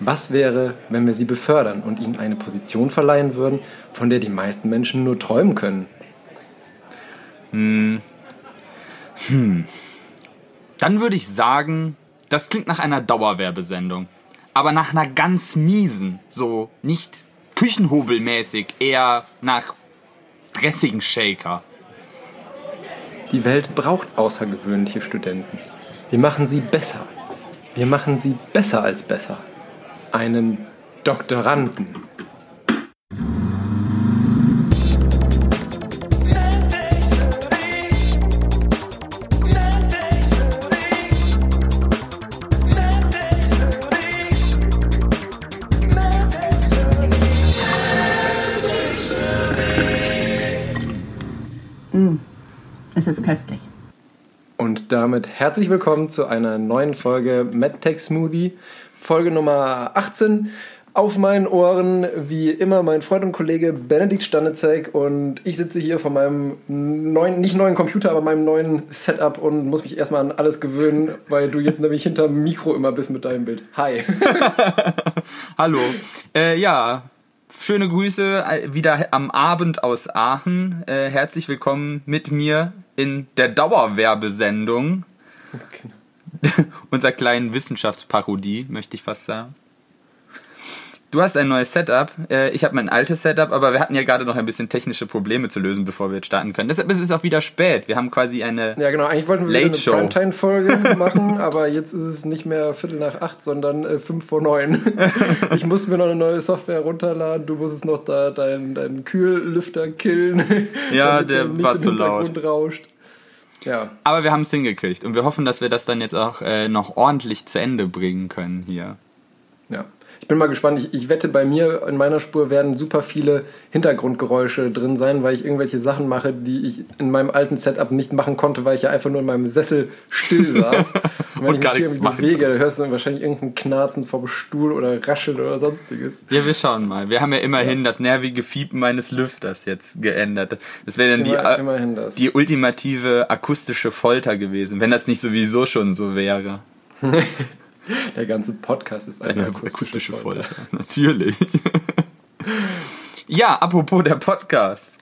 Was wäre, wenn wir sie befördern und ihnen eine Position verleihen würden, von der die meisten Menschen nur träumen können? Hm. Hm. Dann würde ich sagen, das klingt nach einer Dauerwerbesendung. Aber nach einer ganz miesen, so nicht Küchenhobelmäßig, eher nach dressigen Shaker. Die Welt braucht außergewöhnliche Studenten. Wir machen sie besser. Wir machen sie besser als besser. Einen Doktoranden. Es ist köstlich. Und damit herzlich willkommen zu einer neuen Folge MedTech Smoothie, Folge Nummer 18. Auf meinen Ohren, wie immer, mein Freund und Kollege Benedikt Standezek und ich sitze hier vor meinem neuen, nicht neuen Computer, aber meinem neuen Setup und muss mich erstmal an alles gewöhnen, weil du jetzt nämlich hinterm Mikro immer bist mit deinem Bild. Hi. Hallo. Äh, ja, schöne Grüße äh, wieder am Abend aus Aachen. Äh, herzlich willkommen mit mir in der Dauerwerbesendung. Okay. Unserer kleinen Wissenschaftsparodie, möchte ich fast sagen. Du hast ein neues Setup, äh, ich habe mein altes Setup, aber wir hatten ja gerade noch ein bisschen technische Probleme zu lösen, bevor wir jetzt starten können. Deshalb ist es auch wieder spät. Wir haben quasi eine Ja genau, eigentlich wollten wir Late eine Primetime-Folge machen, aber jetzt ist es nicht mehr Viertel nach acht, sondern äh, fünf vor neun. ich muss mir noch eine neue Software runterladen, du musstest noch da deinen dein Kühllüfter killen. Ja, der, der war zu laut. Rauscht. Ja. Aber wir haben es hingekriegt und wir hoffen, dass wir das dann jetzt auch äh, noch ordentlich zu Ende bringen können hier. Ja bin mal gespannt. Ich, ich, wette, bei mir in meiner Spur werden super viele Hintergrundgeräusche drin sein, weil ich irgendwelche Sachen mache, die ich in meinem alten Setup nicht machen konnte, weil ich ja einfach nur in meinem Sessel still saß. Und wenn ich mich irgendwie bewege, dann hörst du wahrscheinlich irgendein Knarzen vom Stuhl oder Rascheln oder sonstiges. Ja, wir schauen mal. Wir haben ja immerhin ja. das nervige Fiepen meines Lüfters jetzt geändert. Das wäre dann Immer, die, die ultimative akustische Folter gewesen, wenn das nicht sowieso schon so wäre. Der ganze Podcast ist eine, eine akustische, akustische Folter. Folter. Natürlich. ja, apropos der Podcast.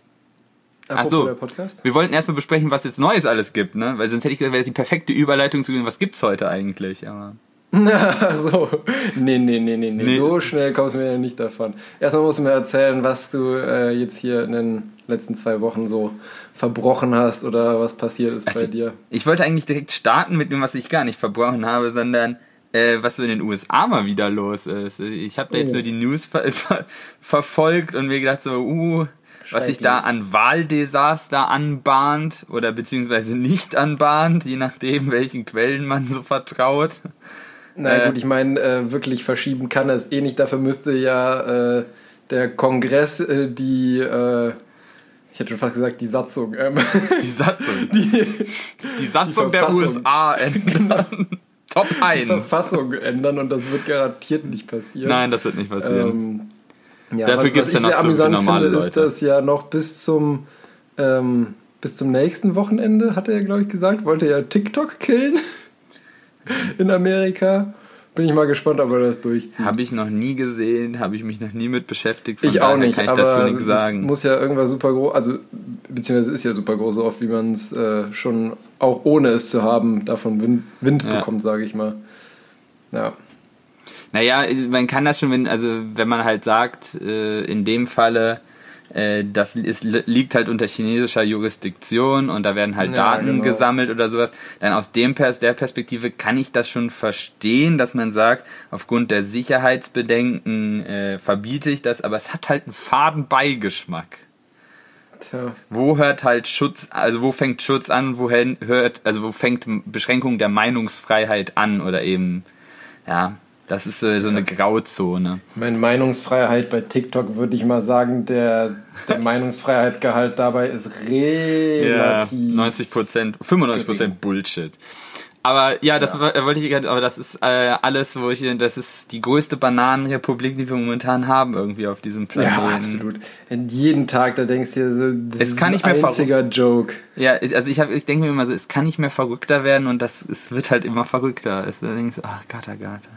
Achso, der Podcast? wir wollten erstmal besprechen, was jetzt Neues alles gibt, ne? Weil sonst hätte ich gesagt, wäre die perfekte Überleitung zu gehen, was gibt's heute eigentlich, aber. Na, so. Nee, nee, nee, nee, nee. So schnell kommst du mir ja nicht davon. Erstmal musst du mir erzählen, was du äh, jetzt hier in den letzten zwei Wochen so verbrochen hast oder was passiert ist also, bei dir. Ich wollte eigentlich direkt starten mit dem, was ich gar nicht verbrochen habe, sondern äh, was so in den USA mal wieder los ist. Ich habe da jetzt oh. nur die News ver ver verfolgt und mir gedacht so, uh, was sich da an Wahldesaster anbahnt oder beziehungsweise nicht anbahnt, je nachdem, welchen Quellen man so vertraut. Na äh, gut, ich meine, äh, wirklich verschieben kann es eh nicht. Dafür müsste ja äh, der Kongress äh, die äh, ich hätte schon fast gesagt, die Satzung. Ähm, die Satzung. Die, die Satzung die der USA ändern. Top 1. Die Verfassung ändern und das wird garantiert nicht passieren. Nein, das wird nicht passieren. Ähm, ja, Dafür gibt es ja noch zu viele normale finde, Leute. ist das ja noch bis zum ähm, bis zum nächsten Wochenende, hat er ja, glaube ich, gesagt, wollte er ja TikTok killen in Amerika. Bin ich mal gespannt, ob er das durchzieht. Habe ich noch nie gesehen, habe ich mich noch nie mit beschäftigt. Von ich auch nicht, kann ich aber dazu nichts sagen. muss ja irgendwas super groß, also beziehungsweise ist ja super groß, so oft wie man es äh, schon auch ohne es zu haben davon Wind, Wind ja. bekommt, sage ich mal. Ja. Naja, man kann das schon, wenn, also wenn man halt sagt, äh, in dem Falle das ist, liegt halt unter chinesischer Jurisdiktion und da werden halt ja, Daten genau. gesammelt oder sowas. Dann aus dem Pers der Perspektive kann ich das schon verstehen, dass man sagt, aufgrund der Sicherheitsbedenken äh, verbiete ich das, aber es hat halt einen faden Beigeschmack. Tja. Wo hört halt Schutz, also wo fängt Schutz an, wo hört, also wo fängt Beschränkung der Meinungsfreiheit an oder eben, ja, das ist so, so eine Grauzone. Meine Meinungsfreiheit bei TikTok würde ich mal sagen, der, der Meinungsfreiheitgehalt dabei ist relativ. Ja, 90 Prozent, 95 Prozent Bullshit. Aber ja, das ja. wollte ich, aber das ist äh, alles, wo ich, das ist die größte Bananenrepublik, die wir momentan haben, irgendwie auf diesem Planeten. Ja, absolut. Und jeden Tag, da denkst du dir so, das es ist kann nicht ein einziger Joke. Ja, also ich, hab, ich denke mir immer so, es kann nicht mehr verrückter werden und das, es wird halt immer verrückter. Es, da denkst du, ach, Gata, Gata.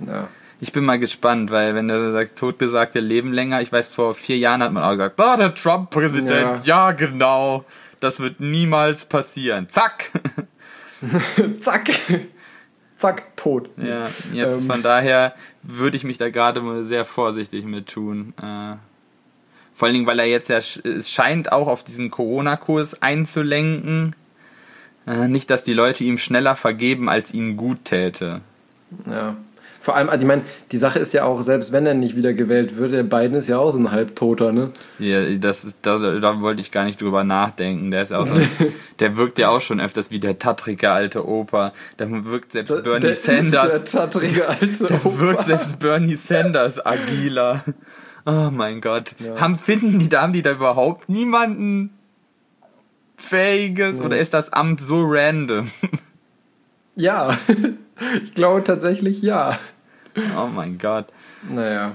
Ja. Ich bin mal gespannt, weil wenn du sagst, Totgesagte leben länger, ich weiß, vor vier Jahren hat man auch gesagt, oh, der Trump-Präsident, ja. ja genau, das wird niemals passieren. Zack! Zack! Zack, tot. Ja, jetzt ähm. von daher würde ich mich da gerade mal sehr vorsichtig mit tun. Äh, vor allen Dingen, weil er jetzt ja, es scheint auch auf diesen Corona-Kurs einzulenken. Äh, nicht, dass die Leute ihm schneller vergeben, als ihnen gut täte. Ja. Vor allem, also ich meine, die Sache ist ja auch, selbst wenn er nicht wieder gewählt wird, der Biden ist ja auch so ein Halbtoter, ne? Ja, das ist, da, da wollte ich gar nicht drüber nachdenken. Der ist auch so, der wirkt ja auch schon öfters wie der tattrige alte Opa. Da wirkt selbst da, Bernie der Sanders. Ist der tattrige alte da Opa. wirkt selbst Bernie Sanders agiler. Oh mein Gott. Ja. Haben, finden die, da haben die da überhaupt niemanden fähiges nee. oder ist das Amt so random? Ja, ich glaube tatsächlich ja. Oh mein Gott. Naja.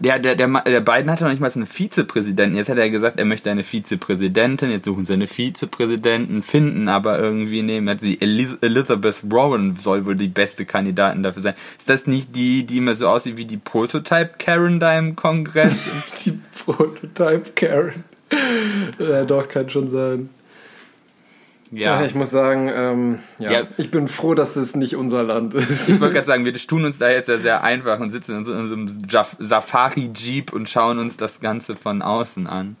Der, der, der, der Biden hatte noch nicht mal einen Vizepräsidenten. Jetzt hat er gesagt, er möchte eine Vizepräsidentin. Jetzt suchen sie eine Vizepräsidenten, finden aber irgendwie, nehmen hat sie Elizabeth Warren soll wohl die beste Kandidatin dafür sein. Ist das nicht die, die immer so aussieht wie die Prototype Karen da im Kongress? die Prototype Karen. Ja, doch, kann schon sein. Ja. ja. ich muss sagen, ähm, ja, ja, ich bin froh, dass es nicht unser Land ist. Ich wollte gerade sagen, wir tun uns da jetzt ja sehr einfach und sitzen in so, in so einem Safari-Jeep und schauen uns das Ganze von außen an.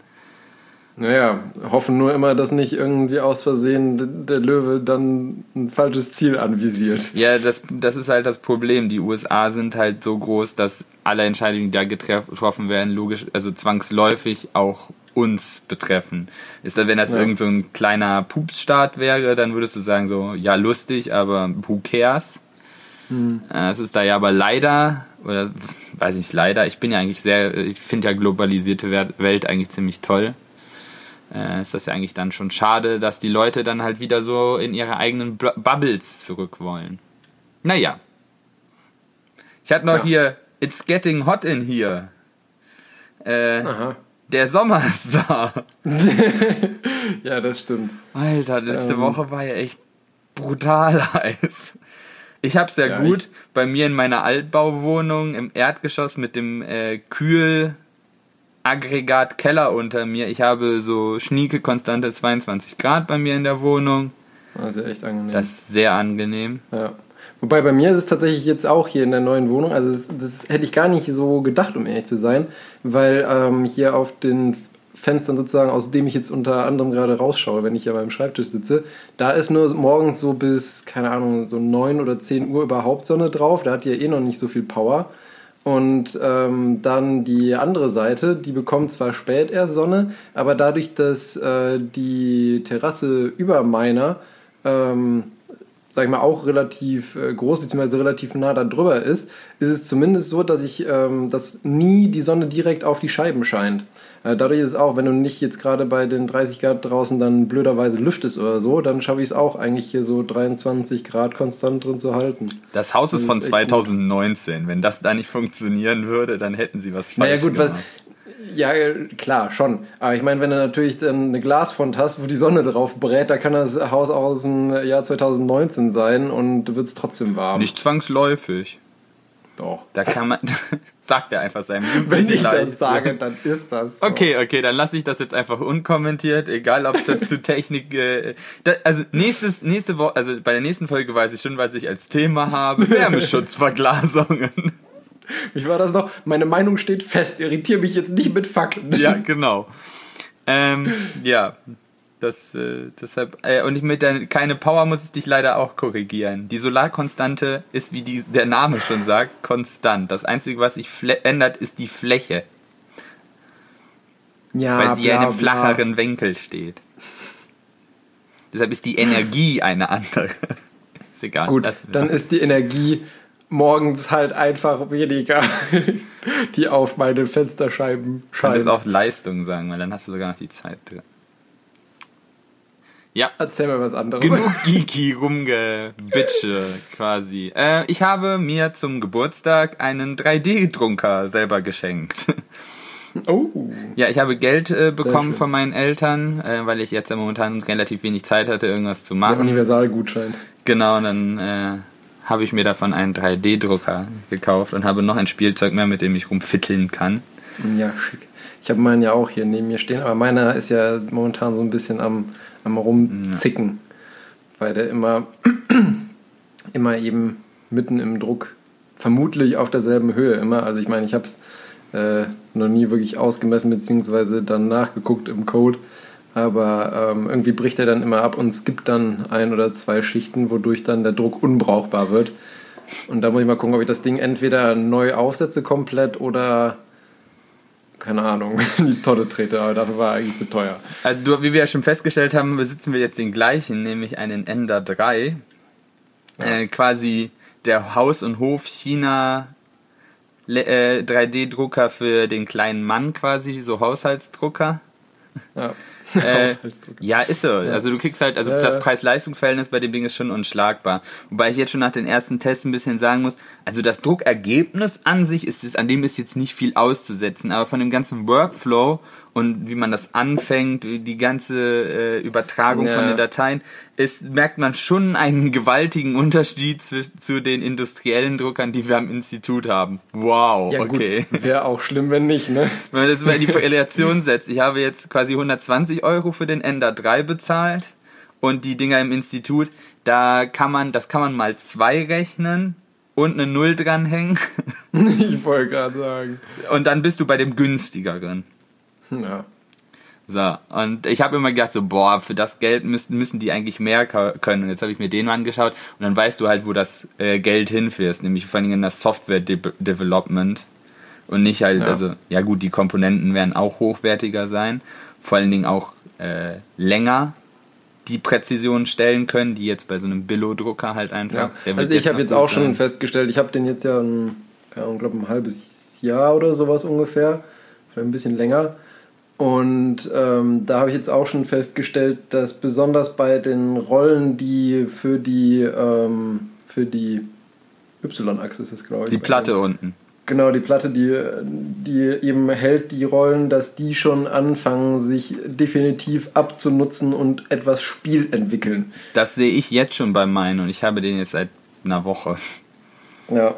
Naja, hoffen nur immer, dass nicht irgendwie aus Versehen der Löwe dann ein falsches Ziel anvisiert. Ja, das, das ist halt das Problem. Die USA sind halt so groß, dass alle Entscheidungen, die da getroffen werden, logisch, also zwangsläufig auch uns betreffen. Ist da, wenn das ja. irgend so ein kleiner Pupsstaat wäre, dann würdest du sagen so, ja lustig, aber who cares? Hm. Es ist da ja aber leider, oder weiß ich leider, ich bin ja eigentlich sehr, ich finde ja globalisierte Welt eigentlich ziemlich toll. Äh, ist das ja eigentlich dann schon schade, dass die Leute dann halt wieder so in ihre eigenen Bubbles zurück wollen. Naja. Ich hatte noch ja. hier It's Getting Hot in Here. Äh, Aha. Der Sommer ist da. ja, das stimmt. Alter, letzte ähm. Woche war ja echt brutal heiß. Ich hab's ja, ja gut bei mir in meiner Altbauwohnung im Erdgeschoss mit dem äh, Kühlaggregat Keller unter mir. Ich habe so schnieke konstante 22 Grad bei mir in der Wohnung. Also echt angenehm. Das ist sehr angenehm. Ja. Wobei bei mir ist es tatsächlich jetzt auch hier in der neuen Wohnung, also das, das hätte ich gar nicht so gedacht, um ehrlich zu sein, weil ähm, hier auf den Fenstern sozusagen, aus dem ich jetzt unter anderem gerade rausschaue, wenn ich ja beim Schreibtisch sitze, da ist nur morgens so bis, keine Ahnung, so 9 oder 10 Uhr überhaupt Sonne drauf, da hat die ja eh noch nicht so viel Power. Und ähm, dann die andere Seite, die bekommt zwar spät erst Sonne, aber dadurch, dass äh, die Terrasse über meiner ähm, sag ich mal, auch relativ äh, groß bzw. relativ nah da drüber ist, ist es zumindest so, dass ich, ähm, dass nie die Sonne direkt auf die Scheiben scheint. Äh, dadurch ist es auch, wenn du nicht jetzt gerade bei den 30 Grad draußen dann blöderweise lüftest oder so, dann schaffe ich es auch eigentlich hier so 23 Grad konstant drin zu halten. Das Haus ist, das von 2019. Gut. Wenn das da nicht funktionieren würde, dann hätten sie was falsch naja, gut, gemacht. Was, ja, klar, schon. Aber ich meine, wenn du natürlich dann eine Glasfront hast, wo die Sonne drauf brät, da kann das Haus auch aus dem Jahr 2019 sein und du wird es trotzdem warm. Nicht zwangsläufig. Doch. Da kann man. sagt er einfach seinem Wenn ich das sage, dann ist das so. Okay, okay, dann lasse ich das jetzt einfach unkommentiert, egal ob es zu Technik. Äh, da, also nächstes, nächste Woche, also bei der nächsten Folge weiß ich schon, was ich als Thema habe. Wärmeschutzverglasungen. Wie war das noch? Meine Meinung steht fest. Irritiere mich jetzt nicht mit Fakten. Ja, genau. Ähm, ja, das, äh, deshalb, äh, und ich mit der keine Power muss ich dich leider auch korrigieren. Die Solarkonstante ist, wie die, der Name schon sagt, konstant. Das Einzige, was sich ändert, ist die Fläche. Ja, weil sie bla, in einem flacheren bla. Winkel steht. Deshalb ist die Energie eine andere. ist egal. Gut, dann ist die Energie morgens halt einfach weniger, die auf meine Fensterscheiben scheinen. Du kannst auch Leistung sagen, weil dann hast du sogar noch die Zeit drin. Ja. Erzähl mal was anderes. Genug geeky rumgebitsche quasi. Äh, ich habe mir zum Geburtstag einen 3D-Drucker selber geschenkt. Oh. Ja, ich habe Geld äh, bekommen von meinen Eltern, äh, weil ich jetzt ja momentan relativ wenig Zeit hatte, irgendwas zu machen. Der Universalgutschein. Genau, und dann äh, habe ich mir davon einen 3D-Drucker gekauft und habe noch ein Spielzeug mehr, mit dem ich rumfitteln kann. Ja, schick. Ich habe meinen ja auch hier neben mir stehen, aber meiner ist ja momentan so ein bisschen am, am rumzicken, ja. weil der immer, immer eben mitten im Druck, vermutlich auf derselben Höhe immer. Also ich meine, ich habe es äh, noch nie wirklich ausgemessen, beziehungsweise dann nachgeguckt im Code. Aber ähm, irgendwie bricht er dann immer ab und es gibt dann ein oder zwei Schichten, wodurch dann der Druck unbrauchbar wird. Und da muss ich mal gucken, ob ich das Ding entweder neu aufsetze komplett oder keine Ahnung, in die Tonne trete, aber dafür war er eigentlich zu teuer. Also du, wie wir ja schon festgestellt haben, besitzen wir jetzt den gleichen, nämlich einen Ender 3. Ja. Äh, quasi der Haus- und Hof-China äh, 3D-Drucker für den kleinen Mann quasi, so Haushaltsdrucker. Ja. äh, ja, ist so. Ja. Also du kriegst halt, also ja, das Preis-Leistungs-Verhältnis bei dem Ding ist schon unschlagbar. Wobei ich jetzt schon nach den ersten Tests ein bisschen sagen muss, also das Druckergebnis an sich ist es, an dem ist jetzt nicht viel auszusetzen, aber von dem ganzen Workflow und wie man das anfängt, die ganze äh, Übertragung ja. von den Dateien, ist, merkt man schon einen gewaltigen Unterschied zu, zu, den industriellen Druckern, die wir am Institut haben. Wow, ja, okay. Wäre auch schlimm, wenn nicht, ne? Wenn man das mal in die Relation setzt. Ich habe jetzt quasi 120 Euro für den Ender 3 bezahlt und die Dinger im Institut, da kann man, das kann man mal zwei rechnen und eine Null dranhängen. ich wollte gerade sagen. Und dann bist du bei dem günstigeren. Ja. So, und ich habe immer gedacht, so, boah, für das Geld müssen, müssen die eigentlich mehr können. Und jetzt habe ich mir den mal angeschaut und dann weißt du halt, wo das äh, Geld hinfließt, nämlich vor allem in das Software De Development. Und nicht halt, ja. also, ja gut, die Komponenten werden auch hochwertiger sein, vor allen Dingen auch äh, länger die Präzision stellen können, die jetzt bei so einem Billo-Drucker halt einfach. Ja. Also ich habe jetzt auch sein. schon festgestellt, ich habe den jetzt ja ein, ja, glaube ein halbes Jahr oder sowas ungefähr, vielleicht ein bisschen länger. Und ähm, da habe ich jetzt auch schon festgestellt, dass besonders bei den Rollen, die für die, ähm, für die Y-Achse ist es, glaube ich. Die Platte unten. Genau, die Platte, die, die eben hält die Rollen, dass die schon anfangen, sich definitiv abzunutzen und etwas Spiel entwickeln. Das sehe ich jetzt schon bei meinen und ich habe den jetzt seit einer Woche. Ja,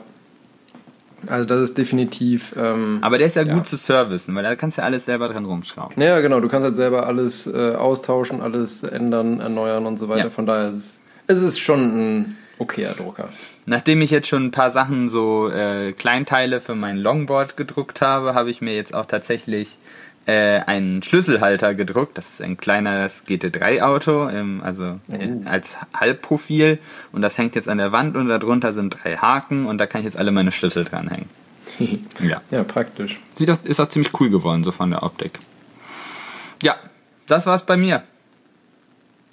also das ist definitiv. Ähm, Aber der ist ja, ja, gut zu servicen, weil da kannst du ja alles selber dran rumschrauben. Ja, genau. Du kannst halt selber alles äh, austauschen, alles ändern, erneuern und so weiter. Ja. Von daher ist es ist schon ein okayer Drucker. Nachdem ich jetzt schon ein paar Sachen so äh, Kleinteile für mein Longboard gedruckt habe, habe ich mir jetzt auch tatsächlich äh, einen Schlüsselhalter gedruckt. Das ist ein kleines GT3-Auto, also oh. als Halbprofil. Und das hängt jetzt an der Wand und darunter sind drei Haken und da kann ich jetzt alle meine Schlüssel dranhängen. ja. ja, praktisch. Sieht auch, ist auch ziemlich cool geworden, so von der Optik. Ja, das war's bei mir.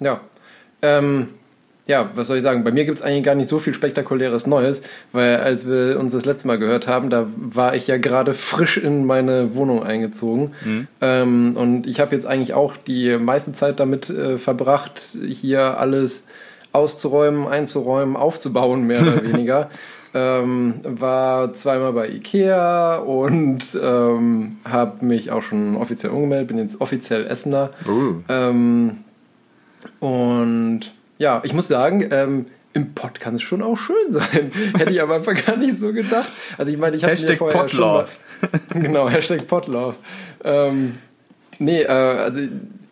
Ja. Ähm, ja, was soll ich sagen? Bei mir gibt es eigentlich gar nicht so viel spektakuläres Neues, weil als wir uns das letzte Mal gehört haben, da war ich ja gerade frisch in meine Wohnung eingezogen. Mhm. Ähm, und ich habe jetzt eigentlich auch die meiste Zeit damit äh, verbracht, hier alles auszuräumen, einzuräumen, aufzubauen, mehr oder weniger. Ähm, war zweimal bei Ikea und ähm, habe mich auch schon offiziell umgemeldet, bin jetzt offiziell Essener. Uh. Ähm, und ja, ich muss sagen, ähm, im Pott kann es schon auch schön sein. Hätte ich aber einfach gar nicht so gedacht. Also ich meine, ich habe mir vorher Potlove. schon mal, genau Hashtag Potlove. Ähm, nee, äh, also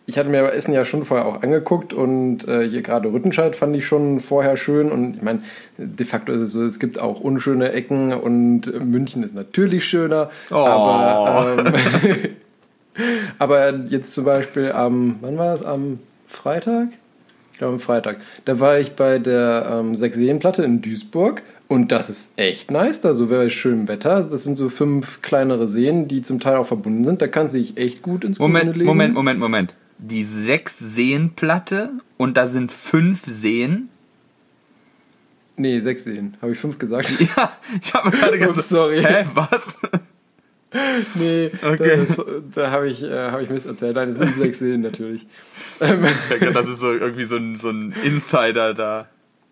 ich hatte mir Essen ja schon vorher auch angeguckt und äh, hier gerade Rüttenscheid fand ich schon vorher schön und ich meine, de facto ist es so, es gibt auch unschöne Ecken und München ist natürlich schöner, oh. aber, ähm, aber jetzt zum Beispiel am, wann war das, am Freitag? Glaube am Freitag. Da war ich bei der ähm, Sechseenplatte in Duisburg und das ist echt nice, da so wäre schönem Wetter. Das sind so fünf kleinere Seen, die zum Teil auch verbunden sind. Da kannst du dich echt gut ins Moment, legen. Moment, Moment, Moment. Die Sechs-Seen-Platte und da sind fünf Seen. Nee, sechs Seen. Habe ich fünf gesagt? Ja, ich habe gerade gesagt. Sorry. Hä, was? Nee, okay. das, da habe ich, äh, hab ich Mist erzählt. Nein, es sind sechs Seen natürlich. das ist so irgendwie so ein, so ein Insider da.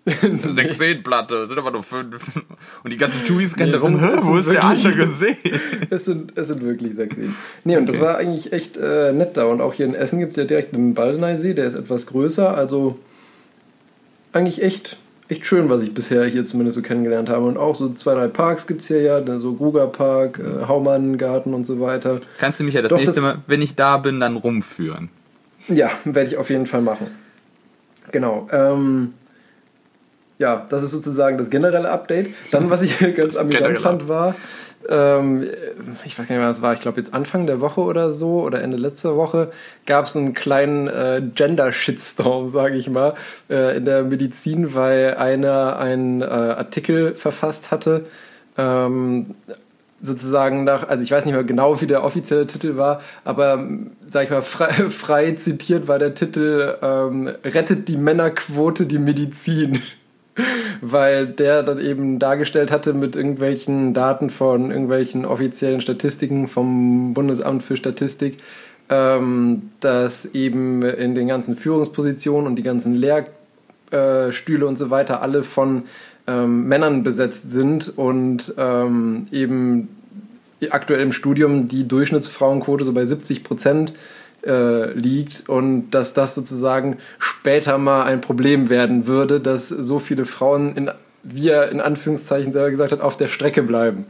Sechs Seenplatte, sind aber nur fünf. Und die ganzen Touris rennen nee, rum, sind, wo ist der andere See? es, sind, es sind wirklich sechs Seen. Nee, und okay. das war eigentlich echt äh, nett da. Und auch hier in Essen gibt es ja direkt einen Baldeneysee, der ist etwas größer. Also eigentlich echt echt schön, was ich bisher hier zumindest so kennengelernt habe. Und auch so zwei, drei Parks gibt es hier ja, so Gruger Park, äh, Haumann Garten und so weiter. Kannst du mich ja das Doch, nächste das Mal, wenn ich da bin, dann rumführen? Ja, werde ich auf jeden Fall machen. Genau. Ähm, ja, das ist sozusagen das generelle Update. Dann, was ich ganz amüsant fand, war, ähm, ich weiß gar nicht mehr, was war, ich glaube jetzt Anfang der Woche oder so oder Ende letzter Woche gab es einen kleinen äh, Gender-Shitstorm, sage ich mal, äh, in der Medizin, weil einer einen äh, Artikel verfasst hatte, ähm, sozusagen nach, also ich weiß nicht mehr genau, wie der offizielle Titel war, aber sag ich mal, frei, frei zitiert war der Titel ähm, Rettet die Männerquote die Medizin weil der dann eben dargestellt hatte mit irgendwelchen Daten von irgendwelchen offiziellen Statistiken vom Bundesamt für Statistik, ähm, dass eben in den ganzen Führungspositionen und die ganzen Lehrstühle und so weiter alle von ähm, Männern besetzt sind und ähm, eben aktuell im Studium die Durchschnittsfrauenquote so bei 70 Prozent äh, liegt und dass das sozusagen später mal ein Problem werden würde, dass so viele Frauen, in, wie er in Anführungszeichen selber gesagt hat, auf der Strecke bleiben.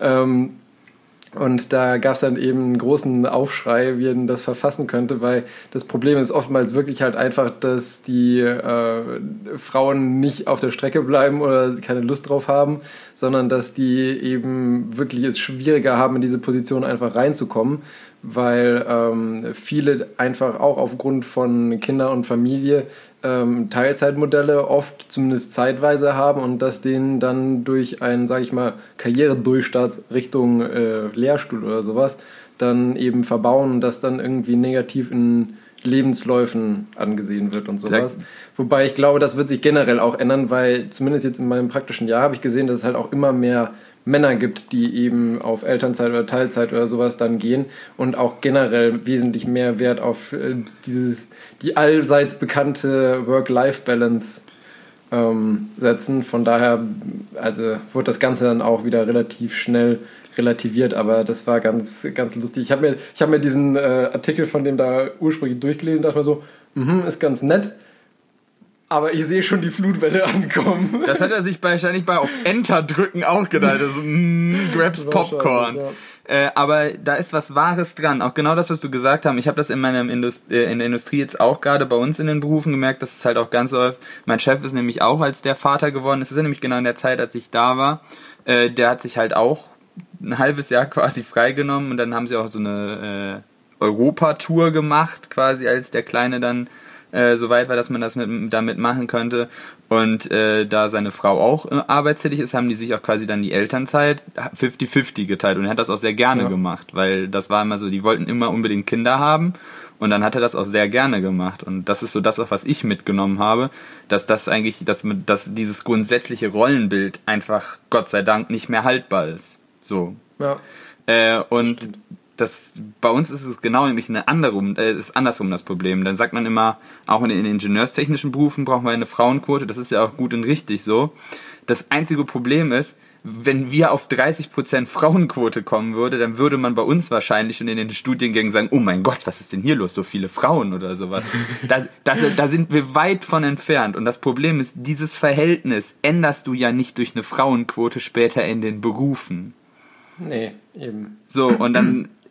Ähm, und da gab es dann eben einen großen Aufschrei, wie er das verfassen könnte, weil das Problem ist oftmals wirklich halt einfach, dass die äh, Frauen nicht auf der Strecke bleiben oder keine Lust drauf haben, sondern dass die eben wirklich es schwieriger haben, in diese Position einfach reinzukommen, weil ähm, viele einfach auch aufgrund von Kinder und Familie ähm, Teilzeitmodelle oft zumindest zeitweise haben und dass denen dann durch einen, sage ich mal, Karrieredurchstart Richtung äh, Lehrstuhl oder sowas dann eben verbauen und das dann irgendwie negativ in Lebensläufen angesehen wird und sowas. Wobei ich glaube, das wird sich generell auch ändern, weil zumindest jetzt in meinem praktischen Jahr habe ich gesehen, dass es halt auch immer mehr Männer gibt, die eben auf Elternzeit oder Teilzeit oder sowas dann gehen und auch generell wesentlich mehr Wert auf äh, dieses, die allseits bekannte Work-Life-Balance ähm, setzen. Von daher also wird das Ganze dann auch wieder relativ schnell relativiert, aber das war ganz, ganz lustig. Ich habe mir, hab mir diesen äh, Artikel von dem da ursprünglich durchgelesen und dachte mir so, mh, ist ganz nett aber ich sehe schon die Flutwelle ankommen. Das hat er sich wahrscheinlich bei auf Enter drücken auch gedacht. Also, mm, grabs Popcorn. Ja. Äh, aber da ist was Wahres dran. Auch genau das, was du gesagt hast. Ich habe das in meiner Indust äh, in der Industrie jetzt auch gerade bei uns in den Berufen gemerkt, dass es halt auch ganz oft. Mein Chef ist nämlich auch als der Vater geworden. Es ist ja nämlich genau in der Zeit, als ich da war. Äh, der hat sich halt auch ein halbes Jahr quasi freigenommen und dann haben sie auch so eine äh, Europatour gemacht, quasi als der Kleine dann äh, so weit war, dass man das mit, damit machen könnte. Und äh, da seine Frau auch äh, arbeitstätig ist, haben die sich auch quasi dann die Elternzeit 50-50 geteilt. Und er hat das auch sehr gerne ja. gemacht, weil das war immer so, die wollten immer unbedingt Kinder haben. Und dann hat er das auch sehr gerne gemacht. Und das ist so das, was ich mitgenommen habe, dass das eigentlich, dass, dass dieses grundsätzliche Rollenbild einfach, Gott sei Dank, nicht mehr haltbar ist. So. Ja. Äh, und das bei uns ist es genau nämlich eine andere, äh, ist andersrum das Problem. Dann sagt man immer, auch in den ingenieurstechnischen Berufen brauchen wir eine Frauenquote. Das ist ja auch gut und richtig so. Das einzige Problem ist, wenn wir auf 30% Frauenquote kommen würde, dann würde man bei uns wahrscheinlich schon in den Studiengängen sagen, oh mein Gott, was ist denn hier los? So viele Frauen oder sowas. Da, das, da sind wir weit von entfernt. Und das Problem ist, dieses Verhältnis änderst du ja nicht durch eine Frauenquote später in den Berufen. Nee, eben. So, und dann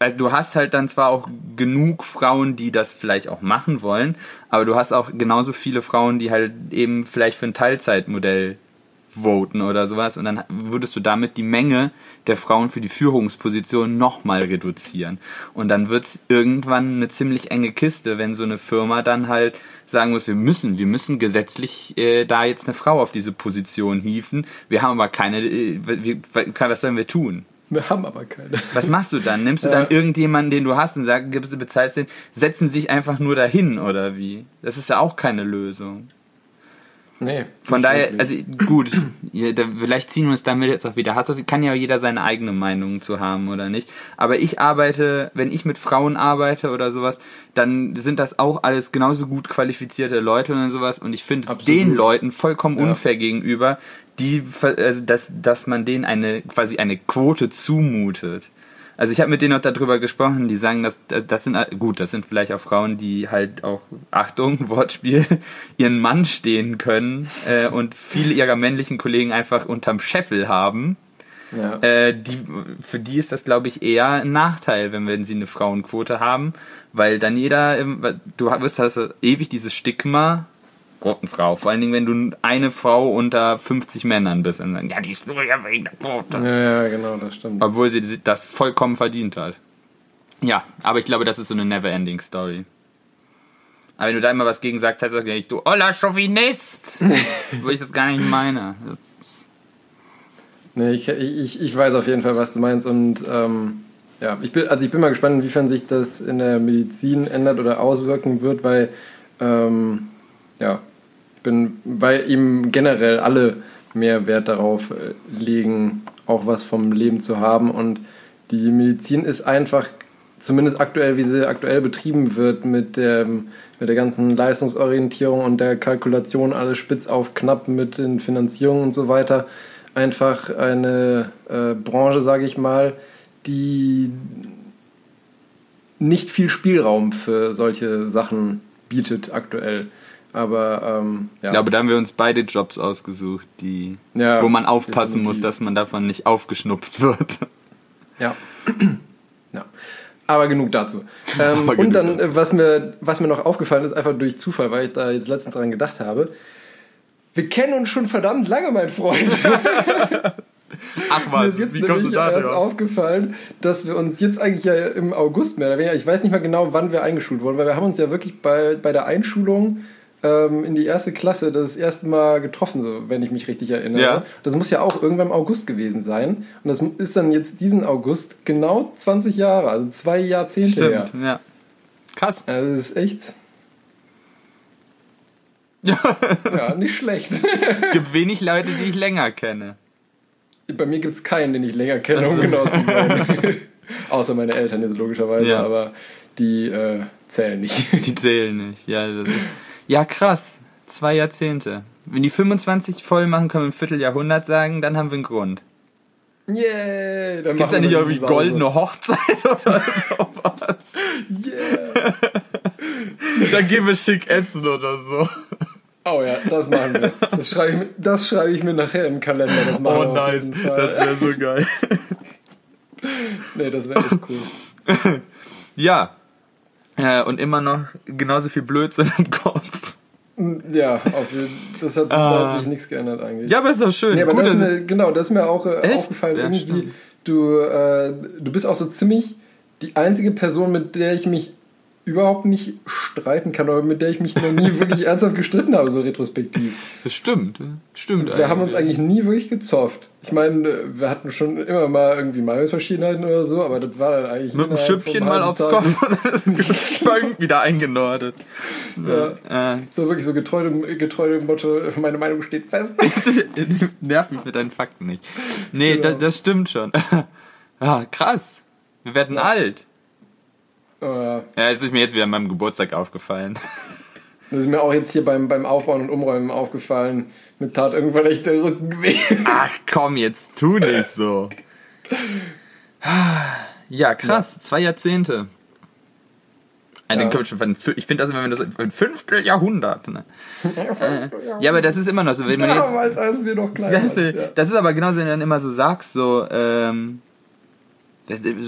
also du hast halt dann zwar auch genug Frauen, die das vielleicht auch machen wollen, aber du hast auch genauso viele Frauen, die halt eben vielleicht für ein Teilzeitmodell voten oder sowas und dann würdest du damit die Menge der Frauen für die Führungsposition nochmal reduzieren. Und dann wird's irgendwann eine ziemlich enge Kiste, wenn so eine Firma dann halt sagen muss, wir müssen, wir müssen gesetzlich äh, da jetzt eine Frau auf diese Position hieven. Wir haben aber keine, äh, was sollen wir tun? Wir haben aber keine. Was machst du dann? Nimmst du dann irgendjemanden, den du hast und sagst, gibst du bezahlst den, setzen sich einfach nur dahin oder wie? Das ist ja auch keine Lösung. Nee. Von daher, also gut, vielleicht ziehen wir uns damit jetzt auch wieder Hass auf. Kann ja jeder seine eigene Meinung zu haben oder nicht. Aber ich arbeite, wenn ich mit Frauen arbeite oder sowas, dann sind das auch alles genauso gut qualifizierte Leute und sowas. Und ich finde es den Leuten vollkommen ja. unfair gegenüber, die, also dass, dass man denen eine quasi eine Quote zumutet. Also ich habe mit denen auch darüber gesprochen, die sagen, dass das sind gut, das sind vielleicht auch Frauen, die halt auch Achtung Wortspiel ihren Mann stehen können äh, und viele ihrer männlichen Kollegen einfach unterm Scheffel haben. Ja. Äh, die, für die ist das, glaube ich, eher ein Nachteil, wenn, wenn sie eine Frauenquote haben, weil dann jeder, du hast, hast ewig dieses Stigma, roten Frau. Vor allen Dingen, wenn du eine Frau unter 50 Männern bist. Und dann, ja, die ist nur ja wegen der Quote. Ja, ja, genau, das stimmt. Obwohl sie das vollkommen verdient hat. Ja, aber ich glaube, das ist so eine never-ending Story. Aber wenn du da immer was gegen sagst, heißt das ich, du Oller Chauvinist! Wo ich das gar nicht meine. Das nee, ich, ich, ich weiß auf jeden Fall, was du meinst und ähm, ja, ich bin, also ich bin mal gespannt, inwiefern sich das in der Medizin ändert oder auswirken wird, weil ähm, ja, bin, weil eben generell alle mehr Wert darauf äh, legen, auch was vom Leben zu haben. Und die Medizin ist einfach, zumindest aktuell, wie sie aktuell betrieben wird, mit der, mit der ganzen Leistungsorientierung und der Kalkulation, alles spitz auf knapp mit den Finanzierungen und so weiter, einfach eine äh, Branche, sage ich mal, die nicht viel Spielraum für solche Sachen bietet aktuell. Aber ähm, ja. Ich glaube, da haben wir uns beide Jobs ausgesucht, die, ja, wo man aufpassen muss, dass man davon nicht aufgeschnupft wird. Ja. ja. Aber genug dazu. Ähm, genug und dann, dazu. Was, mir, was mir noch aufgefallen ist, einfach durch Zufall, weil ich da jetzt letztens dran gedacht habe. Wir kennen uns schon verdammt lange, mein Freund. Ach was, mir ist jetzt wie kommst du da erst aufgefallen, dass wir uns jetzt eigentlich ja im August mehr oder weniger, ich weiß nicht mal genau, wann wir eingeschult wurden, weil wir haben uns ja wirklich bei, bei der Einschulung ähm, in die erste Klasse das erste Mal getroffen, so, wenn ich mich richtig erinnere. Ja. Das muss ja auch irgendwann im August gewesen sein. Und das ist dann jetzt diesen August genau 20 Jahre, also zwei Jahrzehnte Stimmt, her. Ja. Krass. Also das ist echt. Ja. ja, nicht schlecht. gibt wenig Leute, die ich länger kenne. Bei mir gibt es keinen, den ich länger kenne, um genau zu sein. Außer meine Eltern jetzt logischerweise, ja. aber die äh, zählen nicht. Die zählen nicht, ja. Ja, krass. Zwei Jahrzehnte. Wenn die 25 voll machen, können wir ein Vierteljahrhundert sagen, dann haben wir einen Grund. Yeah! Dann Gibt's da nicht irgendwie goldene Hochzeit oder sowas? Yeah! dann gehen wir schick essen oder so. Oh ja, das machen wir. Das schreibe ich, schreib ich mir nachher im Kalender. Das oh nice, das wäre so geil. nee, das wäre echt cool. ja, äh, und immer noch genauso viel Blödsinn im Kopf. Ja, auf jeden, das hat, ah. hat sich nichts geändert eigentlich. Ja, aber ist doch schön. Nee, Gut, das mir, genau, das ist mir auch äh, aufgefallen. Ja, irgendwie, du, äh, du bist auch so ziemlich die einzige Person, mit der ich mich überhaupt nicht streiten kann oder mit der ich mich noch nie wirklich ernsthaft gestritten habe, so retrospektiv. Das stimmt, stimmt. Wir eigentlich. haben uns eigentlich nie wirklich gezofft. Ich meine, wir hatten schon immer mal irgendwie Meinungsverschiedenheiten oder so, aber das war dann eigentlich. Mit einem Schüppchen mal aufs Kopf und dann ist wieder eingenordet. Ja. Äh. So wirklich so getreu dem, getreu dem Motto, meine Meinung steht fest. Nerv mich mit deinen Fakten nicht. Nee, genau. da, das stimmt schon. ja, krass. Wir werden ja. alt. Oh, ja. es ist mir jetzt wieder an meinem Geburtstag aufgefallen. Das ist mir auch jetzt hier beim, beim Aufbauen und Umräumen aufgefallen. Mir tat irgendwann echt der Rücken weh. Ach komm, jetzt tu nicht so. Ja, krass. Ja. Zwei Jahrzehnte. Ja. Ich finde das immer, wenn das ein Fünfteljahrhundert. Ne? äh, ja, aber das ist immer noch so. Wenn man Damals, jetzt, als wir noch klein das, waren. Ja. Das ist aber genauso, wenn du dann immer so sagst, so, ähm, so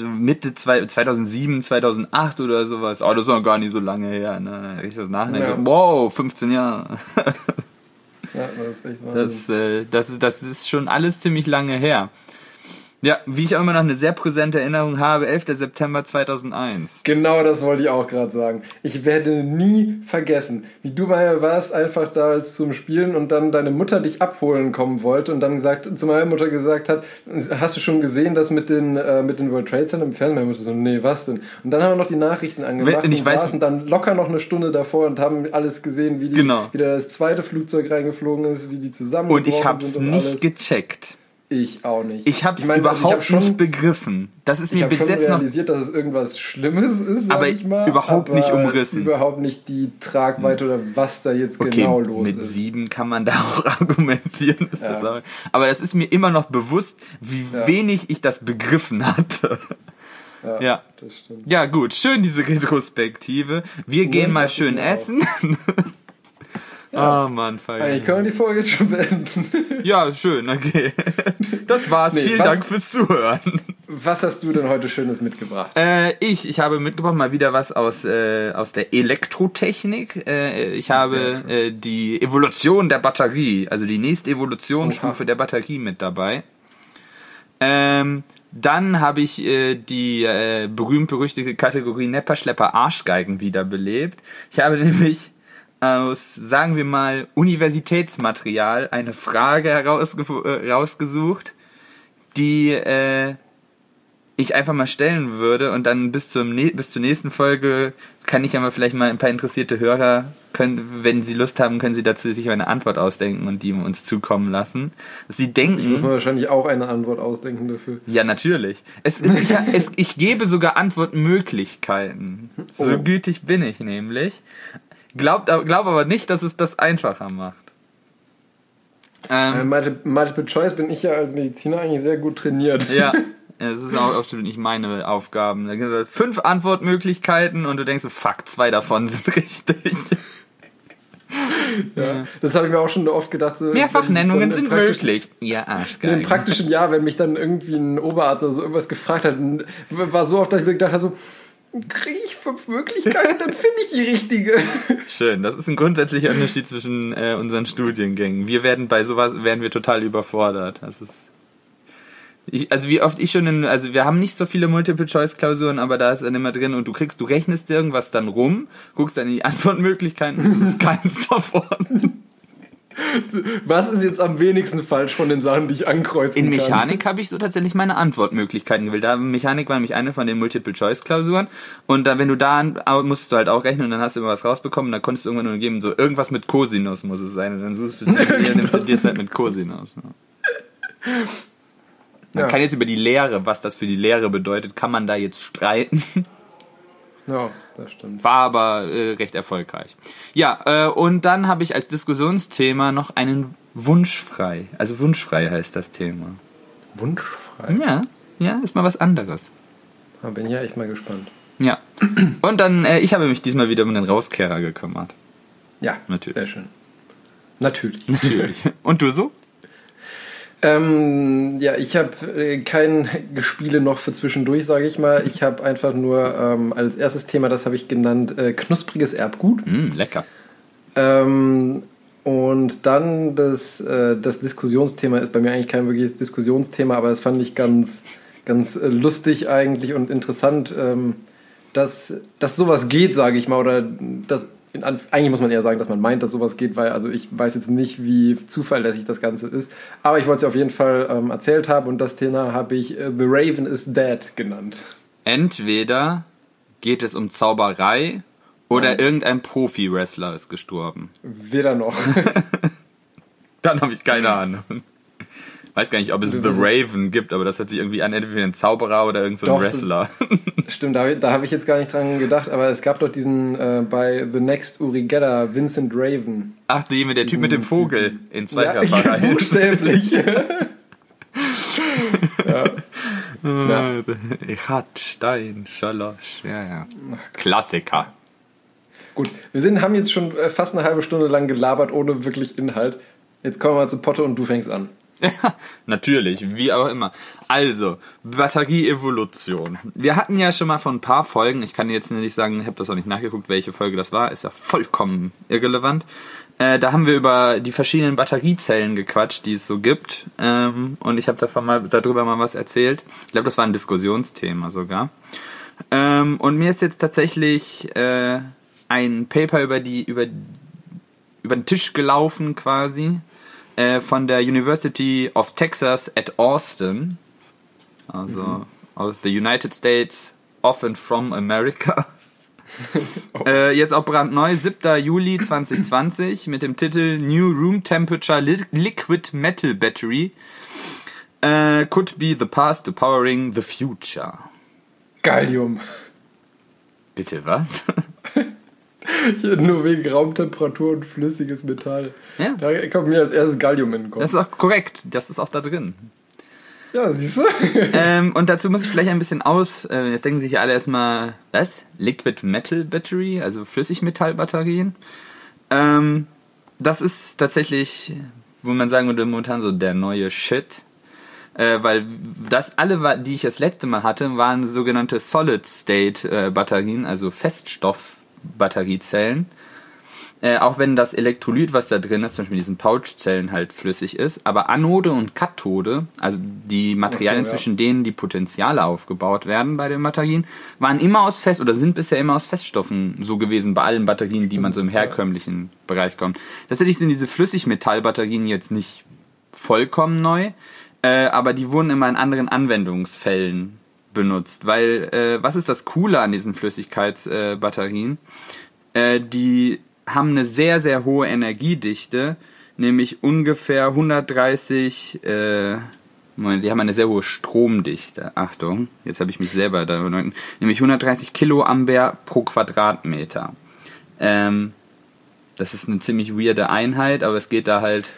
Mitte 2007, 2008 oder sowas. Oh, das ist noch gar nicht so lange her. Ne? Ich das nachdenke, ja. wow, 15 Jahre. ja, das ist echt das, äh, das, das ist schon alles ziemlich lange her. Ja, wie ich auch immer noch eine sehr präsente Erinnerung habe, 11. September 2001. Genau das wollte ich auch gerade sagen. Ich werde nie vergessen, wie du mal warst, einfach da als zum Spielen und dann deine Mutter dich abholen kommen wollte und dann gesagt, zu meiner Mutter gesagt hat, hast du schon gesehen, das mit den, äh, mit den World Trade Center im Fernsehen? Meine Mutter so, nee, was denn? Und dann haben wir noch die Nachrichten angemacht und, ich und weiß, saßen dann locker noch eine Stunde davor und haben alles gesehen, wie, die, genau. wie da das zweite Flugzeug reingeflogen ist, wie die zusammen Und ich hab's nicht alles. gecheckt. Ich auch nicht. Ich habe es ich mein, überhaupt also ich hab schon, nicht begriffen. Das ist mir bis jetzt noch. Ich realisiert, dass es irgendwas Schlimmes ist, aber ich mal, überhaupt aber nicht umrissen. Überhaupt nicht die Tragweite oder was da jetzt okay, genau los mit ist. Mit sieben kann man da auch argumentieren. Ja. Das aber das ist mir immer noch bewusst, wie ja. wenig ich das begriffen hatte. Ja. Das stimmt. Ja, gut, schön diese Retrospektive. Wir gehen mal schön mir auch. essen. Oh Mann, Feier. können wir die Folge jetzt schon beenden. Ja, schön, okay. Das war's. Nee, Vielen was- Dank fürs Zuhören. Was hast du denn heute Schönes mitgebracht? Äh, ich, ich habe mitgebracht mal wieder was aus, äh, aus der Elektrotechnik. Äh, ich habe äh, die Evolution der Batterie, also die nächste Evolutionsstufe Oha. der Batterie mit dabei. Ähm, dann habe ich äh, die äh, berühmt-berüchtigte Kategorie Nepperschlepper Arschgeigen wiederbelebt. Ich habe nämlich aus, sagen wir mal, Universitätsmaterial eine Frage herausge äh, die äh, ich einfach mal stellen würde und dann bis zum bis zur nächsten Folge kann ich ja mal vielleicht mal ein paar interessierte Hörer können, wenn sie Lust haben, können sie dazu sich eine Antwort ausdenken und die uns zukommen lassen. Sie Ich denken, muss mir wahrscheinlich auch eine Antwort ausdenken dafür. ja natürlich. Es, ist ich, es, ich gebe sogar Antwortmöglichkeiten. So Oh. gütig bin ich nämlich. Glaubt, glaub aber nicht, dass es das einfacher macht. Äh, Ähm, Multi- Multiple Choice bin ich ja als Mediziner eigentlich sehr gut trainiert. Ja, es ist auch absolut nicht meine Aufgaben. Da gibt es fünf Antwortmöglichkeiten und du denkst, so, fuck, zwei davon sind richtig. Ja. Das habe ich mir auch schon oft gedacht. So, Mehrfachnennungen sind möglich. Ja, Nee, Arschgeil. Im praktischen Jahr, wenn mich dann irgendwie ein Oberarzt oder so irgendwas gefragt hat, und war so oft, dass ich mir gedacht habe, so, kriege ich fünf Möglichkeiten, dann finde ich die richtige. Schön, das ist ein grundsätzlicher Unterschied zwischen äh, unseren Studiengängen. Wir werden bei sowas werden wir total überfordert. Das ist ich, also wie oft ich schon in, also wir haben nicht so viele Multiple-Choice-Klausuren, aber da ist dann immer drin und du kriegst, du rechnest irgendwas dann rum, guckst dann die Antwortmöglichkeiten und es ist keins davon. Was ist jetzt am wenigsten falsch von den Sachen, die ich ankreuzen In kann? Mechanik habe ich so tatsächlich meine Antwortmöglichkeiten gewählt. Da Mechanik war nämlich eine von den Multiple-Choice-Klausuren. Und da, wenn du da musstest du halt auch rechnen und dann hast du immer was rausbekommen, dann konntest du irgendwann nur geben, so irgendwas mit Cosinus muss es sein. Und dann suchst du, dir, nimmst du dir es halt mit Cosinus. Ne? Man Ja. kann jetzt über die Lehre, was das für die Lehre bedeutet, kann man da jetzt streiten. Ja, das stimmt. War aber äh, recht erfolgreich. Ja, äh, und dann habe ich als Diskussionsthema noch einen Wunsch frei. Also wunschfrei heißt das Thema. Wunschfrei. Ja, ja, ist mal was anderes. Da bin ich ja echt mal gespannt. Ja. Und dann, äh, ich habe mich diesmal wieder um den Rauskehrer gekümmert. Ja, Natürlich. Sehr schön. Natürlich. Natürlich. Und du so? Ähm, ja, ich habe äh, kein Gespiele noch für zwischendurch, sage ich mal. Ich habe einfach nur ähm, als erstes Thema, das habe ich genannt, äh, knuspriges Erbgut. Mm, lecker. Ähm, und dann das, äh, das Diskussionsthema ist bei mir eigentlich kein wirkliches Diskussionsthema, aber das fand ich ganz, ganz äh, lustig eigentlich und interessant, ähm, dass, dass sowas geht, sage ich mal, oder dass eigentlich muss man eher sagen, dass man meint, dass sowas geht, weil also ich weiß jetzt nicht, wie zuverlässig das Ganze ist, aber ich wollte es auf jeden Fall ähm, erzählt haben und das Thema habe ich äh, The Raven is Dead genannt. Entweder geht es um Zauberei oder irgendein Profi-Wrestler ist gestorben. Weder noch. Dann habe ich keine Ahnung. Weiß gar nicht, ob es The Das ist- Raven gibt, aber das hört sich irgendwie an, entweder ein Zauberer oder irgendein so Doch, das- Wrestler. Stimmt, da, da habe ich jetzt gar nicht dran gedacht, aber es gab doch diesen äh, bei The Next Uri Geller, Vincent Raven. Ach, du, der Typ mit dem Vogel in Zweikämpferei. Ja, buchstäblich. Ja. Ich hat Stein, Schalosch. Ja, ja. Klassiker. Gut, wir sind, haben jetzt schon äh, fast eine halbe Stunde lang gelabert, ohne wirklich Inhalt. Jetzt kommen wir mal zu Potte und du fängst an. Natürlich, wie auch immer. Also, Batterieevolution. Wir hatten ja schon mal von ein paar Folgen, ich kann jetzt nicht sagen, ich habe das auch nicht nachgeguckt, welche Folge das war, ist ja vollkommen irrelevant. Äh, da haben wir über die verschiedenen Batteriezellen gequatscht, die es so gibt. Ähm, und ich habe davon mal, darüber mal was erzählt. Ich glaube, das war ein Diskussionsthema sogar. Ähm, und mir ist jetzt tatsächlich äh, ein Paper über die, über, über den Tisch gelaufen quasi äh, von der University of Texas at Austin, also aus the United States of and from America. äh, jetzt auch brandneu, 7. Juli 2020 mit dem Titel New Room Temperature Li Liquid Metal Battery äh, could be the path to powering the future. Gallium. Bitte was? Nur wegen Raumtemperatur und flüssiges Metall. Ja. Da kommt mir als erstes Gallium in den Kopf. Das ist auch korrekt, das ist auch da drin. Ja, siehst du? ähm, und dazu muss ich vielleicht ein bisschen aus. Äh, jetzt denken sich ja alle erstmal, was? Liquid Metal Battery, also Flüssigmetallbatterien. Ähm, das ist tatsächlich, wo man sagen würde, momentan so der neue Shit. Äh, weil das alle, die ich das letzte Mal hatte, waren sogenannte Solid-State-Batterien, also Feststoff-Batteriezellen. Äh, auch wenn das Elektrolyt, was da drin ist, zum Beispiel in diesen Pouchzellen halt flüssig ist, aber Anode und Kathode, also die Materialien, okay, ja. zwischen denen die Potenziale aufgebaut werden bei den Batterien, waren immer aus Fest oder sind bisher immer aus Feststoffen so gewesen bei allen Batterien, die man so im herkömmlichen Bereich kommt. Tatsächlich sind diese Flüssigmetallbatterien jetzt nicht vollkommen neu, äh, aber die wurden immer in anderen Anwendungsfällen benutzt, weil äh, was ist das Coole an diesen Flüssigkeitsbatterien? Äh, die haben eine sehr, sehr hohe Energiedichte, nämlich ungefähr 130, äh, Moment, die haben eine sehr hohe Stromdichte. Achtung, jetzt habe ich mich selber da nämlich 130 Kiloampere pro Quadratmeter. Ähm, das ist eine ziemlich weirde Einheit, aber es geht da halt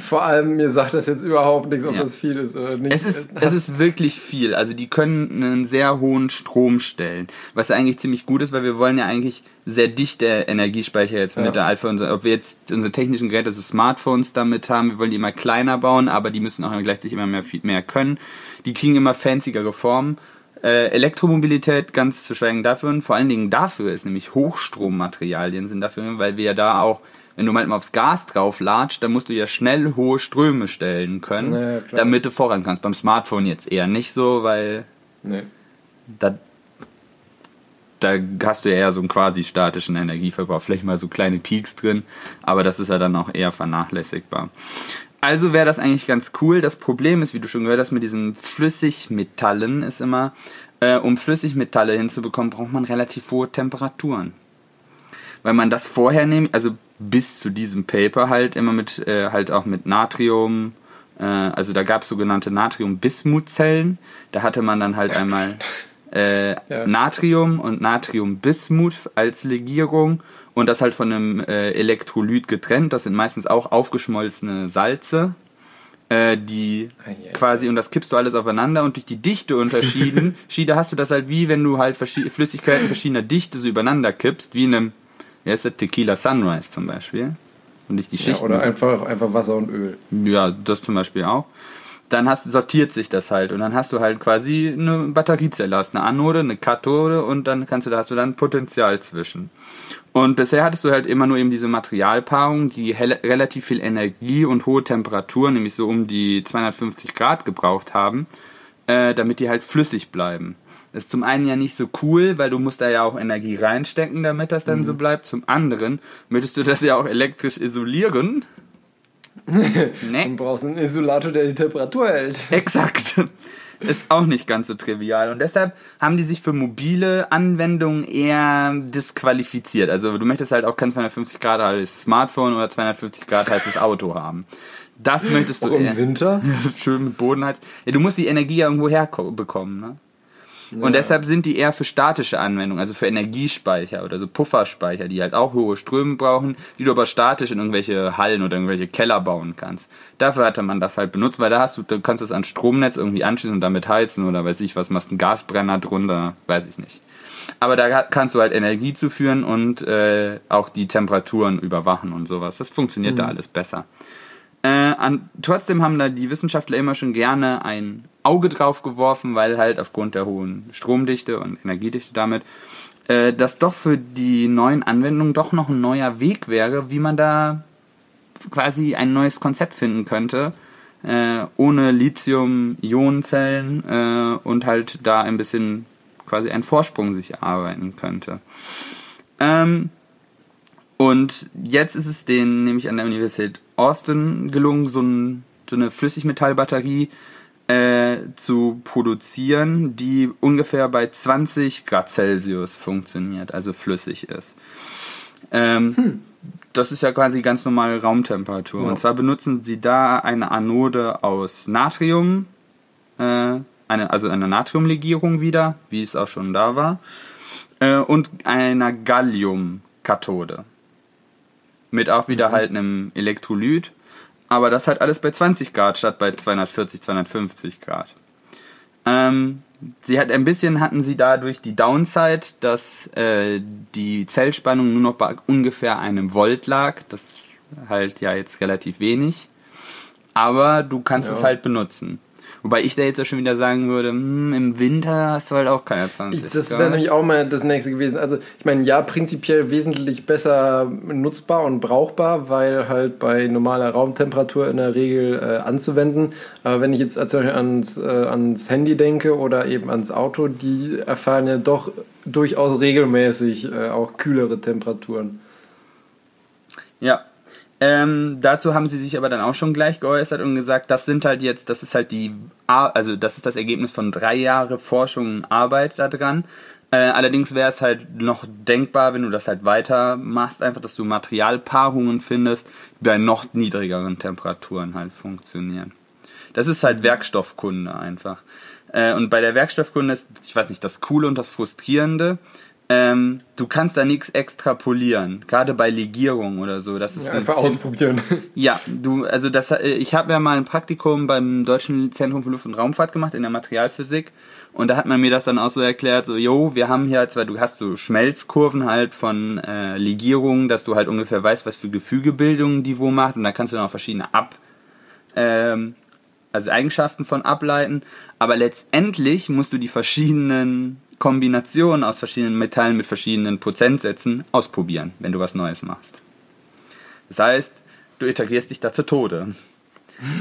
vor allem, mir sagt das jetzt überhaupt nichts, ob ja. das viel ist oder nicht. Es ist, es ist wirklich viel. Also die können einen sehr hohen Strom stellen. Was eigentlich ziemlich gut ist, weil wir wollen ja eigentlich sehr dichte Energiespeicher jetzt ja. mit der Alpha. Und ob wir jetzt unsere technischen Geräte, also Smartphones damit haben, wir wollen die immer kleiner bauen, aber die müssen auch gleichzeitig immer mehr, viel mehr können. Die kriegen immer fancyere Formen. Äh, Elektromobilität ganz zu schweigen dafür und vor allen Dingen dafür ist nämlich Hochstrommaterialien sind dafür, weil wir ja da auch wenn du mal aufs Gas drauf latscht, dann musst du ja schnell hohe Ströme stellen können, naja, damit du voran kannst. Beim Smartphone jetzt eher nicht so, weil nee. da, da hast du ja eher so einen quasi statischen Energieverbrauch. Vielleicht mal so kleine Peaks drin, aber das ist ja dann auch eher vernachlässigbar. Also wäre das eigentlich ganz cool. Das Problem ist, wie du schon gehört hast, mit diesen Flüssigmetallen ist immer, äh, um Flüssigmetalle hinzubekommen, braucht man relativ hohe Temperaturen. Weil man das vorher nimmt, also bis zu diesem Paper halt immer mit, äh, halt auch mit Natrium, äh, also da gab es sogenannte Natrium-Bismut-Zellen. Da hatte man dann halt einmal äh, ja. Natrium und Natrium-Bismut als Legierung und das halt von einem äh, Elektrolyt getrennt. Das sind meistens auch aufgeschmolzene Salze. Äh, die quasi, und das kippst du alles aufeinander und durch die Dichteunterschiede hast du das halt wie, wenn du halt Flüssigkeiten verschiedener Dichte so übereinander kippst, wie in einem ja, ist der Tequila Sunrise zum Beispiel. Und nicht die Schichten. Ja, oder einfach, einfach Wasser und Öl. Ja, das zum Beispiel auch. Dann hast, sortiert sich das halt und dann hast du halt quasi eine Batteriezelle, hast eine Anode, eine Kathode und dann kannst du, da hast du dann Potenzial zwischen. Und bisher hattest du halt immer nur eben diese Materialpaarung, die relativ viel Energie und hohe Temperatur, nämlich so um die 250 Grad gebraucht haben, äh, damit die halt flüssig bleiben. Ist zum einen ja nicht so cool, weil du musst da ja auch Energie reinstecken, damit das dann mhm. so bleibt. Zum anderen möchtest du das ja auch elektrisch isolieren. ne? Du brauchst einen Isolator, der die Temperatur hält. Exakt. Ist auch nicht ganz so trivial. Und deshalb haben die sich für mobile Anwendungen eher disqualifiziert. Also du möchtest halt auch kein 250 Grad heißes Smartphone oder 250 Grad heißes Auto haben. Das möchtest du. Auch im Winter? Schön mit Bodenheiz. Ja, du musst die Energie ja irgendwo herbekommen, ne? Ja. Und deshalb sind die eher für statische Anwendungen, also für Energiespeicher oder so Pufferspeicher, die halt auch hohe Ströme brauchen, die du aber statisch in irgendwelche Hallen oder irgendwelche Keller bauen kannst. Dafür hatte man das halt benutzt, weil da hast du, du kannst es an Stromnetz irgendwie anschließen und damit heizen oder weiß ich was, machst einen Gasbrenner drunter, weiß ich nicht. Aber da kannst du halt Energie zuführen und äh, auch die Temperaturen überwachen und sowas. Das funktioniert mhm. da alles besser. Äh, an, trotzdem haben da die Wissenschaftler immer schon gerne ein Auge drauf geworfen, weil halt aufgrund der hohen Stromdichte und Energiedichte damit äh, das doch für die neuen Anwendungen doch noch ein neuer Weg wäre, wie man da quasi ein neues Konzept finden könnte, äh, ohne Lithium-Ionenzellen äh, und halt da ein bisschen quasi einen Vorsprung sich erarbeiten könnte. Ähm, und jetzt ist es denen nämlich an der Universität Austin gelungen, so, ein, so eine Flüssigmetallbatterie äh, zu produzieren, die ungefähr bei 20 Grad Celsius funktioniert, also flüssig ist. Ähm, hm. Das ist ja quasi ganz normale Raumtemperatur. Ja. Und zwar benutzen sie da eine Anode aus Natrium, äh, eine, also eine Natriumlegierung wieder, wie es auch schon da war, äh, und einer Galliumkathode. Mit auch wieder mhm. halt einem Elektrolyt. aber das halt alles bei 20 Grad statt bei 240, 250 Grad. Ähm, sie hat ein bisschen hatten sie dadurch die Downside, dass äh, die Zellspannung nur noch bei ungefähr einem Volt lag. Das halt ja jetzt relativ wenig. Aber du kannst ja. es halt benutzen. Wobei ich da jetzt ja schon wieder sagen würde, hm, im Winter hast du halt auch keine 20 ich, Das wäre nämlich auch mal das nächste gewesen. Also ich meine, ja, prinzipiell wesentlich besser nutzbar und brauchbar, weil halt bei normaler Raumtemperatur in der Regel äh, anzuwenden. Aber wenn ich jetzt zum Beispiel ans, äh, ans Handy denke oder eben ans Auto, die erfahren ja doch durchaus regelmäßig äh, auch kühlere Temperaturen. Ja, ähm, dazu haben sie sich aber dann auch schon gleich geäußert und gesagt, das sind halt jetzt, das ist halt die, also das ist das Ergebnis von drei Jahren Forschung und Arbeit daran. Äh, allerdings wäre es halt noch denkbar, wenn du das halt weiter machst, einfach, dass du Materialpaarungen findest, die bei noch niedrigeren Temperaturen halt funktionieren. Das ist halt Werkstoffkunde einfach. Äh, und bei der Werkstoffkunde ist, ich weiß nicht, das Coole und das Frustrierende, ähm, du kannst da nichts extrapolieren, gerade bei Legierung oder so. Das ist ja, einfach ausprobieren. Ja, du, also das, äh, ich habe ja mal ein Praktikum beim Deutschen Zentrum für Luft- und Raumfahrt gemacht in der Materialphysik und da hat man mir das dann auch so erklärt, so, jo, wir haben hier zwar, du hast so Schmelzkurven halt von äh, Legierungen, dass du halt ungefähr weißt, was für Gefügebildungen die wo macht und da kannst du dann auch verschiedene ab, ähm, also Eigenschaften von ableiten, aber letztendlich musst du die verschiedenen Kombinationen aus verschiedenen Metallen mit verschiedenen Prozentsätzen ausprobieren, wenn du was Neues machst. Das heißt, du iterierst dich da zu Tode.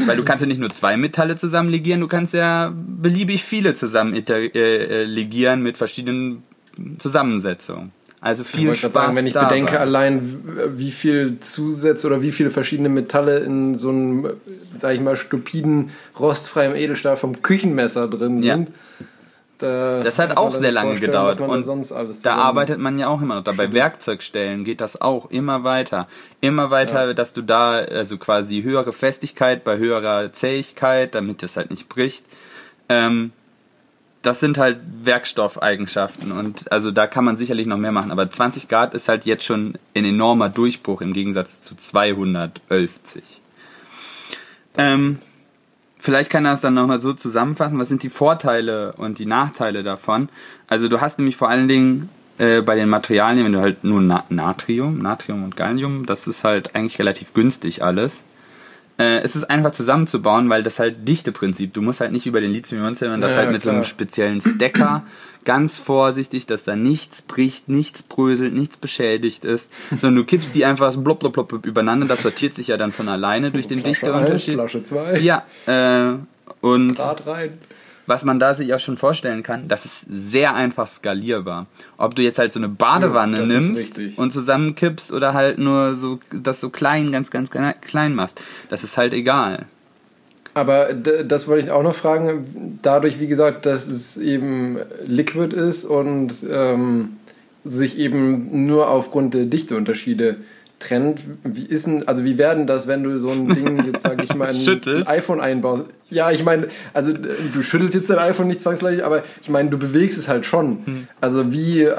Weil du kannst ja nicht nur zwei Metalle zusammen legieren, du kannst ja beliebig viele zusammen äh, äh, legieren mit verschiedenen Zusammensetzungen. Also viel ich Spaß sagen, wenn ich dabei. bedenke allein, wie viel Zusätze oder wie viele verschiedene Metalle in so einem, sag ich mal, stupiden, rostfreien Edelstahl vom Küchenmesser drin sind. Ja da das hat auch sehr lange gedauert. Und da arbeitet man ja auch immer noch. Da bei Werkzeugstellen geht das auch immer weiter. Immer weiter, ja. dass du da, also quasi höhere Festigkeit bei höherer Zähigkeit, damit das halt nicht bricht. Ähm, das sind halt Werkstoffeigenschaften und also da kann man sicherlich noch mehr machen. Aber 20 Grad ist halt jetzt schon ein enormer Durchbruch im Gegensatz zu 211. Ähm, vielleicht kann er es dann nochmal so zusammenfassen. Was sind die Vorteile und die Nachteile davon? Also du hast nämlich vor allen Dingen äh, bei den Materialien, wenn du halt nur Na Natrium, Natrium und Gallium, das ist halt eigentlich relativ günstig alles. Äh, es ist einfach zusammenzubauen, weil das halt Dichteprinzip. Du musst halt nicht über den Lithium-Ionen-Zellen, das ja, halt mit klar. so einem speziellen Stacker ganz vorsichtig, dass da nichts bricht, nichts bröselt, nichts beschädigt ist, sondern du kippst die einfach so blub, blub, blub übereinander. Das sortiert sich ja dann von alleine durch den Dichteunterschied. Flasche 2. Ja, äh, und was man da sich auch schon vorstellen kann, das ist sehr einfach skalierbar. Ob du jetzt halt so eine Badewanne ja, nimmst und zusammenkippst oder halt nur so das so klein, ganz, ganz klein machst, das ist halt egal. Aber das wollte ich auch noch fragen. Dadurch, wie gesagt, dass es eben liquid ist und ähm, sich eben nur aufgrund der Dichteunterschiede trennt, wie ist denn, also wie werden das, wenn du so ein Ding jetzt, sag ich mal, ein, ein iPhone einbaust? Ja, ich meine, also du schüttelst jetzt dein iPhone nicht zwangsläufig, aber ich meine, du bewegst es halt schon. Hm. Also wie,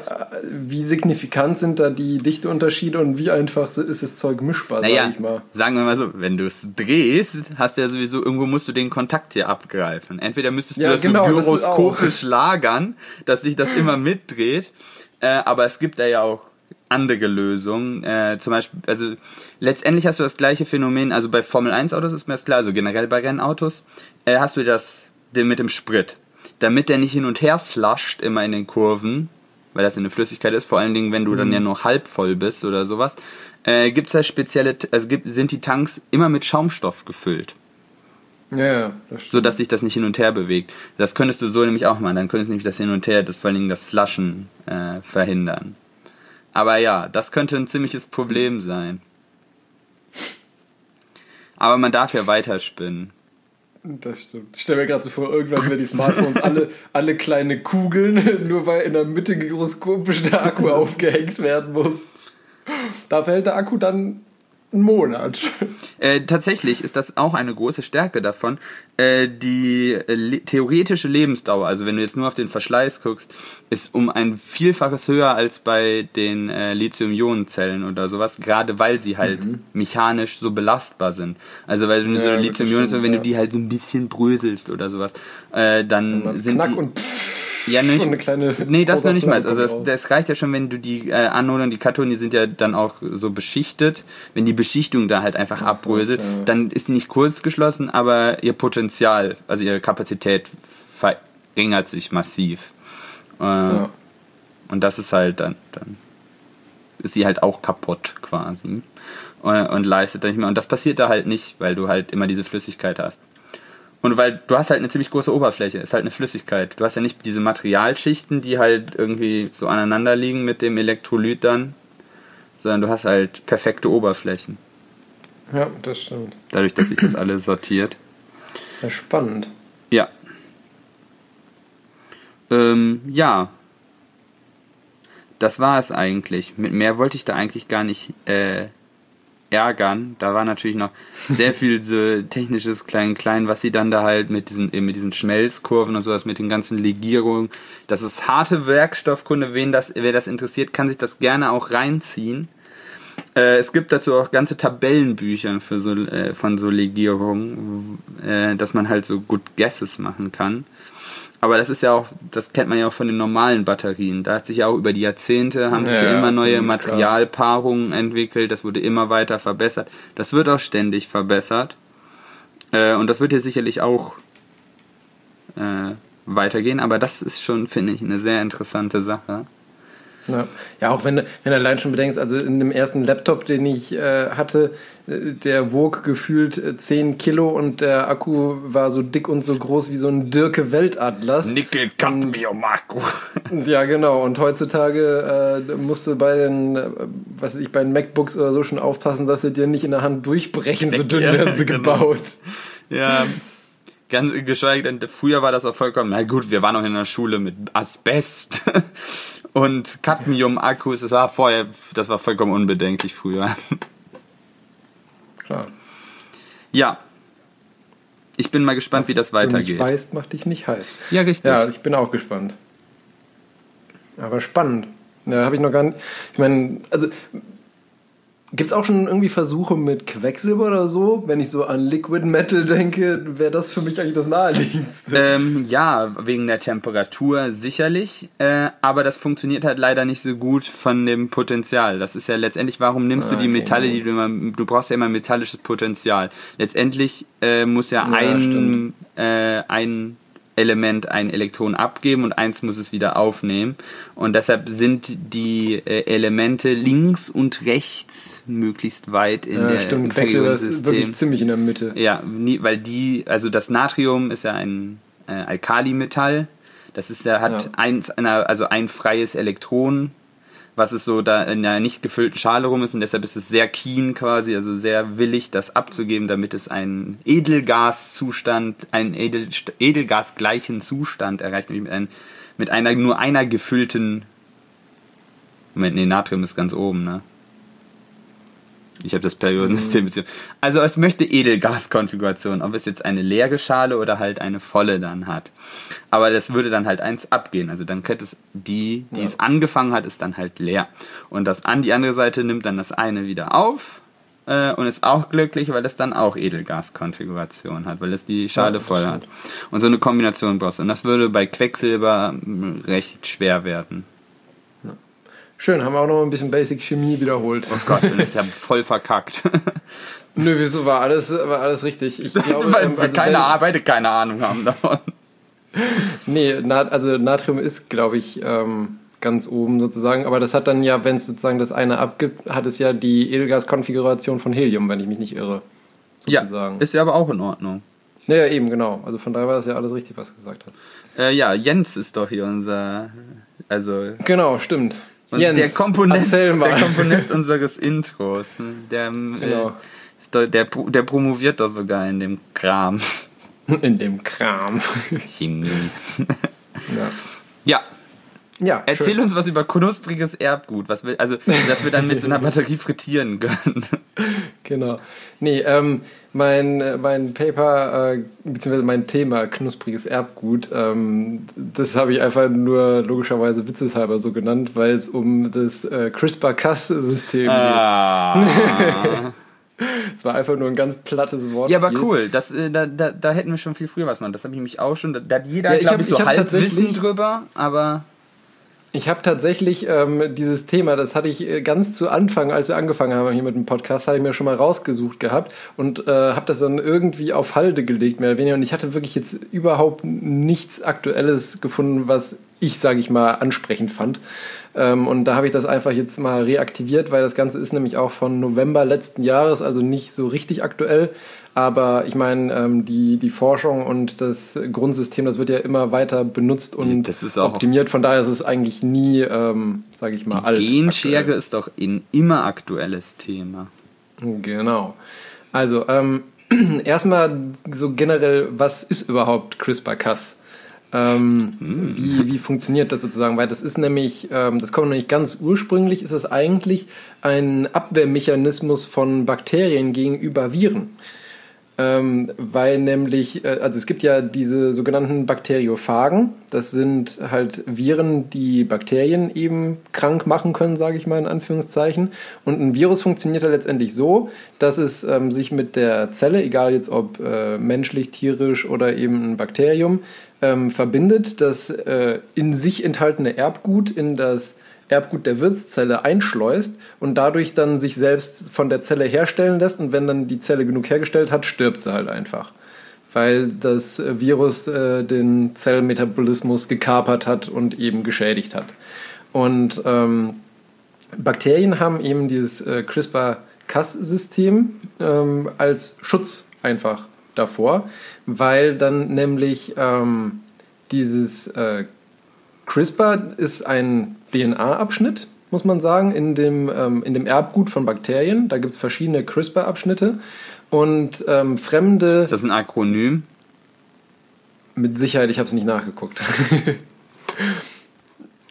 wie signifikant sind da die Dichteunterschiede und wie einfach ist das Zeug mischbar, naja, sag ich mal. Sagen wir mal so, wenn du es drehst, hast du ja sowieso, irgendwo musst du den Kontakt hier abgreifen. Entweder müsstest du ja, das genau, so gyroskopisch das lagern, dass sich das immer mitdreht, äh, aber es gibt da ja auch andere Lösungen. Äh, zum Beispiel, also letztendlich hast du das gleiche Phänomen, also bei Formel 1 Autos ist mir das klar, also generell bei Rennautos, äh, hast du das mit dem Sprit. Damit der nicht hin und her slusht immer in den Kurven, weil das eine Flüssigkeit ist, vor allen Dingen, wenn du mhm. dann ja nur halb voll bist oder sowas, äh, gibt's da spezielle, also gibt, sind die Tanks immer mit Schaumstoff gefüllt. Ja, ja. so dass sich das nicht hin und her bewegt. Das könntest du so nämlich auch machen. Dann könntest du nämlich das hin und her, das vor allen Dingen das Slushen äh, verhindern. Aber ja, das könnte ein ziemliches Problem sein. Aber man darf ja weiterspinnen. Das stimmt. Ich stelle mir gerade so vor, irgendwann werden die Smartphones alle, alle kleine Kugeln, nur weil in der Mitte gyroskopisch der Akku aufgehängt werden muss. Da fällt der Akku dann einen Monat. Äh, tatsächlich ist das auch eine große Stärke davon. Äh, die äh, le theoretische Lebensdauer, also wenn du jetzt nur auf den Verschleiß guckst, ist um ein Vielfaches höher als bei den äh, Lithium-Ionen-Zellen oder sowas, gerade weil sie halt Mhm. mechanisch so belastbar sind. Also weil du so Ja, das Lithium-Ionen, wenn stimmt, du die halt so ein bisschen bröselst oder sowas, äh, dann Man sind knack die... und pff, Ja, nicht, eine kleine nee, das noch nicht mal. Also das, das reicht ja schon, wenn du die äh, Anode und die Kathode, die sind ja dann auch so beschichtet. Wenn die Beschichtung da halt einfach abbröselt, ja. dann ist die nicht kurz geschlossen, aber ihr Potenzial, also ihre Kapazität verringert sich massiv. Äh, Ja. Und das ist halt dann, dann ist sie halt auch kaputt quasi. Und, und leistet dann nicht mehr. Und das passiert da halt nicht, weil du halt immer diese Flüssigkeit hast. Und weil du hast halt eine ziemlich große Oberfläche, ist halt eine Flüssigkeit. Du hast ja nicht diese Materialschichten, die halt irgendwie so aneinander liegen mit dem Elektrolyt dann, sondern du hast halt perfekte Oberflächen. ja, das stimmt. Dadurch, dass sich das alles sortiert. Ja, spannend. Ja. Ähm, ja. Das war es eigentlich. Mit mehr wollte ich da eigentlich gar nicht äh, ärgern. Da war natürlich noch sehr viel so technisches Klein-Klein, was sie dann da halt mit diesen, mit diesen Schmelzkurven und sowas, mit den ganzen Legierungen. Das ist harte Werkstoffkunde. Wen das, wer das interessiert, kann sich das gerne auch reinziehen. Äh, es gibt dazu auch ganze Tabellenbücher für so, äh, von so Legierungen, äh, dass man halt so gut Guesses machen kann. Aber das ist ja auch, das kennt man ja auch von den normalen Batterien. Da hat sich ja auch über die Jahrzehnte, haben sich ja Ja, immer neue Materialpaarungen entwickelt, das wurde immer weiter verbessert. Das wird auch ständig verbessert. Äh, und das wird hier sicherlich auch äh, weitergehen, aber das ist schon, finde ich, eine sehr interessante Sache. Ja, ja auch wenn, wenn du allein schon bedenkst, also in dem ersten Laptop, den ich äh, hatte, äh, der wog gefühlt äh, 10 Kilo und der Akku war so dick und so groß wie so ein Dirke Weltatlas. Nickel, Cadmium, Akku. Ja, genau. Und heutzutage äh, musst du bei den, äh, was ich, bei den MacBooks oder so schon aufpassen, dass sie dir nicht in der Hand durchbrechen, so dünn werden sie genau. gebaut. Ja, ganz geschweige denn, früher war das auch vollkommen, na gut, wir waren noch in der Schule mit Asbest und Cadmium-Akkus, das war vorher, das war vollkommen unbedenklich früher. Klar. Ja. Ich bin mal gespannt, wie das Du nicht weitergeht. weißt, macht dich nicht heiß. Ja, richtig. Ja, ich bin auch gespannt. Aber spannend. Ja, habe ich noch gar nicht. Ich meine, also gibt es auch schon irgendwie Versuche mit Quecksilber oder so? Wenn ich so an Liquid Metal denke, wäre das für mich eigentlich das naheliegendste. Ähm, ja, wegen der Temperatur sicherlich, äh, aber das funktioniert halt leider nicht so gut von dem Potenzial. Das ist ja letztendlich, warum nimmst du Ah, die okay, Metalle, die du immer, du brauchst ja immer metallisches Potenzial. Letztendlich äh, muss ja, Ja, ein, äh, ein Element ein Elektron abgeben und eins muss es wieder aufnehmen. Und deshalb sind die äh, Elemente links und rechts möglichst weit in ja, der stimmt, im ist Periodensystem. wirklich ziemlich in der Mitte. Ja, nie, weil die, also das Natrium ist ja ein äh, Alkalimetall. Das ist ja, hat Ja. eins, einer, also ein freies Elektron, was es so da in einer nicht gefüllten Schale rum ist und deshalb ist es sehr keen quasi, also sehr willig, das abzugeben, damit es einen Edelgaszustand, einen Edel, Edelgasgleichen Zustand erreicht, nämlich mit, ein, mit einer nur einer gefüllten Moment, nee, Natrium ist ganz oben, ne? Ich habe das Periodensystem. beziehungsweise- Also es möchte Edelgaskonfiguration, ob es jetzt eine leere Schale oder halt eine volle dann hat. Aber das würde dann halt eins abgehen. Also dann könnte es die, die es angefangen hat, ist dann halt leer. Und das an die andere Seite nimmt dann das eine wieder auf äh, und ist auch glücklich, weil es dann auch Edelgaskonfiguration hat, weil es die Schale das voll hat. Und so eine Kombination brauchst du. Und das würde bei Quecksilber mh, recht schwer werden. Schön, haben wir auch noch ein bisschen Basic Chemie wiederholt. Oh Gott, das ist ja voll verkackt. Nö, wieso war alles, war alles richtig? Ich glaube, Weil ähm, wir also keine beide keine Ahnung haben davon. Nee, also Natrium ist, glaube ich, ähm, ganz oben sozusagen. Aber das hat dann ja, wenn es sozusagen das eine abgibt, hat es ja die Edelgas-Konfiguration von Helium, wenn ich mich nicht irre. Sozusagen. ist ja aber auch in Ordnung. Ja, ja, eben, genau. Also von daher war das ja alles richtig, was du gesagt hast. Äh, ja, Jens ist doch hier unser, also Genau, stimmt. Und Jens, der Komponist, der Komponist unseres Intros. Der, Genau. äh, ist doch, der, pro- der promoviert doch sogar in dem Kram. In dem Kram. Chemie. ja. Ja, Ja, Erzähl schön. uns was über knuspriges Erbgut, was wir, also, dass wir dann mit so einer Batterie frittieren können. Genau. Nee, ähm, mein, mein Paper, äh, beziehungsweise mein Thema knuspriges Erbgut, ähm, das habe ich einfach nur logischerweise witzeshalber so genannt, weil es um das äh, CRISPR-Cas-System ah. geht. Es war einfach nur ein ganz plattes Wort. Ja, aber cool. Das, äh, da, da, da hätten wir schon viel früher was machen. Das habe ich mich auch schon. Da, da hat jeder, ja, glaube ich, so halb Wissen drüber, aber. Ich habe tatsächlich ähm, dieses Thema, das hatte ich äh, ganz zu Anfang, als wir angefangen haben hier mit dem Podcast, hatte ich mir schon mal rausgesucht gehabt und äh, habe das dann irgendwie auf Halde gelegt, mehr oder weniger. Und ich hatte wirklich jetzt überhaupt nichts Aktuelles gefunden, was ich, sage ich mal, ansprechend fand. Ähm, und da habe ich das einfach jetzt mal reaktiviert, weil das Ganze ist nämlich auch von November letzten Jahres, also nicht so richtig aktuell. Aber ich meine, ähm, die, die Forschung und das Grundsystem, das wird ja immer weiter benutzt und optimiert. Von daher ist es eigentlich nie, ähm, sage ich mal, die alt. Genschere aktuell. ist doch ein immer aktuelles Thema. Genau. Also, ähm, erstmal so generell, was ist überhaupt CRISPR-Cas? Ähm, hm. wie, wie funktioniert das sozusagen? Weil das ist nämlich, ähm, das kommt nämlich ganz ursprünglich, ist es eigentlich ein Abwehrmechanismus von Bakterien gegenüber Viren. Ähm, weil nämlich, äh, also es gibt ja diese sogenannten Bakteriophagen. Das sind halt Viren, die Bakterien eben krank machen können, sage ich mal in Anführungszeichen. Und ein Virus funktioniert ja letztendlich so, dass es ähm, sich mit der Zelle, egal jetzt ob äh, menschlich, tierisch oder eben ein Bakterium, ähm, verbindet, das äh, in sich enthaltene Erbgut in das Erbgut der Wirtszelle einschleust und dadurch dann sich selbst von der Zelle herstellen lässt und wenn dann die Zelle genug hergestellt hat, stirbt sie halt einfach. Weil das Virus äh, den Zellmetabolismus gekapert hat und eben geschädigt hat. Und ähm, Bakterien haben eben dieses äh, CRISPR-Cas-System ähm, als Schutz einfach davor, weil dann nämlich ähm, dieses äh, CRISPR ist ein DNA-Abschnitt, muss man sagen, in dem, ähm, in dem Erbgut von Bakterien. Da gibt es verschiedene CRISPR-Abschnitte. Und ähm, fremde. Ist das ein Akronym? Mit Sicherheit, ich habe es nicht nachgeguckt.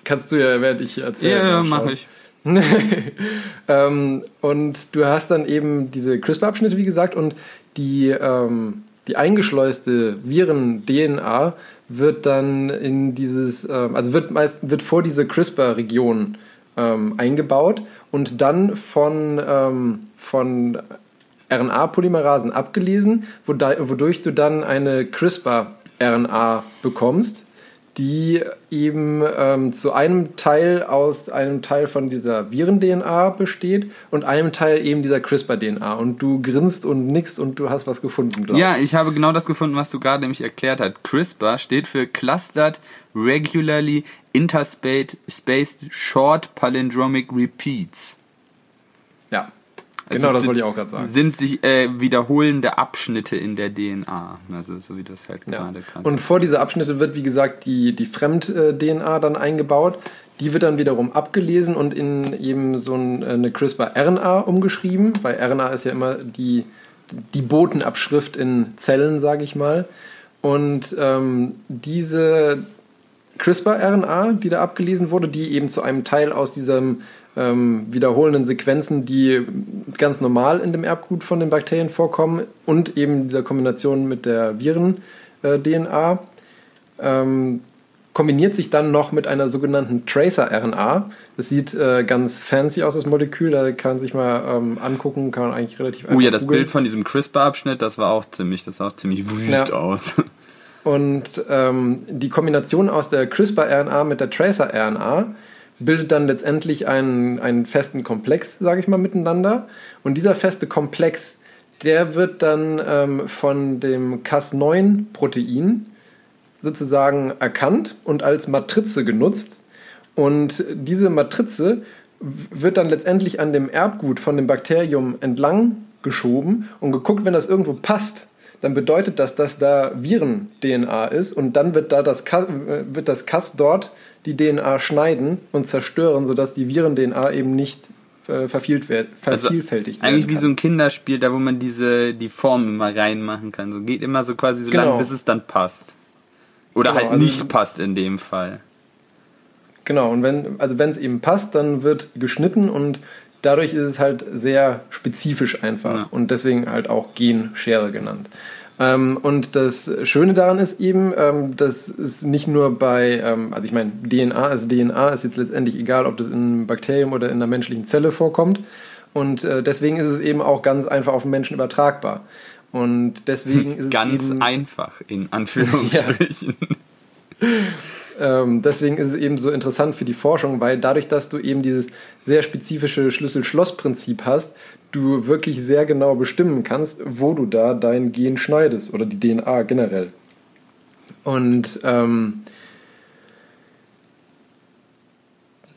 Kannst du ja, werde ich erzählen. Ja, ja mache ich. ähm, und du hast dann eben diese CRISPR-Abschnitte, wie gesagt, und die, ähm, die eingeschleuste Viren-DNA wird dann in dieses, ähm, also wird meist wird vor diese CRISPR-Region ähm, eingebaut und dann von, ähm, von RNA-Polymerasen abgelesen, wodurch du dann eine CRISPR-RNA bekommst, die eben ähm, zu einem Teil aus einem Teil von dieser Viren-DNA besteht und einem Teil eben dieser CRISPR-DNA. Und du grinst und nickst und du hast was gefunden, glaube ich. Ja, ich habe genau das gefunden, was du gerade nämlich erklärt hast. CRISPR steht für Clustered Regularly Interspaced Short Palindromic Repeats. Genau, das wollte ich auch gerade sagen. Sind sich äh, wiederholende Abschnitte in der DNA, also so wie das halt ja. gerade kann. Und vor diese Abschnitte wird, wie gesagt, die, die Fremd-DNA dann eingebaut. Die wird dann wiederum abgelesen und in eben so eine CRISPR-RNA umgeschrieben, weil RNA ist ja immer die, die Botenabschrift in Zellen, sage ich mal. Und ähm, diese CRISPR-RNA, die da abgelesen wurde, die eben zu einem Teil aus diesem ähm, wiederholenden Sequenzen, die ganz normal in dem Erbgut von den Bakterien vorkommen und eben dieser Kombination mit der Viren-DNA. Äh, ähm, kombiniert sich dann noch mit einer sogenannten Tracer-RNA. Das sieht äh, ganz fancy aus, das Molekül. Da kann man sich mal ähm, angucken, kann man eigentlich relativ einfach. Oh ja, das googlen. Bild von diesem CRISPR-Abschnitt, das war auch ziemlich, das sah auch ziemlich wüst ja. aus. Und ähm, die Kombination aus der CRISPR-RNA mit der Tracer-RNA bildet dann letztendlich einen, einen festen Komplex, sage ich mal, miteinander. Und dieser feste Komplex, der wird dann ähm, von dem Cas9-Protein sozusagen erkannt und als Matrize genutzt. Und diese Matrize wird dann letztendlich an dem Erbgut von dem Bakterium entlang geschoben und geguckt, wenn das irgendwo passt, dann bedeutet das, dass da Viren-DNA ist und dann wird da das Cas, äh, wird das Cas dort die DNA schneiden und zerstören, sodass die Viren-DNA eben nicht äh, vervielfältigt also Eigentlich werden wie so ein Kinderspiel, da wo man diese die Form immer reinmachen kann. So geht immer so quasi so genau. lange, bis es dann passt. Oder genau, halt also nicht passt in dem Fall. Genau, und wenn also wenn es eben passt, dann wird geschnitten und dadurch ist es halt sehr spezifisch einfach ja. und deswegen halt auch Genschere genannt. Ähm, und das Schöne daran ist eben, ähm, dass es nicht nur bei, ähm, also ich meine, DNA ist DNA, ist jetzt letztendlich egal, ob das in einem Bakterium oder in einer menschlichen Zelle vorkommt. Und äh, deswegen ist es eben auch ganz einfach auf den Menschen übertragbar. Und deswegen ist es ganz einfach in Anführungsstrichen. Ja. Ähm, deswegen ist es eben so interessant für die Forschung, weil dadurch, dass du eben dieses sehr spezifische Schlüssel-Schloss-Prinzip hast, du wirklich sehr genau bestimmen kannst, wo du da dein Gen schneidest oder die DNA generell. Und ähm,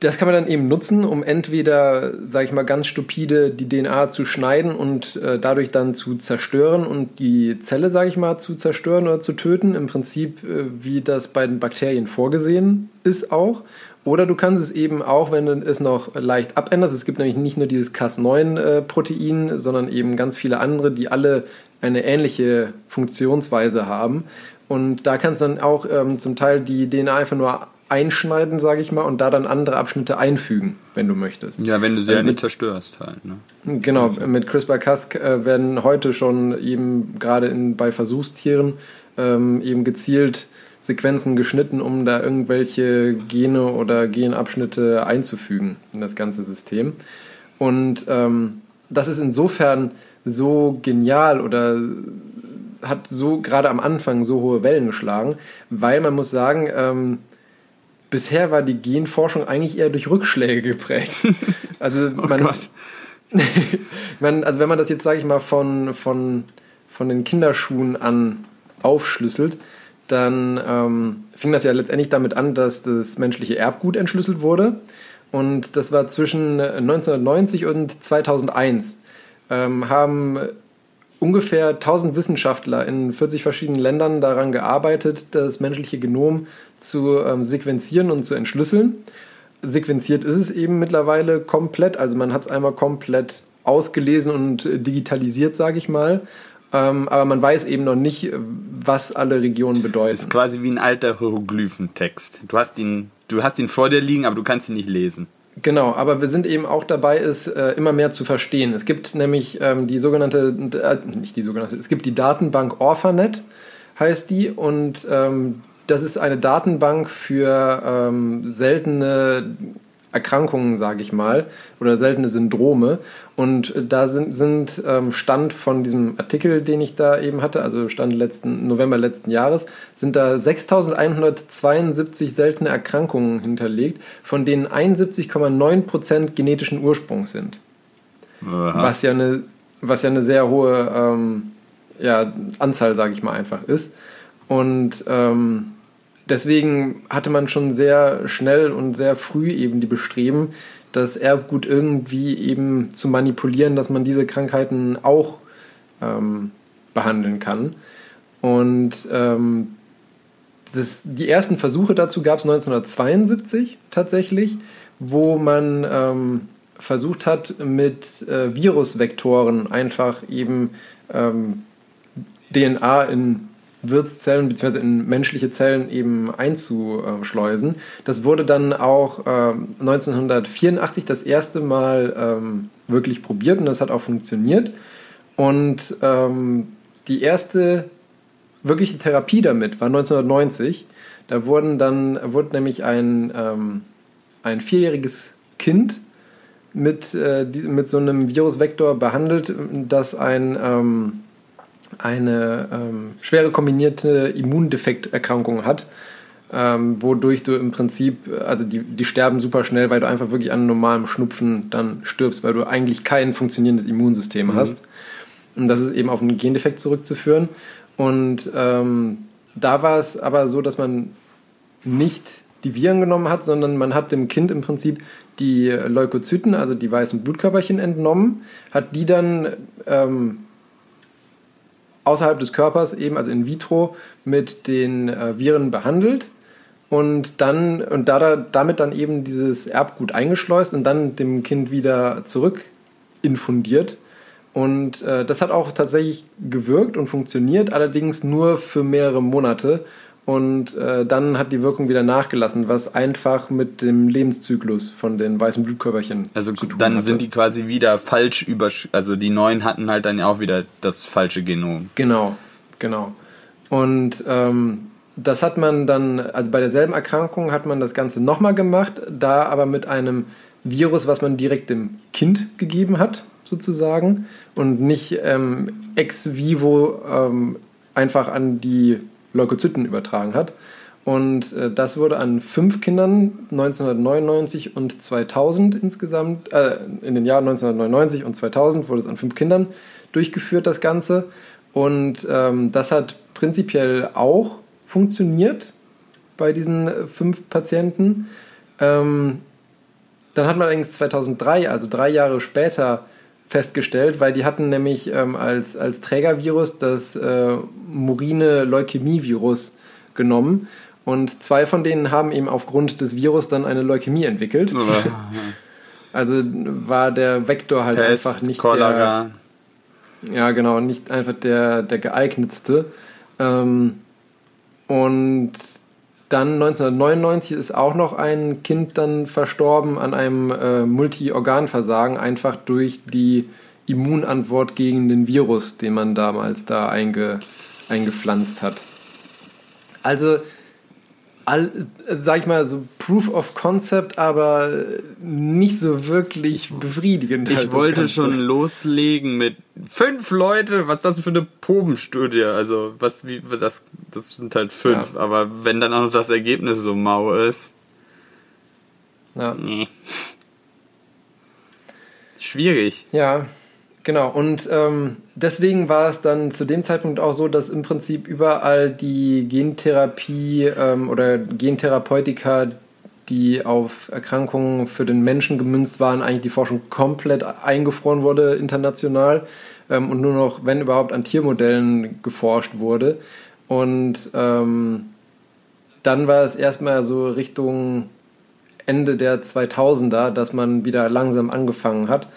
das kann man dann eben nutzen, um entweder, sage ich mal, ganz stupide die DNA zu schneiden und äh, dadurch dann zu zerstören und die Zelle, sage ich mal, zu zerstören oder zu töten. Im Prinzip, äh, wie das bei den Bakterien vorgesehen ist auch. Oder du kannst es eben auch, wenn du es noch leicht abänderst. Es gibt nämlich nicht nur dieses Cas9-Protein, äh, sondern eben ganz viele andere, die alle eine ähnliche Funktionsweise haben. Und da kannst du dann auch ähm, zum Teil die DNA einfach nur einschneiden, sage ich mal, und da dann andere Abschnitte einfügen, wenn du möchtest. Ja, wenn du sie also ja nicht zerstörst halt. Ne? Genau, mit CRISPR-Cas äh, werden heute schon eben gerade bei Versuchstieren ähm, eben gezielt Sequenzen geschnitten, um da irgendwelche Gene oder Genabschnitte einzufügen in das ganze System. Und ähm, das ist insofern so genial oder hat so gerade am Anfang so hohe Wellen geschlagen, weil man muss sagen, ähm, bisher war die Genforschung eigentlich eher durch Rückschläge geprägt. Also oh man, man, also wenn man das jetzt, sage ich mal, von, von, von den Kinderschuhen an aufschlüsselt, dann ähm, fing das ja letztendlich damit an, dass das menschliche Erbgut entschlüsselt wurde. Und das war zwischen 1990 und 2001. Ähm, haben ungefähr 1000 Wissenschaftler in 40 verschiedenen Ländern daran gearbeitet, das menschliche Genom zu ähm, sequenzieren und zu entschlüsseln. Sequenziert ist es eben mittlerweile komplett, also man hat es einmal komplett ausgelesen und digitalisiert, sage ich mal. Ähm, aber man weiß eben noch nicht, was alle Regionen bedeuten. Das ist quasi wie ein alter Hieroglyphentext. Du hast ihn, du hast ihn vor dir liegen, aber du kannst ihn nicht lesen. Genau, aber wir sind eben auch dabei, es äh, immer mehr zu verstehen. Es gibt nämlich ähm, die sogenannte, äh, nicht die sogenannte, es gibt die Datenbank Orphanet, heißt die, und ähm, das ist eine Datenbank für ähm, seltene Erkrankungen, sage ich mal, oder seltene Syndrome. Und da sind, sind ähm, Stand von diesem Artikel, den ich da eben hatte, also Stand letzten, November letzten Jahres, sind da 6172 seltene Erkrankungen hinterlegt, von denen 71,9% genetischen Ursprungs sind. Was ja, eine, was ja eine sehr hohe ähm, ja, Anzahl, sage ich mal, einfach ist. Und ähm, deswegen hatte man schon sehr schnell und sehr früh eben die Bestreben, das Erbgut irgendwie eben zu manipulieren, dass man diese Krankheiten auch ähm, behandeln kann. Und ähm, das, die ersten Versuche dazu gab es 1972 tatsächlich, wo man ähm, versucht hat, mit äh, Virusvektoren einfach eben ähm, DNA in Wirtszellen bzw. in menschliche Zellen eben einzuschleusen. Das wurde dann auch äh, 1984 das erste Mal ähm, wirklich probiert und das hat auch funktioniert. Und ähm, die erste wirkliche Therapie damit war 1990. Da wurden dann, wurde nämlich ein, ähm, ein vierjähriges Kind mit, äh, mit so einem Virusvektor behandelt, das ein ähm, eine ähm, schwere kombinierte Immundefekterkrankung hat, ähm, wodurch du im Prinzip, also die, die sterben super schnell, weil du einfach wirklich an normalem Schnupfen dann stirbst, weil du eigentlich kein funktionierendes Immunsystem mhm. hast. Und das ist eben auf einen Gendefekt zurückzuführen. Und ähm, da war es aber so, dass man nicht die Viren genommen hat, sondern man hat dem Kind im Prinzip die Leukozyten, also die weißen Blutkörperchen entnommen, hat die dann ähm, außerhalb des Körpers, eben also in vitro, mit den äh, Viren behandelt und dann und da, damit dann eben dieses Erbgut eingeschleust und dann dem Kind wieder zurück infundiert. Und äh, das hat auch tatsächlich gewirkt und funktioniert, allerdings nur für mehrere Monate. Und äh, dann hat die Wirkung wieder nachgelassen, was einfach mit dem Lebenszyklus von den weißen Blutkörperchen also zu tun dann hatte. sind die quasi wieder falsch über also die neuen hatten halt dann auch wieder das falsche Genom. Genau, genau. Und ähm, das hat man dann, also bei derselben Erkrankung hat man das Ganze nochmal gemacht, da aber mit einem Virus, was man direkt dem Kind gegeben hat, sozusagen, und nicht ähm, ex vivo ähm, einfach an die Leukozyten übertragen hat. Und äh, das wurde an fünf Kindern 1999 und 2000 insgesamt, äh, in den Jahren 1999 und 2000 wurde es an fünf Kindern durchgeführt, das Ganze. Und ähm, das hat prinzipiell auch funktioniert bei diesen äh, fünf Patienten. Ähm, dann hat man allerdings 2003, also drei Jahre später, festgestellt, weil die hatten nämlich ähm, als, als Trägervirus das äh, murine Leukämie-Virus genommen. Und zwei von denen haben eben aufgrund des Virus dann eine Leukämie entwickelt. also war der Vektor halt Pest, einfach nicht Cholera. der. Ja, genau, nicht einfach der, der geeignetste. Ähm, und dann 1999 ist auch noch ein Kind dann verstorben an einem äh, Multi-Organversagen, einfach durch die Immunantwort gegen den Virus, den man damals da einge, eingepflanzt hat. Also all, sag ich mal, so Proof of Concept, aber nicht so wirklich befriedigend. Ich halt wollte schon loslegen mit fünf Leute, was ist das für eine Probenstudie? Also, was, wie, das, das sind halt fünf, ja. aber wenn dann auch noch das Ergebnis so mau ist. Ja. Nee. Schwierig. Ja, Genau, und ähm, deswegen war es dann zu dem Zeitpunkt auch so, dass im Prinzip überall die Gentherapie ähm, oder Gentherapeutika, die auf Erkrankungen für den Menschen gemünzt waren, eigentlich die Forschung komplett eingefroren wurde international ähm, und nur noch, wenn überhaupt, an Tiermodellen geforscht wurde. Und ähm, dann war es erstmal so Richtung Ende der 2000er, dass man wieder langsam angefangen hat.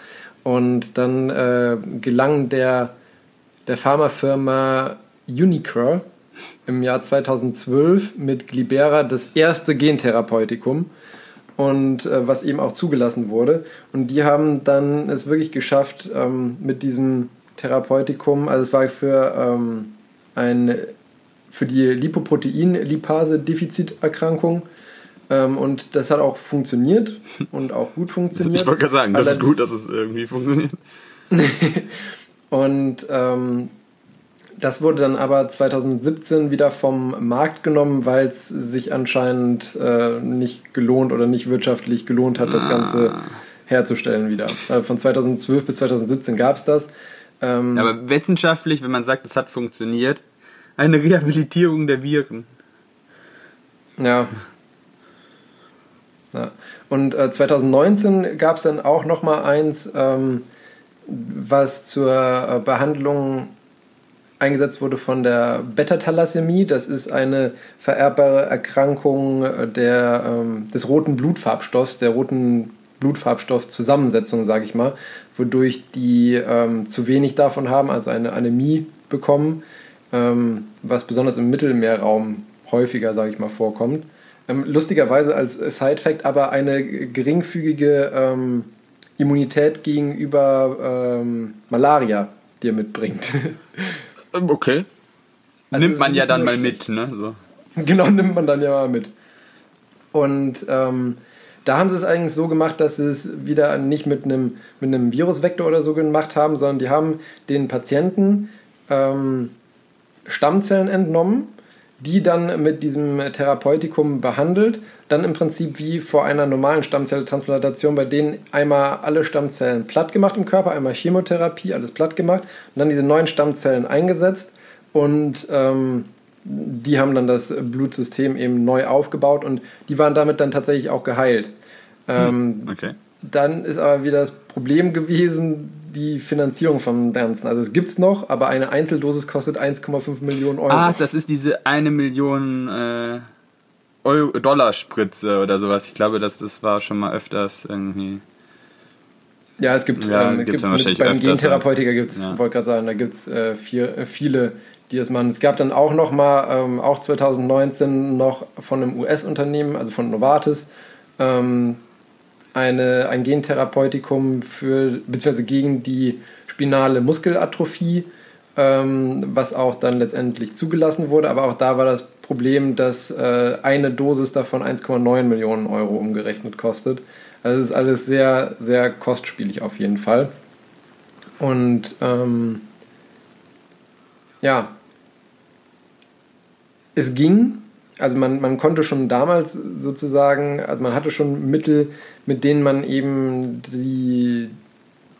Und dann äh, gelang der, der Pharmafirma Unicure im Jahr 2012 mit Glibera das erste Gentherapeutikum und äh, was eben auch zugelassen wurde. Und die haben dann es wirklich geschafft ähm, mit diesem Therapeutikum, also es war für ähm, ein für die Lipoprotein-Lipase-Defiziterkrankung ähm, und das hat auch funktioniert und auch gut funktioniert. Ich wollte gerade sagen, das ist gut, dass es irgendwie funktioniert. und ähm, das wurde dann aber 2017 wieder vom Markt genommen, weil es sich anscheinend äh, nicht gelohnt oder nicht wirtschaftlich gelohnt hat, das ah. Ganze herzustellen wieder. Also von 2012 bis 2017 gab es das. Ähm, aber wissenschaftlich, wenn man sagt, es hat funktioniert, eine Rehabilitierung der Viren. Ja, ja. Und äh, 2019 gab es dann auch noch mal eins, ähm, was zur äh, Behandlung eingesetzt wurde von der Beta-Thalassämie. Das ist eine vererbbare Erkrankung der, ähm, des roten Blutfarbstoffs, der roten Blutfarbstoffzusammensetzung, sage ich mal, wodurch die ähm, zu wenig davon haben, also eine Anämie bekommen, ähm, was besonders im Mittelmeerraum häufiger, sage ich mal, vorkommt. Ähm, lustigerweise als Side-Fact aber eine geringfügige ähm, Immunität gegenüber ähm, Malaria dir mitbringt. Ähm, okay. Also nimmt man ja dann mal mit, ne? So. Genau, nimmt man dann ja mal mit. Und ähm, da haben sie es eigentlich so gemacht, dass sie es wieder nicht mit einem, mit einem Virusvektor oder so gemacht haben, sondern die haben den Patienten ähm, Stammzellen entnommen die dann mit diesem Therapeutikum behandelt, dann im Prinzip wie vor einer normalen Stammzelltransplantation, bei denen einmal alle Stammzellen platt gemacht im Körper, einmal Chemotherapie, alles platt gemacht und dann diese neuen Stammzellen eingesetzt und ähm, die haben dann das Blutsystem eben neu aufgebaut und die waren damit dann tatsächlich auch geheilt. Hm, ähm, okay. Dann ist aber wieder das Problem gewesen, die Finanzierung vom Ganzen. Also es gibt es noch, aber eine Einzeldosis kostet 1,5 Millionen Euro. Ah, das ist diese eine Million äh, Euro, Dollarspritze oder sowas. Ich glaube, das, das war schon mal öfters irgendwie. Ja, es gibt, ja, ähm, gibt mit, beim Gentherapeutiker gibt es, ja. wollte gerade sagen, da gibt es äh, äh, viele, die das machen. Es gab dann auch noch mal, ähm, auch 2019 noch von einem US-Unternehmen, also von Novartis, ähm, eine, ein Gentherapeutikum für, beziehungsweise gegen die spinale Muskelatrophie, ähm, was auch dann letztendlich zugelassen wurde. Aber auch da war das Problem, dass äh, eine Dosis davon 1,9 Millionen Euro umgerechnet kostet. Also es ist alles sehr, sehr kostspielig auf jeden Fall. Und ähm, ja, es ging, also man, man konnte schon damals sozusagen, also man hatte schon Mittel, mit denen man eben die,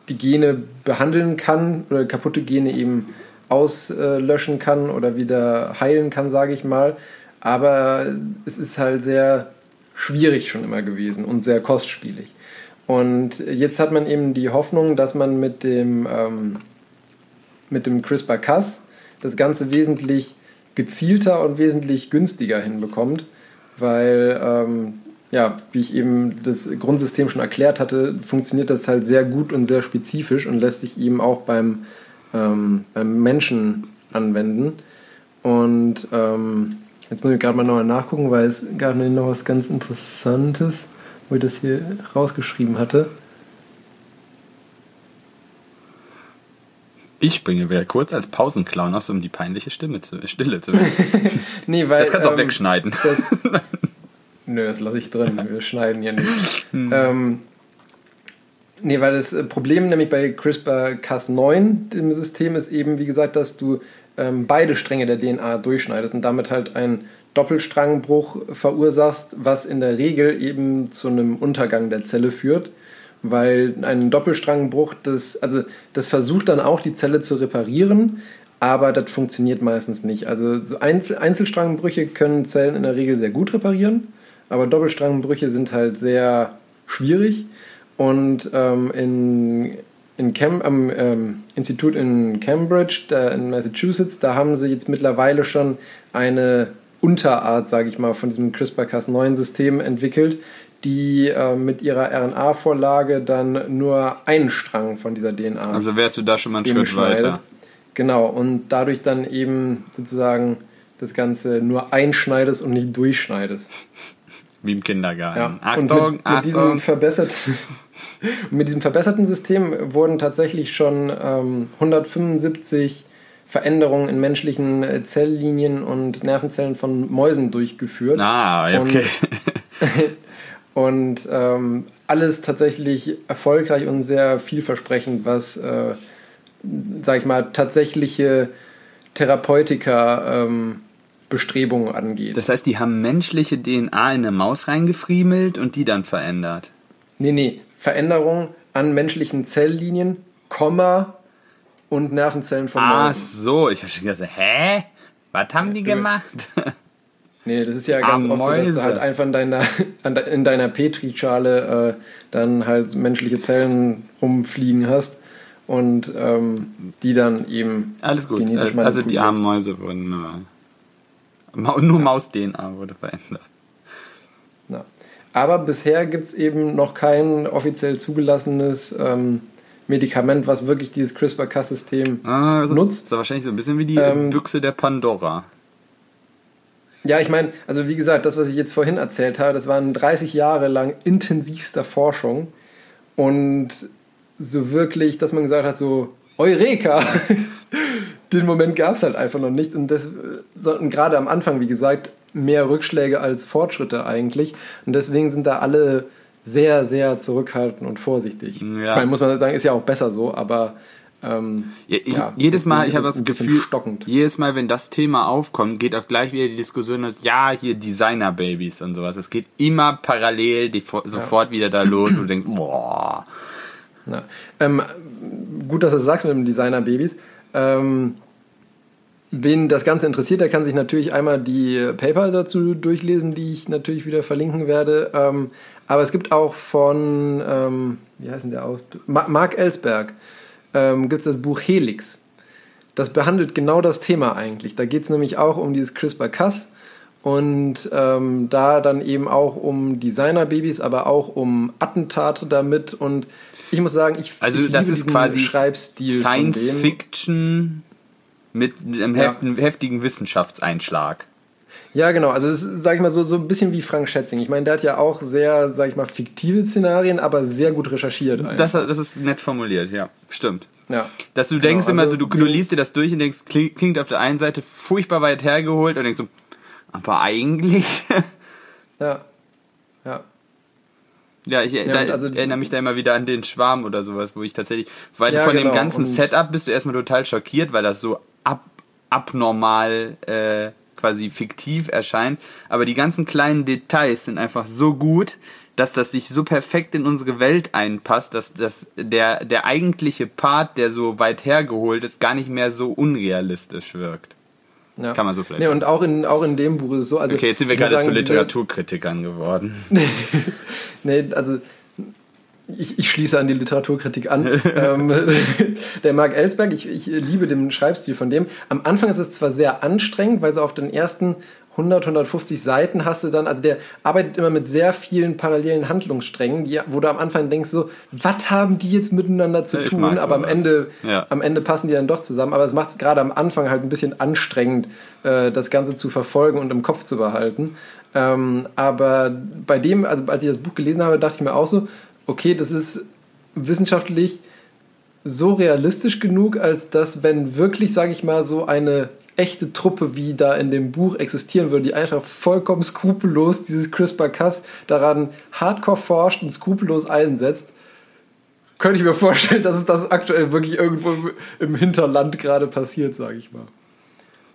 die Gene behandeln kann oder kaputte Gene eben auslöschen kann oder wieder heilen kann, sage ich mal. Aber es ist halt sehr schwierig schon immer gewesen und sehr kostspielig. Und jetzt hat man eben die Hoffnung, dass man mit dem, ähm, mit dem CRISPR-Cas das Ganze wesentlich gezielter und wesentlich günstiger hinbekommt, weil, ähm, ja, wie ich eben das Grundsystem schon erklärt hatte, funktioniert das halt sehr gut und sehr spezifisch und lässt sich eben auch beim, ähm, beim Menschen anwenden. Und ähm, jetzt muss ich gerade mal nochmal nachgucken, weil es gab noch was ganz Interessantes, wo ich das hier rausgeschrieben hatte. Ich springe wieder kurz als Pausenclown aus, um die peinliche Stimme zu, Stille zu nee, weil, Das kannst du ähm, auch wegschneiden. Das, nö, das lasse ich drin. Wir schneiden hier nicht. Hm. Ähm, nee, weil das Problem nämlich bei CRISPR-Cas9, dem System, ist eben, wie gesagt, dass du ähm, beide Stränge der DNA durchschneidest und damit halt einen Doppelstrangbruch verursachst, was in der Regel eben zu einem Untergang der Zelle führt weil ein Doppelstrangbruch, das, also das versucht dann auch die Zelle zu reparieren, aber das funktioniert meistens nicht. Also so Einzel Einzelstrangbrüche können Zellen in der Regel sehr gut reparieren, aber Doppelstrangbrüche sind halt sehr schwierig und ähm, in, in Cam am ähm, Institut in Cambridge, in Massachusetts, da haben sie jetzt mittlerweile schon eine Unterart, sage ich mal, von diesem CRISPR-Cas9-System entwickelt, die äh, mit ihrer RNA-Vorlage dann nur einen Strang von dieser DNA. Also wärst du da schon mal einen Schritt weiter. Genau, und dadurch dann eben sozusagen das Ganze nur einschneidest und nicht durchschneidest. Wie im Kindergarten. Ja. Achtung, und mit, mit Achtung. Diesem verbesserten, mit diesem verbesserten System wurden tatsächlich schon ähm, 175 Veränderungen in menschlichen äh, Zelllinien und Nervenzellen von Mäusen durchgeführt. Ah, okay. Und ähm, alles tatsächlich erfolgreich und sehr vielversprechend, was, äh, sag ich mal, tatsächliche Therapeutika ähm, Bestrebungen angeht. Das heißt, die haben menschliche DNA in eine Maus reingefriemelt und die dann verändert? Nee, nee. Veränderung an menschlichen Zelllinien, Komma und Nervenzellen von Mäusen. Ach so, ich habe schon gesagt, hä? Was haben die gemacht? Nee, das ist ja ganz Amoise. oft so, dass du halt einfach in deiner, in deiner Petrischale äh, dann halt menschliche Zellen rumfliegen hast und ähm, die dann eben Alles gut. genetisch Also die armen Mäuse wurden nur, nur Maus-DNA wurde verändert. Ja. Aber bisher gibt es eben noch kein offiziell zugelassenes ähm, Medikament, was wirklich dieses CRISPR-Cas-System ah, also nutzt. Das ist wahrscheinlich so ein bisschen wie die ähm, Büchse der Pandora. Ja, ich meine, also wie gesagt, das, was ich jetzt vorhin erzählt habe, das waren 30 Jahre lang intensivster Forschung und so wirklich, dass man gesagt hat, so Eureka! Den Moment gab es halt einfach noch nicht und das sollten gerade am Anfang, wie gesagt, mehr Rückschläge als Fortschritte eigentlich und deswegen sind da alle sehr, sehr zurückhaltend und vorsichtig. Ja. Ich meine, muss man sagen, ist ja auch besser so, aber ähm, ja, ich, ja, jedes Mal, ich habe das Gefühl, stockend. jedes Mal, wenn das Thema aufkommt, geht auch gleich wieder die Diskussion, dass ja, hier Designer-Babys und sowas. Es geht immer parallel die, sofort wieder da los und du denkst, boah. Ähm, gut, dass du das sagst mit dem Designer-Babys. Ähm, wen das Ganze interessiert, der kann sich natürlich einmal die Paper dazu durchlesen, die ich natürlich wieder verlinken werde. Ähm, aber es gibt auch von, ähm, wie heißt denn der auch? Mark Ellsberg ähm, gibt es das Buch Helix. Das behandelt genau das Thema eigentlich. Da geht es nämlich auch um dieses CRISPR-Cas und ähm, da dann eben auch um Designerbabys, aber auch um Attentate damit. Und ich muss sagen, ich, also ich das ist quasi Schreibstil Science Fiction mit einem Ja. heftigen Wissenschaftseinschlag. Ja, genau. Also es ist, sag ich mal, so, so ein bisschen wie Frank Schätzing. Ich meine, der hat ja auch sehr, sag ich mal, fiktive Szenarien, aber sehr gut recherchiert. Das, das ist nett formuliert, ja, stimmt. ja. Dass du denkst immer also so, du, du liest dir das durch und denkst, klingt, klingt auf der einen Seite furchtbar weit hergeholt und denkst so, aber eigentlich. Ja. Ja. Ja, ich Ja, da, also- erinnere mich da immer wieder an den Schwarm oder sowas, wo ich tatsächlich, weil Ja, von genau, dem ganzen und- Setup bist du erstmal total schockiert, weil das so ab, abnormal äh, quasi fiktiv erscheint. Aber die ganzen kleinen Details sind einfach so gut, dass das sich so perfekt in unsere Welt einpasst, dass, dass der, der eigentliche Part, der so weit hergeholt ist, gar nicht mehr so unrealistisch wirkt. Ja. Kann man so vielleicht Nee, und auch in, auch in dem Buch ist es so. Also Okay, jetzt sind wir gerade zu sagen, diese- Literaturkritikern geworden. Nee, also ich, ich schließe an die Literaturkritik an. ähm, der Mark Ellsberg, ich, ich liebe den Schreibstil von dem. Am Anfang ist es zwar sehr anstrengend, weil so auf den ersten 100, 150 Seiten hast du dann, also der arbeitet immer mit sehr vielen parallelen Handlungssträngen, die, wo du am Anfang denkst so, was haben die jetzt miteinander zu Ja, tun? Aber am. Ende, Ja. am Ende passen die dann doch zusammen. Aber es macht es gerade am Anfang halt ein bisschen anstrengend, äh, das Ganze zu verfolgen und im Kopf zu behalten. Ähm, aber bei dem, also als ich das Buch gelesen habe, dachte ich mir auch so, okay, das ist wissenschaftlich so realistisch genug, als dass, wenn wirklich, sage ich mal, so eine echte Truppe, wie da in dem Buch existieren würde, die einfach vollkommen skrupellos dieses CRISPR-Cas daran hardcore forscht und skrupellos einsetzt, könnte ich mir vorstellen, dass es das aktuell wirklich irgendwo im Hinterland gerade passiert, sage ich mal.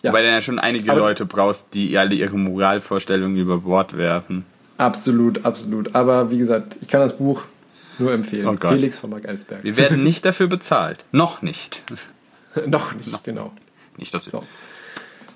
Ja. Weil du ja schon einige Aber- Leute brauchst, die alle ihre Moralvorstellungen über Bord werfen. Absolut, absolut. Aber wie gesagt, ich kann das Buch nur empfehlen. Oh Gott. Felix von Mark Ellsberg. Wir werden nicht dafür bezahlt. Noch nicht. Noch nicht, genau. Nicht, dass So.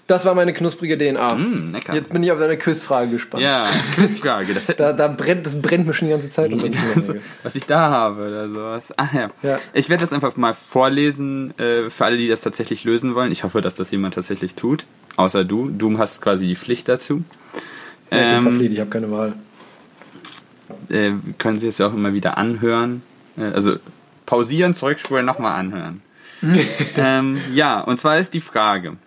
Das war meine knusprige DNA. Mm. Jetzt bin ich auf deine Quizfrage gespannt. Ja, Quizfrage. Das Da, da brennt, das brennt mir schon die ganze Zeit unter also, was ich da habe oder sowas. Ah ja. Ja. Ich werde das einfach mal vorlesen äh, für alle, die das tatsächlich lösen wollen. Ich hoffe, dass das jemand tatsächlich tut. Außer du. Du hast quasi die Pflicht dazu. Ja, ich bin Ähm, verpflichtet, ich habe keine Wahl. äh, können Sie es ja auch immer wieder anhören. Äh, also pausieren, zurückspulen, nochmal anhören. ähm, ja, und zwar ist die Frage.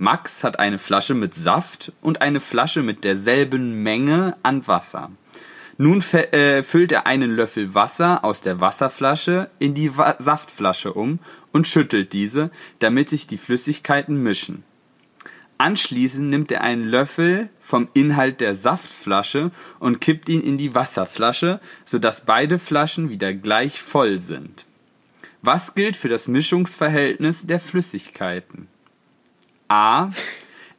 Max hat eine Flasche mit Saft und eine Flasche mit derselben Menge an Wasser. Nun äh, füllt er einen Löffel Wasser aus der Wasserflasche in die Wa Saftflasche um und schüttelt diese, damit sich die Flüssigkeiten mischen. Anschließend nimmt er einen Löffel vom Inhalt der Saftflasche und kippt ihn in die Wasserflasche, sodass beide Flaschen wieder gleich voll sind. Was gilt für das Mischungsverhältnis der Flüssigkeiten? A.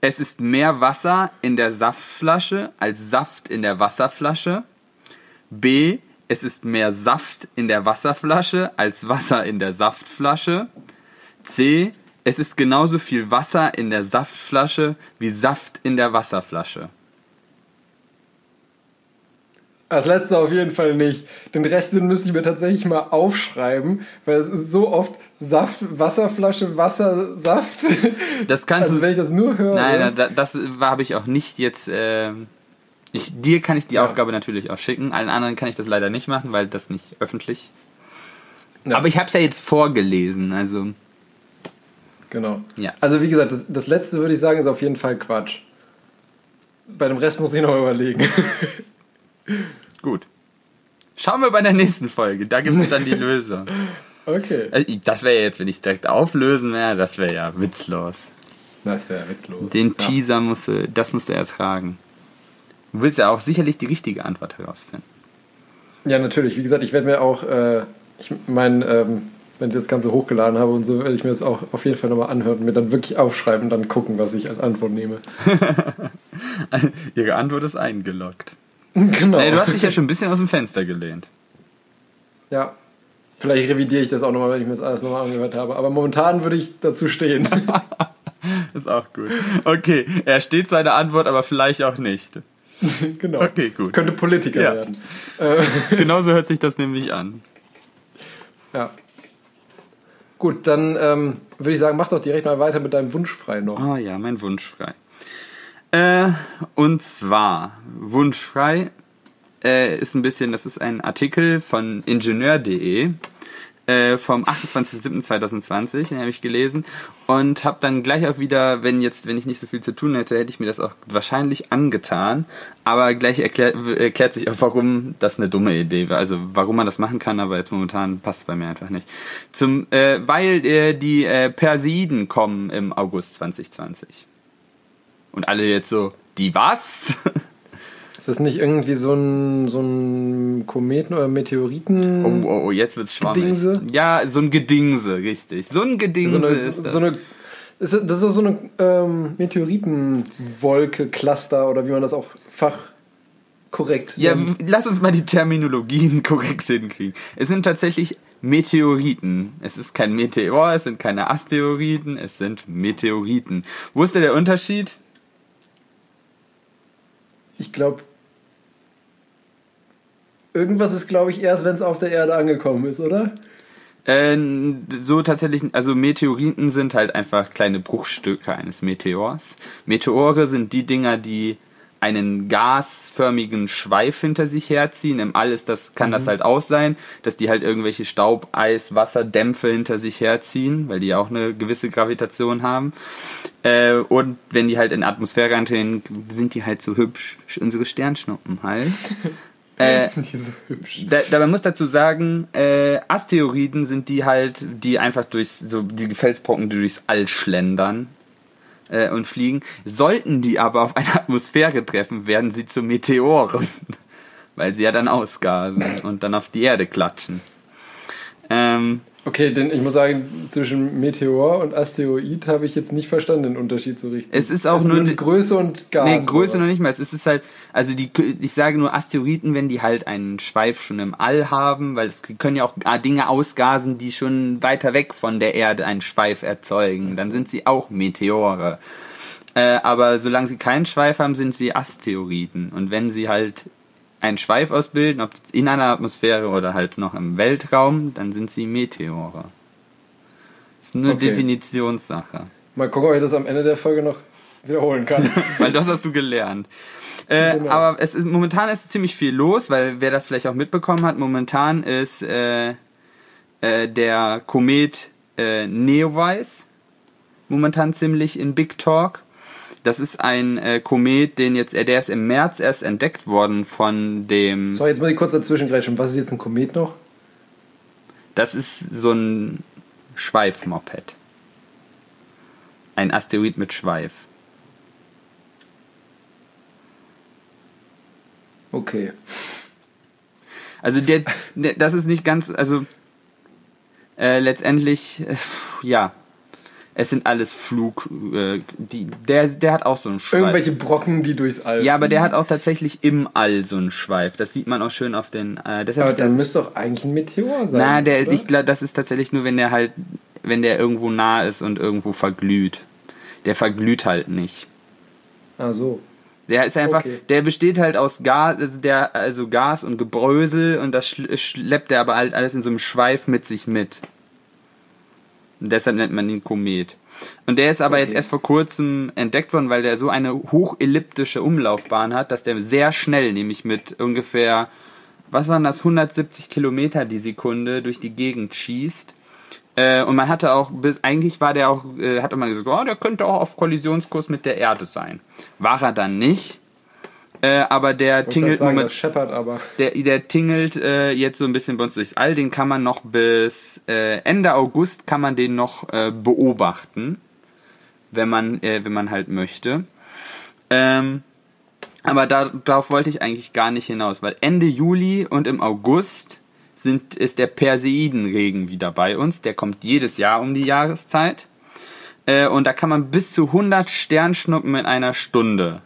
Es ist mehr Wasser in der Saftflasche als Saft in der Wasserflasche. B. Es ist mehr Saft in der Wasserflasche als Wasser in der Saftflasche. C. Es ist genauso viel Wasser in der Saftflasche wie Saft in der Wasserflasche. Das letzte auf jeden Fall nicht. Den Rest den müsste ich mir tatsächlich mal aufschreiben, weil es ist so oft Saft, Wasserflasche, Wasser, Saft. Das kannst Also du. wenn ich das nur höre. Nein, da- das habe ich auch nicht jetzt. ähm, ich, dir kann ich die Ja. Aufgabe natürlich auch schicken. Allen anderen kann ich das leider nicht machen, weil das nicht öffentlich. Ja. Aber ich habe es ja jetzt vorgelesen, also Genau. Ja. Also wie gesagt, das, das letzte würde ich sagen, ist auf jeden Fall Quatsch. Bei dem Rest muss ich noch überlegen. gut. Schauen wir bei der nächsten Folge. Da gibt es dann die Lösung. Okay. Äh, Das wäre ja jetzt, wenn ich es direkt auflösen wäre, das wäre ja witzlos. Das wäre witzlos. Den ja. Teaser musst du, das musst du ertragen. Du willst ja auch sicherlich die richtige Antwort herausfinden. Ja, natürlich. Wie gesagt, ich werde mir auch, äh, ich meine, ähm, wenn ich das Ganze hochgeladen habe und so, werde ich mir das auch auf jeden Fall nochmal anhören und mir dann wirklich aufschreiben und dann gucken, was ich als Antwort nehme. Ihre Antwort ist eingeloggt. Genau. Nee, du hast dich ja schon ein bisschen aus dem Fenster gelehnt. Ja. Vielleicht revidiere ich das auch nochmal, wenn ich mir das alles nochmal angehört habe. Aber momentan würde ich dazu stehen. Ist auch gut. Okay, er steht seine Antwort, aber vielleicht auch nicht. genau. Okay, gut. Könnte Politiker Ja. werden. Äh, Genauso hört sich das nämlich an. ja. Gut, dann ähm, würde ich sagen, mach doch direkt mal weiter mit deinem Wunsch frei noch. Oh ja, mein Wunsch frei. Äh, und zwar, Wunschfrei äh, ist ein bisschen, das ist ein Artikel von ingenieur.de. Äh, vom 28.07.2020, den habe ich gelesen und habe dann gleich auch wieder, wenn jetzt, wenn ich nicht so viel zu tun hätte, hätte ich mir das auch wahrscheinlich angetan. Aber gleich erklärt, erklärt sich auch, warum das eine dumme Idee war. Also warum man das machen kann, aber jetzt momentan passt es bei mir einfach nicht. Zum, äh, weil äh, die äh, Perseiden kommen im August 2020. Und alle jetzt so, die was? Ist das nicht irgendwie so ein, so ein Kometen- oder Meteoriten? Oh, oh, oh jetzt wird's schwammig. Gedingse? Ja, so ein Gedingse, richtig. So ein Gedingse so eine, ist das. so eine, ist das ist so eine ähm, Meteoritenwolke, Cluster oder wie man das auch fachkorrekt Ja, nennt. lass uns mal die Terminologien korrekt hinkriegen. Es sind tatsächlich Meteoriten. Es ist kein Meteor, es sind keine Asteroiden, es sind Meteoriten. Wo ist denn der Unterschied? Ich glaube, irgendwas ist, glaube ich, erst, wenn es auf der Erde angekommen ist, oder? Äh, so tatsächlich, also Meteoriten sind halt einfach kleine Bruchstücke eines Meteors. Meteore sind die Dinger, die einen gasförmigen Schweif hinter sich herziehen. Im All ist das, kann das halt auch sein, dass die halt irgendwelche Staub, Eis, Wasser, Dämpfe hinter sich herziehen, weil die auch eine gewisse Gravitation haben. Äh, und wenn die halt in Atmosphäre eintreten, sind die halt so hübsch, unsere Sternschnuppen halt. Äh, so hübsch. da, dabei muss dazu sagen, äh, Asteroiden sind die halt, die einfach durch so die Felsbrocken, die durchs All schlendern äh, und fliegen. Sollten die aber auf eine Atmosphäre treffen, werden sie zu Meteoren, weil sie ja dann ausgasen und dann auf die Erde klatschen. Ähm, Okay, denn ich muss sagen, zwischen Meteor und Asteroid habe ich jetzt nicht verstanden den Unterschied so richtig. Es ist auch Das nur die ne- Größe und Gas. nee, Größe noch nicht mal. Es ist halt, also die, ich sage nur Asteroiden, wenn die halt einen Schweif schon im All haben, weil es können ja auch ah, Dinge ausgasen, die schon weiter weg von der Erde einen Schweif erzeugen. Dann sind sie auch Meteore. Äh, aber solange sie keinen Schweif haben, sind sie Asteroiden. Und wenn sie halt einen Schweif ausbilden, ob in einer Atmosphäre oder halt noch im Weltraum, dann sind sie Meteore. ist nur Okay. Definitionssache. Mal gucken, ob ich das am Ende der Folge noch wiederholen kann. weil das hast du gelernt. Äh, Genau. aber es ist, momentan ist ziemlich viel los, weil wer das vielleicht auch mitbekommen hat, momentan ist äh, äh, der Komet äh, Neowise momentan ziemlich in Big Talk. Das ist ein äh, Komet, den jetzt, äh, der ist im März erst entdeckt worden von dem. So, jetzt muss ich kurz dazwischen greifen. Was ist jetzt ein Komet noch? Das ist so ein Schweifmoped. Ein Asteroid mit Schweif. Okay. Also der, der das ist nicht ganz, also äh, letztendlich, äh, ja, es sind alles Flug, äh, die, der, der hat auch so einen Schweif. Irgendwelche Brocken, die durchs All. ja, aber der hat auch tatsächlich im All so einen Schweif. Das sieht man auch schön auf den. Äh, deshalb Aber dann müsste doch eigentlich ein Meteor sein. na, der, oder? ich glaube, das ist tatsächlich nur, wenn der halt, wenn der irgendwo nah ist und irgendwo verglüht. Der verglüht halt nicht. Ah, so. Der ist einfach, Okay. der besteht halt aus Gas, also der, also Gas und Gebrösel und das schl- schleppt er aber halt alles in so einem Schweif mit sich mit. Und deshalb nennt man ihn Komet. Und der ist aber Okay. jetzt erst vor kurzem entdeckt worden, weil der so eine hochelliptische Umlaufbahn hat, dass der sehr schnell, nämlich mit ungefähr, was waren das, 170 Kilometer die Sekunde durch die Gegend schießt. Äh, und man hatte auch, bis, eigentlich war der auch, äh, hatte man gesagt, oh, der könnte auch auf Kollisionskurs mit der Erde sein. War er dann nicht. Äh, aber der tingelt sagen, moment, scheppert aber. der, der tingelt äh, jetzt so ein bisschen bei uns durchs All. Den kann man noch bis äh, Ende August kann man den noch äh, beobachten, wenn man, äh, wenn man halt möchte. Ähm, aber da, darauf wollte ich eigentlich gar nicht hinaus, weil Ende Juli und im August sind, ist der Perseidenregen wieder bei uns. Der kommt jedes Jahr um die Jahreszeit. Äh, und da kann man bis zu 100 Sternschnuppen in einer Stunde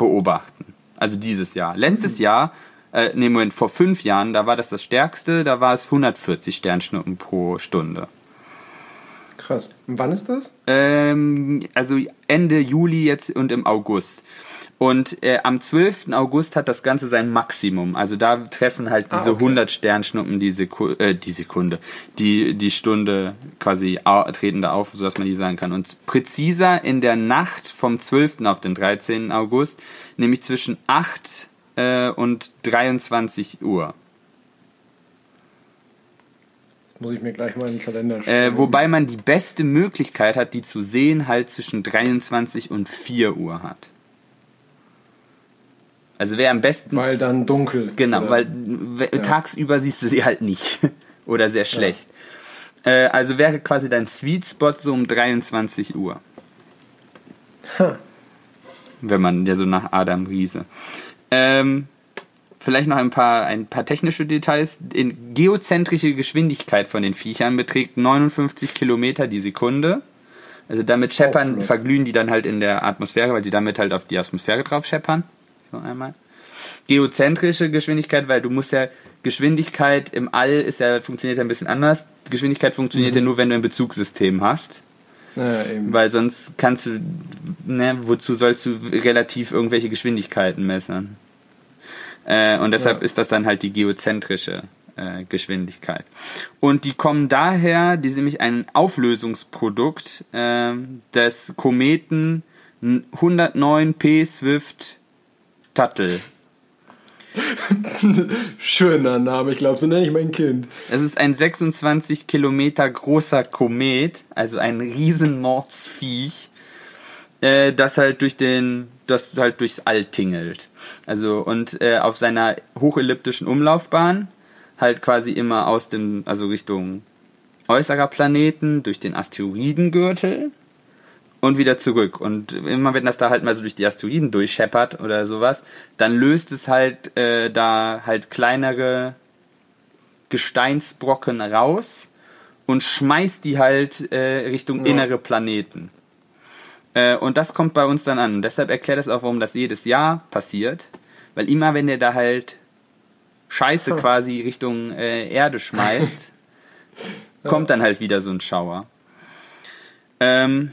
beobachten. Also dieses Jahr. Letztes Jahr, äh, nee, Moment, vor fünf Jahren, da war das das stärkste, da war es 140 Sternschnuppen pro Stunde. Krass. Und wann ist das? Ähm, also Ende Juli jetzt und im August. Und äh, am 12. August hat das Ganze sein Maximum. Also da treffen halt Ah, diese okay. 100 Sternschnuppen die, Seku äh, die Sekunde, die, die Stunde quasi treten da auf, sodass man die sagen kann. Und präziser in der Nacht vom 12. auf den 13. August, nämlich zwischen 8 äh, und 23 Uhr. Muss ich mir gleich mal in den Kalender Äh, schreiben. wobei man die beste Möglichkeit hat, die zu sehen, halt zwischen 23 und 4 Uhr hat. Also wer am besten. Weil dann dunkel. Genau, oder? weil w- tagsüber siehst du sie halt nicht. Oder sehr schlecht. Äh, also wäre quasi dein Sweet Spot so um 23 Uhr. Ha. Wenn man ja so nach Adam Riese. Ähm, vielleicht noch ein paar, ein paar technische Details. Die geozentrische Geschwindigkeit von den Viechern beträgt 59 Kilometer die Sekunde. Also damit scheppern, flott. verglühen die dann halt in der Atmosphäre, weil die damit halt auf die Atmosphäre drauf scheppern. So einmal. Geozentrische Geschwindigkeit, weil du musst ja Geschwindigkeit im All ist ja funktioniert ja ein bisschen anders. Geschwindigkeit funktioniert ja nur, wenn du ein Bezugssystem hast. Eben. Weil sonst kannst du, ne, wozu sollst du relativ irgendwelche Geschwindigkeiten messen? Äh, und deshalb Ja. ist das dann halt die geozentrische äh, Geschwindigkeit. Und die kommen daher, die sind nämlich ein Auflösungsprodukt ähm, des Kometen 109P Swift Tuttle. Schöner Name, ich glaube, so nenne ich mein Kind. Es ist ein 26 Kilometer großer Komet, also ein Riesenmordsviech, äh, das halt durch den, das halt durchs All tingelt. Also und äh, auf seiner hochelliptischen Umlaufbahn halt quasi immer aus dem, also Richtung äußerer Planeten durch den Asteroidengürtel und wieder zurück. Und immer wenn das da halt mal so durch die Asteroiden durchscheppert oder sowas, dann löst es halt äh, da halt kleinere Gesteinsbrocken raus und schmeißt die halt äh, Richtung Ja. innere Planeten. Äh, und das kommt bei uns dann an. Und deshalb erklärt das auch, warum das jedes Jahr passiert. Weil immer, wenn der da halt Scheiße quasi Richtung äh, Erde schmeißt, kommt dann halt wieder so ein Schauer. Ähm,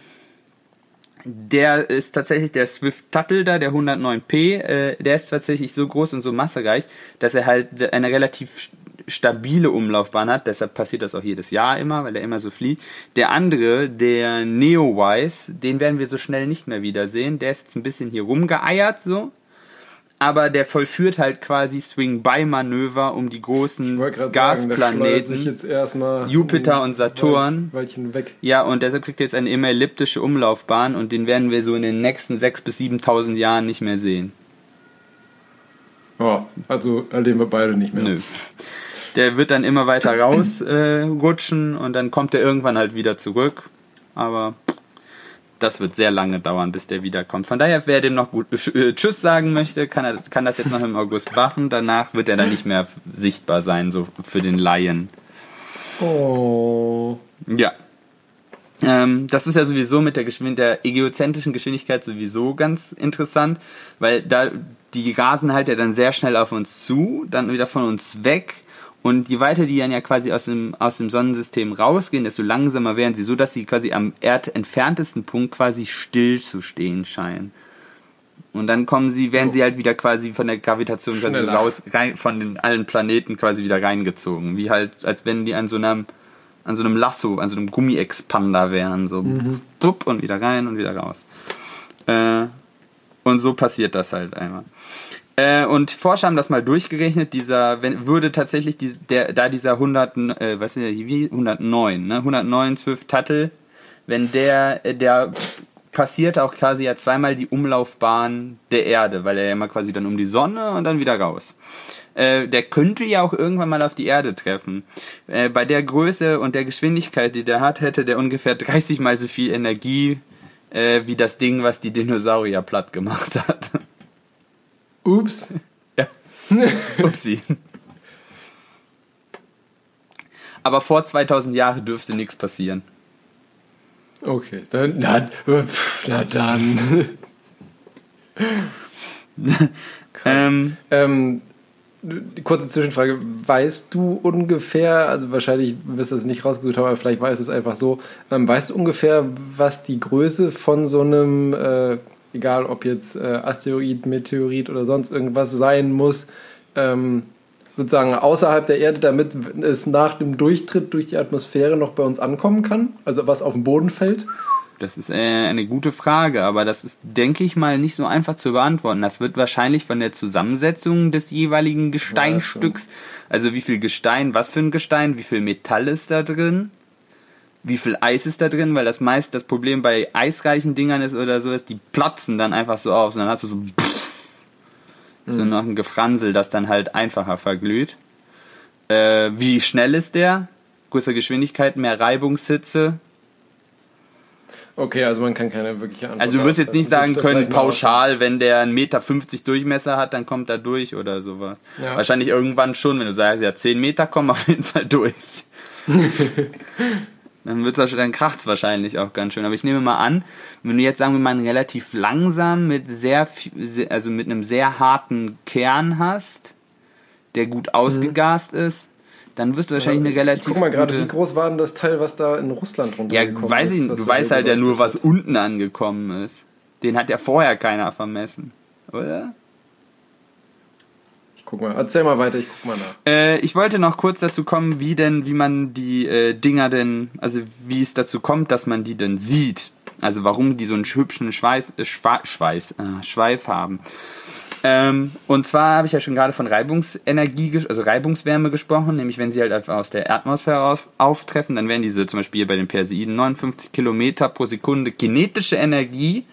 der ist tatsächlich der Swift Tuttle da, der 109p, äh, der ist tatsächlich so groß und so massereich, dass er halt eine relativ st- stabile Umlaufbahn hat, deshalb passiert das auch jedes Jahr immer, weil er immer so fliegt. Der andere, der Neowise, den werden wir so schnell nicht mehr wiedersehen, der ist jetzt ein bisschen hier rumgeeiert so, aber der vollführt halt quasi Swing-By-Manöver um die großen sagen, Gasplaneten. erstmal Jupiter und Saturn. Weilchen weg. Ja, und deshalb kriegt er jetzt eine immer elliptische Umlaufbahn und den werden wir so in den nächsten 6.000 bis 7.000 Jahren nicht mehr sehen. Ja, also erleben wir beide nicht mehr. Nö. Der wird dann immer weiter rausrutschen äh, und dann kommt er irgendwann halt wieder zurück. Aber das wird sehr lange dauern, bis der wiederkommt. Von daher, wer dem noch gut äh, Tschüss sagen möchte, kann, er, kann das jetzt noch im August machen. Danach wird er dann nicht mehr sichtbar sein, so für den Laien. Oh. Ja. Ähm, das ist ja sowieso mit der, Geschwind der geozentrischen Geschwindigkeit sowieso ganz interessant, weil da die rasen halt ja dann sehr schnell auf uns zu, dann wieder von uns weg. Und je weiter die dann ja quasi aus dem, aus dem Sonnensystem rausgehen, desto langsamer werden sie, so dass sie quasi am erdentferntesten Punkt quasi still zu stehen scheinen. Und dann kommen sie, werden sie halt wieder quasi von der Gravitation quasi Schneller. raus, rein, von den allen Planeten quasi wieder reingezogen. Wie halt, als wenn die an so einem, an so einem Lasso, an so einem Gummi-Expander wären. So blub und wieder rein und wieder raus. Äh, und so passiert das halt einmal. Äh, und Forscher haben das mal durchgerechnet, dieser, wenn, würde tatsächlich die, der, da dieser 100, äh, was ist der, wie, 109, ne, 109 Swift Tuttle, wenn der, äh, der passiert auch quasi ja zweimal die Umlaufbahn der Erde, weil er ja immer quasi dann um die Sonne und dann wieder raus. Äh, der könnte ja auch irgendwann mal auf die Erde treffen. Äh, bei der Größe und der Geschwindigkeit, die der hat, hätte der ungefähr 30 mal so viel Energie äh, wie das Ding, was die Dinosaurier platt gemacht hat. Ups. Ja. Upsi. Aber vor 2000 Jahren dürfte nichts passieren. Okay, dann, na, pf, na dann. Ähm, ähm, kurze Zwischenfrage. Weißt du ungefähr, also wahrscheinlich wirst du es nicht rausgesucht haben, aber vielleicht weißt du es einfach so, ähm, weißt du ungefähr, was die Größe von so einem, äh, egal ob jetzt äh, Asteroid, Meteorit oder sonst irgendwas sein muss, ähm, sozusagen außerhalb der Erde, damit es nach dem Durchtritt durch die Atmosphäre noch bei uns ankommen kann? Also was auf den Boden fällt? Das ist äh, eine gute Frage, aber das ist, denke ich mal, nicht so einfach zu beantworten. Das wird wahrscheinlich von der Zusammensetzung des jeweiligen Gesteinstücks, also wie viel Gestein, was für ein Gestein, wie viel Metall ist da drin, wie viel Eis ist da drin, weil das meist das Problem bei eisreichen Dingern ist oder so ist, die platzen dann einfach so auf, und dann hast du so so noch ein Gefransel, das dann halt einfacher verglüht. Äh, wie schnell ist der? Größere Geschwindigkeit, mehr Reibungshitze, Okay, also man kann keine wirkliche Antwort Also du wirst jetzt nicht sagen können, pauschal, wenn der 1,50 Meter Durchmesser hat, dann kommt er durch oder sowas. Ja. Wahrscheinlich irgendwann schon, wenn du sagst, ja, 10 Meter kommen auf jeden Fall durch. dann wird's, dann kracht's wahrscheinlich auch ganz schön. Aber ich nehme mal an, wenn du jetzt sagen wir mal einen relativ langsam mit sehr, also mit einem sehr harten Kern hast, der gut ausgegast ist, dann wirst du wahrscheinlich eine relativ Ich guck mal gerade, wie groß war denn das Teil, was da in Russland ja, runtergekommen weiß ich, ist? du weißt halt ja nur, was unten angekommen ist. Den hat ja vorher keiner vermessen, oder? Guck mal, erzähl mal weiter, ich guck mal nach. Äh, ich wollte noch kurz dazu kommen, wie denn, wie man die äh, Dinger denn, also wie es dazu kommt, dass man die denn sieht. Also warum die so einen hübschen Schweiß, äh, Schwa Schweiß, äh, Schweif haben. Ähm, und zwar habe ich ja schon gerade von Reibungsenergie, also Reibungswärme gesprochen, nämlich wenn sie halt einfach aus der Atmosphäre auf, auftreffen, dann werden diese zum Beispiel hier bei den Perseiden 59 Kilometer pro Sekunde kinetische Energie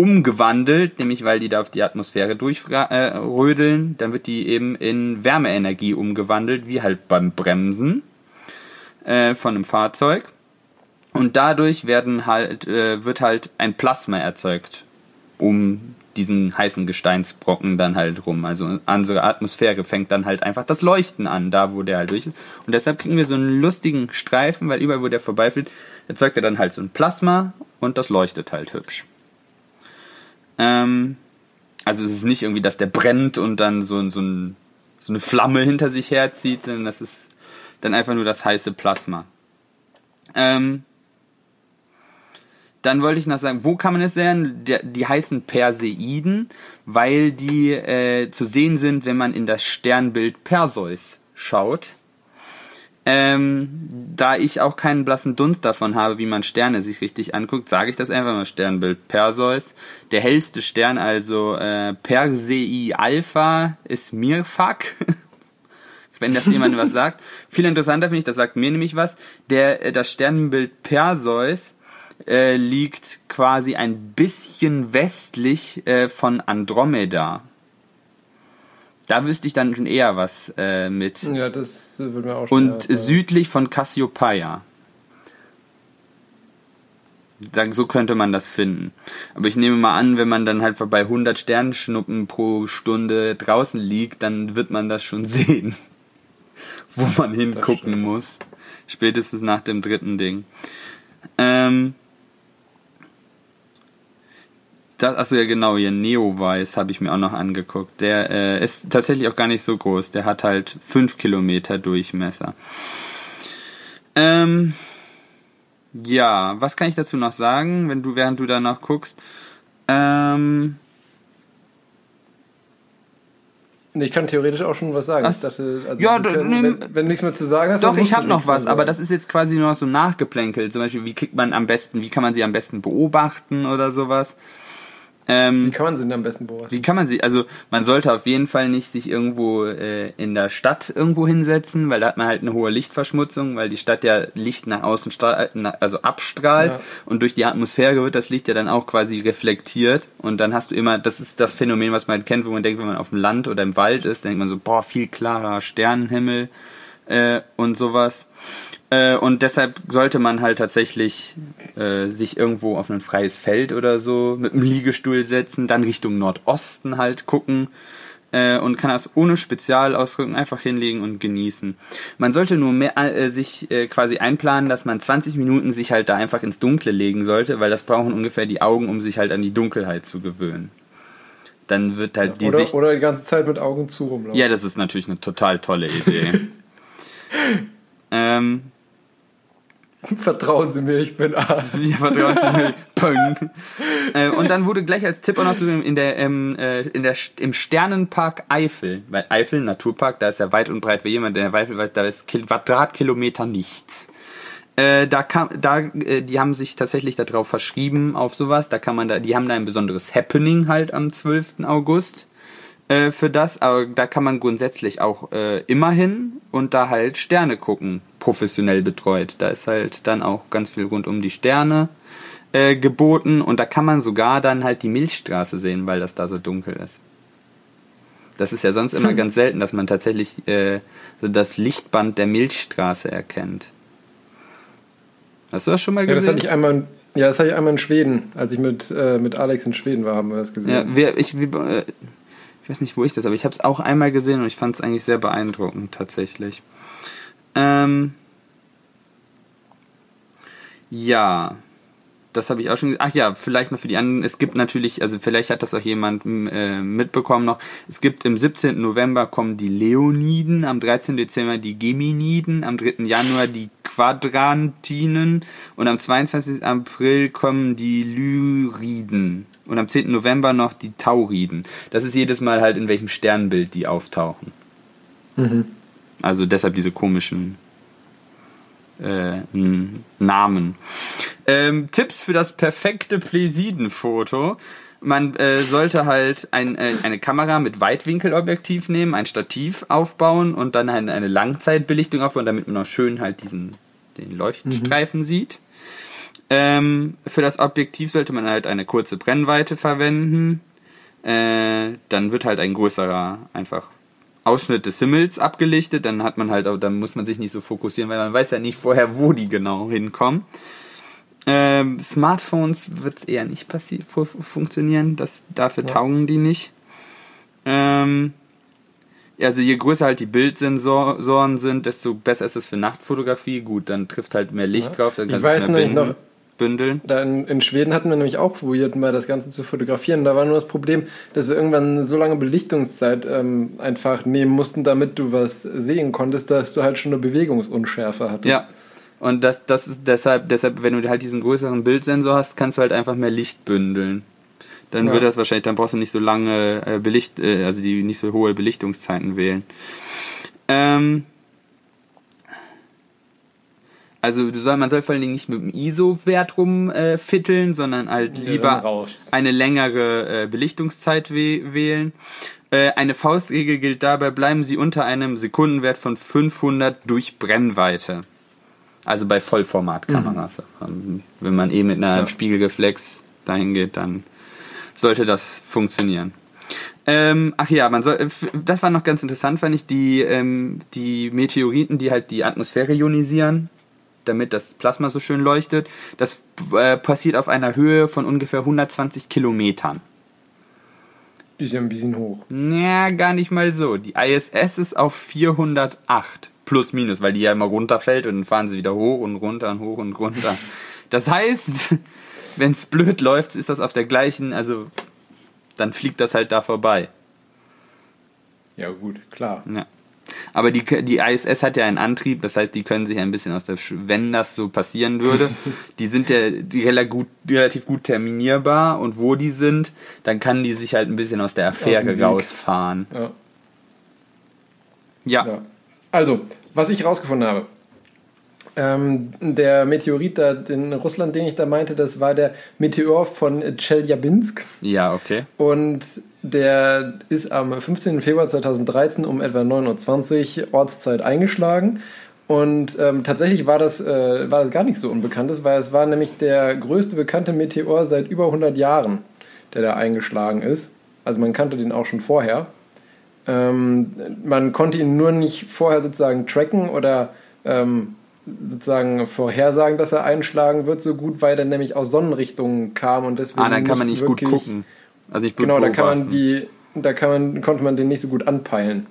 umgewandelt, nämlich weil die da auf die Atmosphäre durchrödeln, dann wird die eben in Wärmeenergie umgewandelt, wie halt beim Bremsen äh, von einem Fahrzeug. Und dadurch werden halt, äh, wird halt ein Plasma erzeugt, um diesen heißen Gesteinsbrocken dann halt rum. Also unsere Atmosphäre fängt dann halt einfach das Leuchten an, da wo der halt durch ist. Und deshalb kriegen wir so einen lustigen Streifen, weil überall, wo der vorbeifliegt, erzeugt er dann halt so ein Plasma und das leuchtet halt hübsch. Ähm, also es ist nicht irgendwie, dass der brennt und dann so, so, ein, so eine Flamme hinter sich herzieht, sondern das ist dann einfach nur das heiße Plasma. Ähm, dann wollte ich noch sagen, wo kann man es sehen? Der, die heißen Perseiden, weil die äh, zu sehen sind, wenn man in das Sternbild Perseus schaut. Ähm, da ich auch keinen blassen Dunst davon habe, wie man Sterne sich richtig anguckt, sage ich das einfach mal Sternbild Perseus. Der hellste Stern, also äh, Persei Alpha, ist Mirfak. wenn das jemand was sagt. Viel interessanter finde ich, das sagt mir nämlich was. Der, äh, das Sternbild Perseus äh, liegt quasi ein bisschen westlich äh, von Andromeda. Da wüsste ich dann schon eher was äh, mit. Ja, das äh, wird mir auch schon Und ja, südlich von Cassiopeia. Da, so könnte man das finden. Aber ich nehme mal an, wenn man dann halt bei 100 Sternschnuppen pro Stunde draußen liegt, dann wird man das schon sehen, wo man hingucken muss. Spätestens nach dem dritten Ding. Ähm, das, achso, ja genau, hier Neowise habe ich mir auch noch angeguckt. Der äh, ist tatsächlich auch gar nicht so groß. Der hat halt 5 Kilometer Durchmesser. Ähm, ja, was kann ich dazu noch sagen, wenn du, während du danach guckst? Ähm, Ich kann theoretisch auch schon was sagen. Ach, ich dachte, also ja, können, wenn, wenn du nichts mehr zu sagen hast, Doch, ich habe noch was, aber sagen. das ist jetzt quasi nur so nachgeplänkelt. Zum Beispiel, wie kriegt man am besten, wie kann man sie am besten beobachten oder sowas. Ähm, Wie kann man sie denn am besten beobachten? Wie kann man sie, also man sollte auf jeden Fall nicht sich irgendwo äh, in der Stadt irgendwo hinsetzen, weil da hat man halt eine hohe Lichtverschmutzung, weil die Stadt ja Licht nach außen strahlt, also abstrahlt Ja. und durch die Atmosphäre wird das Licht ja dann auch quasi reflektiert und dann hast du immer, das ist das Phänomen, was man halt kennt, wo man denkt, wenn man auf dem Land oder im Wald ist, denkt man so, boah, viel klarer Sternenhimmel äh, und sowas. Äh, und deshalb sollte man halt tatsächlich äh, sich irgendwo auf ein freies Feld oder so mit einem Liegestuhl setzen, dann Richtung Nordosten halt gucken äh, und kann das ohne Spezialausrücken einfach hinlegen und genießen. Man sollte nur mehr, äh, sich äh, quasi einplanen, dass man 20 Minuten sich halt da einfach ins Dunkle legen sollte, weil das brauchen ungefähr die Augen, um sich halt an die Dunkelheit zu gewöhnen. Dann wird halt die oder, Sicht oder die ganze Zeit mit Augen zu rumlaufen. ja, das ist natürlich eine total tolle Idee. ähm, Vertrauen Sie mir, ich bin A. ja, vertrauen Sie mir. Peng. Äh, und dann wurde gleich als Tipp auch noch zu dem, in der, ähm, äh, in der, im Sternenpark Eifel, weil Eifel, Naturpark, da ist ja weit und breit für jemand, der Eifel weiß, da ist Kil- Quadratkilometer nichts. Äh, da kann, da, äh, die haben sich tatsächlich darauf verschrieben auf sowas. Da kann man da, die haben da ein besonderes Happening halt am 12. August äh, für das, aber da kann man grundsätzlich auch äh, immer hin und da halt Sterne gucken, professionell betreut. Da ist halt dann auch ganz viel rund um die Sterne äh, geboten und da kann man sogar dann halt die Milchstraße sehen, weil das da so dunkel ist. Das ist ja sonst immer hm. ganz selten, dass man tatsächlich äh, so das Lichtband der Milchstraße erkennt. Hast du das schon mal gesehen? Ja, das hatte ich einmal, ja, das hatte ich einmal in Schweden. Als ich mit, äh, mit Alex in Schweden war, haben wir das gesehen. Ja, wir, ich, wir, äh, ich weiß nicht, wo ich das, aber ich habe es auch einmal gesehen und ich fand es eigentlich sehr beeindruckend tatsächlich. Ähm, ja, das habe ich auch schon gesagt. Ach ja, vielleicht noch für die anderen. Es gibt natürlich, also vielleicht hat das auch jemand äh, mitbekommen noch. Es gibt im 17. November kommen die Leoniden, am 13. Dezember die Geminiden, am 3. Januar die Quadrantinen und am 22. April kommen die Lyriden und am 10. November noch die Tauriden. Das ist jedes Mal halt in welchem Sternbild die auftauchen. Mhm. Also deshalb diese komischen äh, Namen. Ähm, Tipps für das perfekte Plesidenfoto. Man äh, sollte halt ein, äh, eine Kamera mit Weitwinkelobjektiv nehmen, ein Stativ aufbauen und dann eine, eine Langzeitbelichtung aufbauen, damit man auch schön halt diesen den Leuchtstreifen mhm. sieht. Ähm, für das Objektiv sollte man halt eine kurze Brennweite verwenden. Äh, dann wird halt ein größerer einfach Ausschnitt des Himmels abgelichtet. Dann hat man halt, auch, dann muss man sich nicht so fokussieren, weil man weiß ja nicht vorher, wo die genau hinkommen. Ähm, Smartphones wird es eher nicht funktionieren. Das, dafür ja. taugen die nicht. Ähm, also je größer halt die Bildsensoren sind, desto besser ist es für Nachtfotografie. Gut, dann trifft halt mehr Licht ja. drauf, dann kannst du es mehr binden, noch, bündeln. Da in, in, Schweden hatten wir nämlich auch probiert, mal das Ganze zu fotografieren. Da war nur das Problem, dass wir irgendwann so lange Belichtungszeit ähm, einfach nehmen mussten, damit du was sehen konntest, dass du halt schon eine Bewegungsunschärfe hattest. Ja. Und das, das ist deshalb, deshalb, wenn du halt diesen größeren Bildsensor hast, kannst du halt einfach mehr Licht bündeln dann ja. wird das wahrscheinlich, dann brauchst du nicht so lange äh, Belicht, äh, also die nicht so hohe Belichtungszeiten wählen. Ähm, also soll, man soll vor allen Dingen nicht mit dem ISO-Wert rumfitteln, äh, sondern halt ja, lieber eine längere äh, Belichtungszeit wählen. Äh, eine Faustregel gilt dabei, bleiben Sie unter einem Sekundenwert von 500 durch Brennweite. Also bei Vollformatkameras. Mhm. Wenn man eh mit einer ja. Spiegelreflex dahin geht, dann sollte das funktionieren. Ähm, ach ja, man soll, äh, das war noch ganz interessant, fand ich, die, ähm, die Meteoriten, die halt die Atmosphäre ionisieren, damit das Plasma so schön leuchtet. Das äh, passiert auf einer Höhe von ungefähr 120 Kilometern. Ist ja ein bisschen hoch. Ja, gar nicht mal so. Die ISS ist auf 408. Plus, minus, weil die ja immer runterfällt und dann fahren sie wieder hoch und runter und hoch und runter. Das heißt, wenn es blöd läuft, ist das auf der gleichen, also dann fliegt das halt da vorbei. Ja, gut, klar. Ja. Aber die, die ISS hat ja einen Antrieb, das heißt, die können sich ein bisschen aus der, Sch wenn das so passieren würde, die sind ja die relativ gut, terminierbar und wo die sind, dann kann die sich halt ein bisschen aus der Affäre aus rausfahren. Ja. ja. ja. Also, was ich rausgefunden habe, ähm, der Meteorit da in Russland, den ich da meinte, das war der Meteor von Chelyabinsk. Ja, okay. Und der ist am 15. Februar 2013 um etwa 9.20 Uhr Ortszeit eingeschlagen. Und ähm, tatsächlich war das, äh, war das gar nicht so unbekanntes, weil es war nämlich der größte bekannte Meteor seit über 100 Jahren, der da eingeschlagen ist. Also man kannte den auch schon vorher. Ähm, man konnte ihn nur nicht vorher sozusagen tracken oder ähm, sozusagen vorhersagen, dass er einschlagen wird, so gut, weil er nämlich aus Sonnenrichtungen kam und deswegen. Ah, dann kann man nicht wirklich, gut gucken. Also nicht genau, da kann man die, da kann man, konnte man den nicht so gut anpeilen.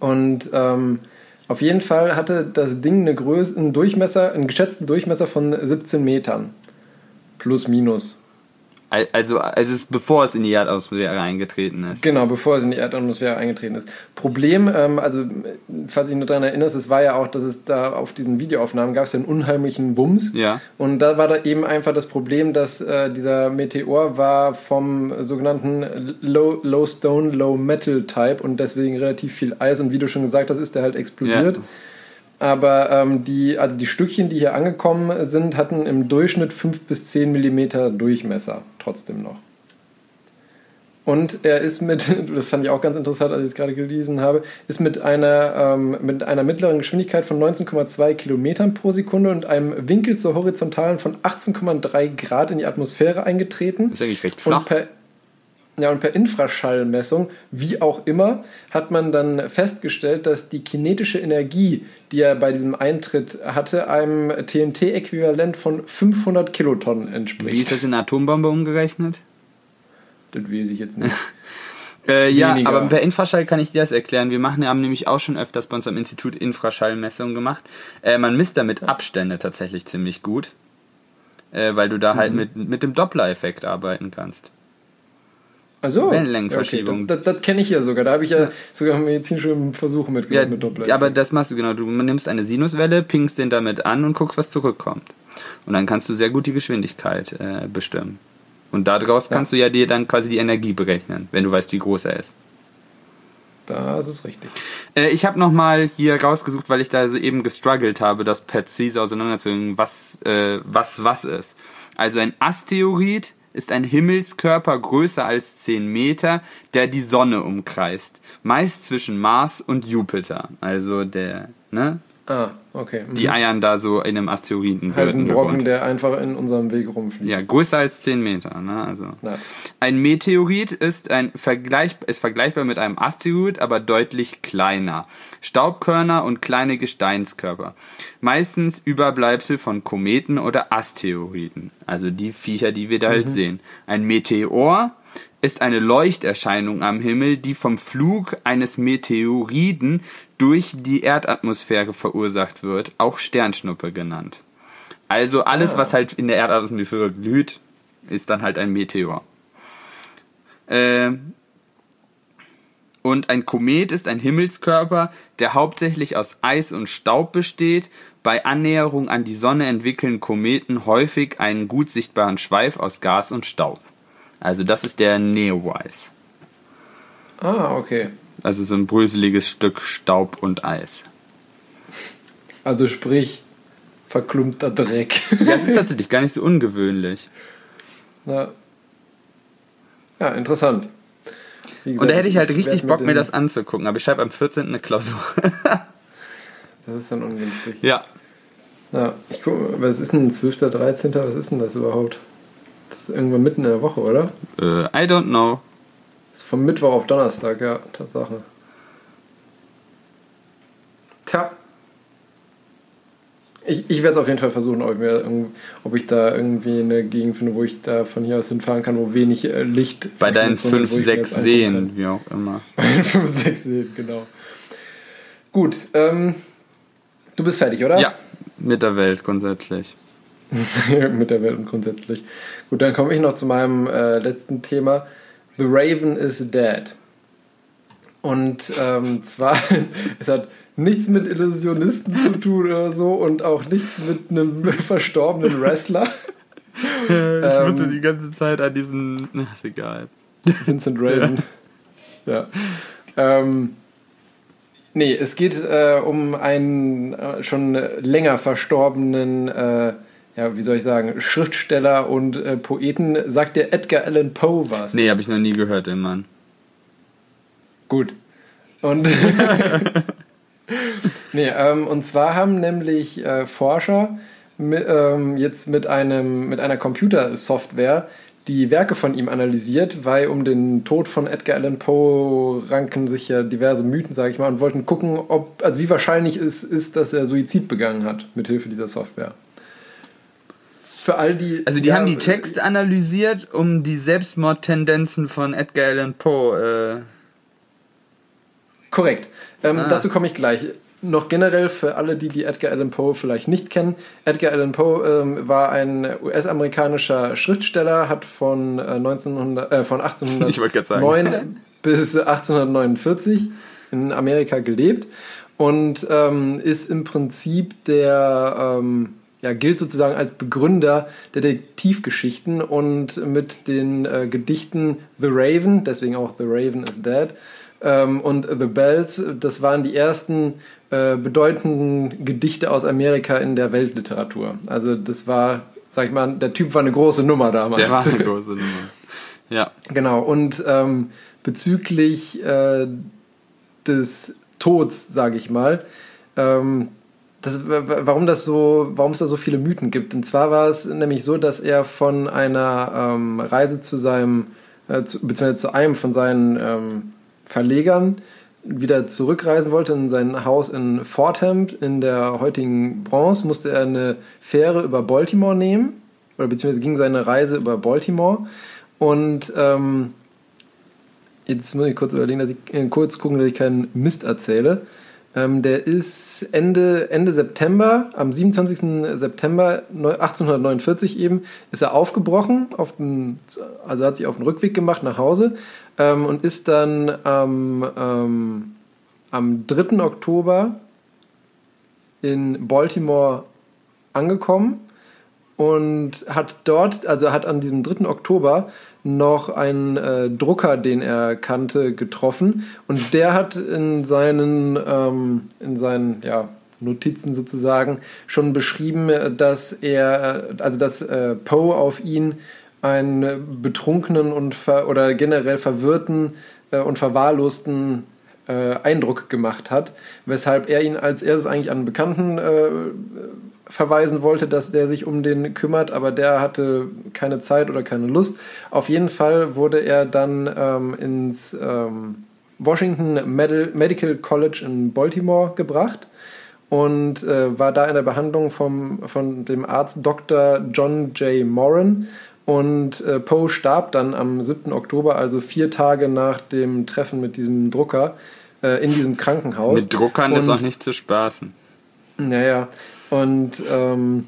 Und ähm, auf jeden Fall hatte das Ding eine Größe, einen Durchmesser, einen geschätzten Durchmesser von 17 Metern. Plus minus. Also, also es, bevor es in die Erdatmosphäre eingetreten ist. Genau, bevor es in die Erdatmosphäre eingetreten ist. Problem, ähm, also falls ich nur daran erinnere, es war ja auch, dass es da auf diesen Videoaufnahmen gab es ja einen unheimlichen Wumms. Ja. Und da war da eben einfach das Problem, dass äh, dieser Meteor war vom sogenannten Low, Low Stone, Low Metal Type und deswegen relativ viel Eis. Und wie du schon gesagt hast, ist der halt explodiert. Ja. Aber ähm, die, also die Stückchen, die hier angekommen sind, hatten im Durchschnitt 5 bis 10 Millimeter Durchmesser, trotzdem noch. Und er ist mit, das fand ich auch ganz interessant, als ich es gerade gelesen habe, ist mit einer, ähm, mit einer mittleren Geschwindigkeit von 19,2 Kilometern pro Sekunde und einem Winkel zur horizontalen von 18,3 Grad in die Atmosphäre eingetreten. Das ist eigentlich recht flach. Und per, ja, und per Infraschallmessung, wie auch immer, hat man dann festgestellt, dass die kinetische Energie, die er bei diesem Eintritt hatte, einem TNT-Äquivalent von 500 Kilotonnen entspricht. Wie ist das in Atombombe umgerechnet? Das weiß ich jetzt nicht. Äh, ja, Weniger. aber per Infraschall kann ich dir das erklären. Wir machen, haben nämlich auch schon öfters bei uns am Institut Infraschallmessungen gemacht. Äh, man misst damit Abstände tatsächlich ziemlich gut, äh, weil du da halt Mhm. mit, mit dem Doppler-Effekt arbeiten kannst. Also, Wellenlängenverschiebung. Okay, das das, das kenne ich ja sogar. Da habe ich ja, sogar medizinische Versuche Ja, mitgemacht mit Doppler. aber das machst du genau. Du nimmst eine Sinuswelle, pingst den damit an und guckst, was zurückkommt. Und dann kannst du sehr gut die Geschwindigkeit äh, bestimmen. Und daraus kannst du ja dir dann quasi die Energie berechnen, wenn du weißt, wie groß er ist. das ist richtig. Äh, ich habe nochmal hier rausgesucht, weil ich da so eben gestruggelt habe, das präzise auseinanderzulegen, was, äh, was was ist. Also ein Asteroid ist ein Himmelskörper größer als 10 Meter, der die Sonne umkreist. Meist zwischen Mars und Jupiter. Also der, ne? Ah, okay. Mhm. Die eiern da so in einem Asteroiden. halt ein Brocken, der einfach in unserem Weg rumfliegt. Ja, größer als 10 Meter, ne? Also. Ja. Ein Meteorit ist, ein Vergleich, ist vergleichbar mit einem Asteroid, aber deutlich kleiner. Staubkörner und kleine Gesteinskörper. Meistens Überbleibsel von Kometen oder Asteroiden. Also die Viecher, die wir da halt sehen. Ein Meteor ist eine Leuchterscheinung am Himmel, die vom Flug eines Meteoriden durch die Erdatmosphäre verursacht wird, auch Sternschnuppe genannt. Also alles, Ah. was halt in der Erdatmosphäre glüht, ist dann halt ein Meteor. Ähm, und ein Komet ist ein Himmelskörper, der hauptsächlich aus Eis und Staub besteht. Bei Annäherung an die Sonne entwickeln Kometen häufig einen gut sichtbaren Schweif aus Gas und Staub. Also das ist der Neowise. Ah, okay. Also so ein bröseliges Stück Staub und Eis. Also sprich, verklumpter Dreck. Das ist tatsächlich gar nicht so ungewöhnlich. Na. Ja, interessant. Wie Und gesagt, da hätte ich halt richtig Bock, mir das anzugucken. Aber ich schreibe am 14. eine Klausur. Das ist dann ungünstig. ja. Ja, ich gucke, was ist denn 12., 13., was ist denn das überhaupt? Das ist irgendwann mitten in der Woche, oder? Äh, I don't know. Das ist vom Mittwoch auf Donnerstag, ja, Tatsache. Tja. Ich, ich werde es auf jeden Fall versuchen, ob ich, mir, ob ich da irgendwie eine Gegend finde, wo ich da von hier aus hinfahren kann, wo wenig äh, Licht Bei deinen Verschmutzung ist, 5, wo ich mir das 6 angucken kann. Seen, wie auch immer. Bei den 5, 6 Seen, genau. Gut, ähm, du bist fertig, oder? Ja, mit der Welt grundsätzlich. Mit der Welt und grundsätzlich. Gut, dann komme ich noch zu meinem äh, letzten Thema. The Raven is dead. Und ähm, zwar, es hat nichts mit Illusionisten zu tun oder so und auch nichts mit einem verstorbenen Wrestler. Ich Ähm, musste die ganze Zeit an diesen. Na, ist egal. Vincent Raven. Ja. Ähm, nee, es geht äh, um einen äh, schon länger verstorbenen, äh, ja, wie soll ich sagen, Schriftsteller und äh, Poeten. Sagt der Edgar Allan Poe was? Nee, habe ich noch nie gehört, den Mann. Gut. Und, nee, ähm, und zwar haben nämlich äh, Forscher mi- ähm, jetzt mit, einem, mit einer Computersoftware die Werke von ihm analysiert, weil um den Tod von Edgar Allan Poe ranken sich ja diverse Mythen, sage ich mal, und wollten gucken, ob, also wie wahrscheinlich es ist, dass er Suizid begangen hat, mit Hilfe dieser Software. Für all die. Also die ja, haben die Texte analysiert, um die Selbstmordtendenzen von Edgar Allan Poe. Äh, Korrekt. Ähm, Ah. Dazu komme ich gleich. Noch generell für alle, die die Edgar Allan Poe vielleicht nicht kennen. Edgar Allan Poe ähm, war ein US-amerikanischer Schriftsteller, hat von, äh, 1900, äh, von Ich wollte grad sagen. 1809 bis 1849 in Amerika gelebt und ähm, ist im Prinzip der, ähm, ja, gilt sozusagen als Begründer der Detektivgeschichten und mit den äh, Gedichten The Raven, deswegen auch The Raven is Dead, ähm, und The Bells, das waren die ersten äh, bedeutenden Gedichte aus Amerika in der Weltliteratur. Also das war, sag ich mal, der Typ war eine große Nummer damals. Der war eine große Nummer. Ja. Genau, und ähm, bezüglich äh, des Tods, sage ich mal, ähm, das, warum, das so, warum es da so viele Mythen gibt. Und zwar war es nämlich so, dass er von einer ähm, Reise zu seinem, äh, zu, beziehungsweise zu einem von seinen ähm, Verlegern wieder zurückreisen wollte in sein Haus in Fordham in der heutigen Bronze, musste er eine Fähre über Baltimore nehmen, oder beziehungsweise ging seine Reise über Baltimore. Und ähm, jetzt muss ich kurz überlegen, dass ich äh, kurz gucken, dass ich keinen Mist erzähle. Ähm, der ist Ende, Ende September, am 27. September 1849 eben, ist er aufgebrochen, auf den, also hat sich auf den Rückweg gemacht nach Hause ähm, und ist dann ähm, am 3. Oktober in Baltimore angekommen und hat dort, also hat an diesem 3. Oktober noch einen äh, Drucker, den er kannte, getroffen. Und der hat in seinen, ähm, in seinen ja, Notizen sozusagen schon beschrieben, dass er, also dass äh, Poe auf ihn einen betrunkenen und oder generell verwirrten äh, und verwahrlosten äh, Eindruck gemacht hat, weshalb er ihn als erstes eigentlich an einen Bekannten äh, verweisen wollte, dass der sich um den kümmert, aber der hatte keine Zeit oder keine Lust. Auf jeden Fall wurde er dann ähm, ins ähm, Washington Medical College in Baltimore gebracht und äh, war da in der Behandlung vom, von dem Arzt Dr. John J. Moran. Und äh, Poe starb dann am 7. Oktober, also vier Tage nach dem Treffen mit diesem Drucker, äh, in diesem Krankenhaus. Mit Druckern und, ist auch nicht zu spaßen. Naja, und ähm,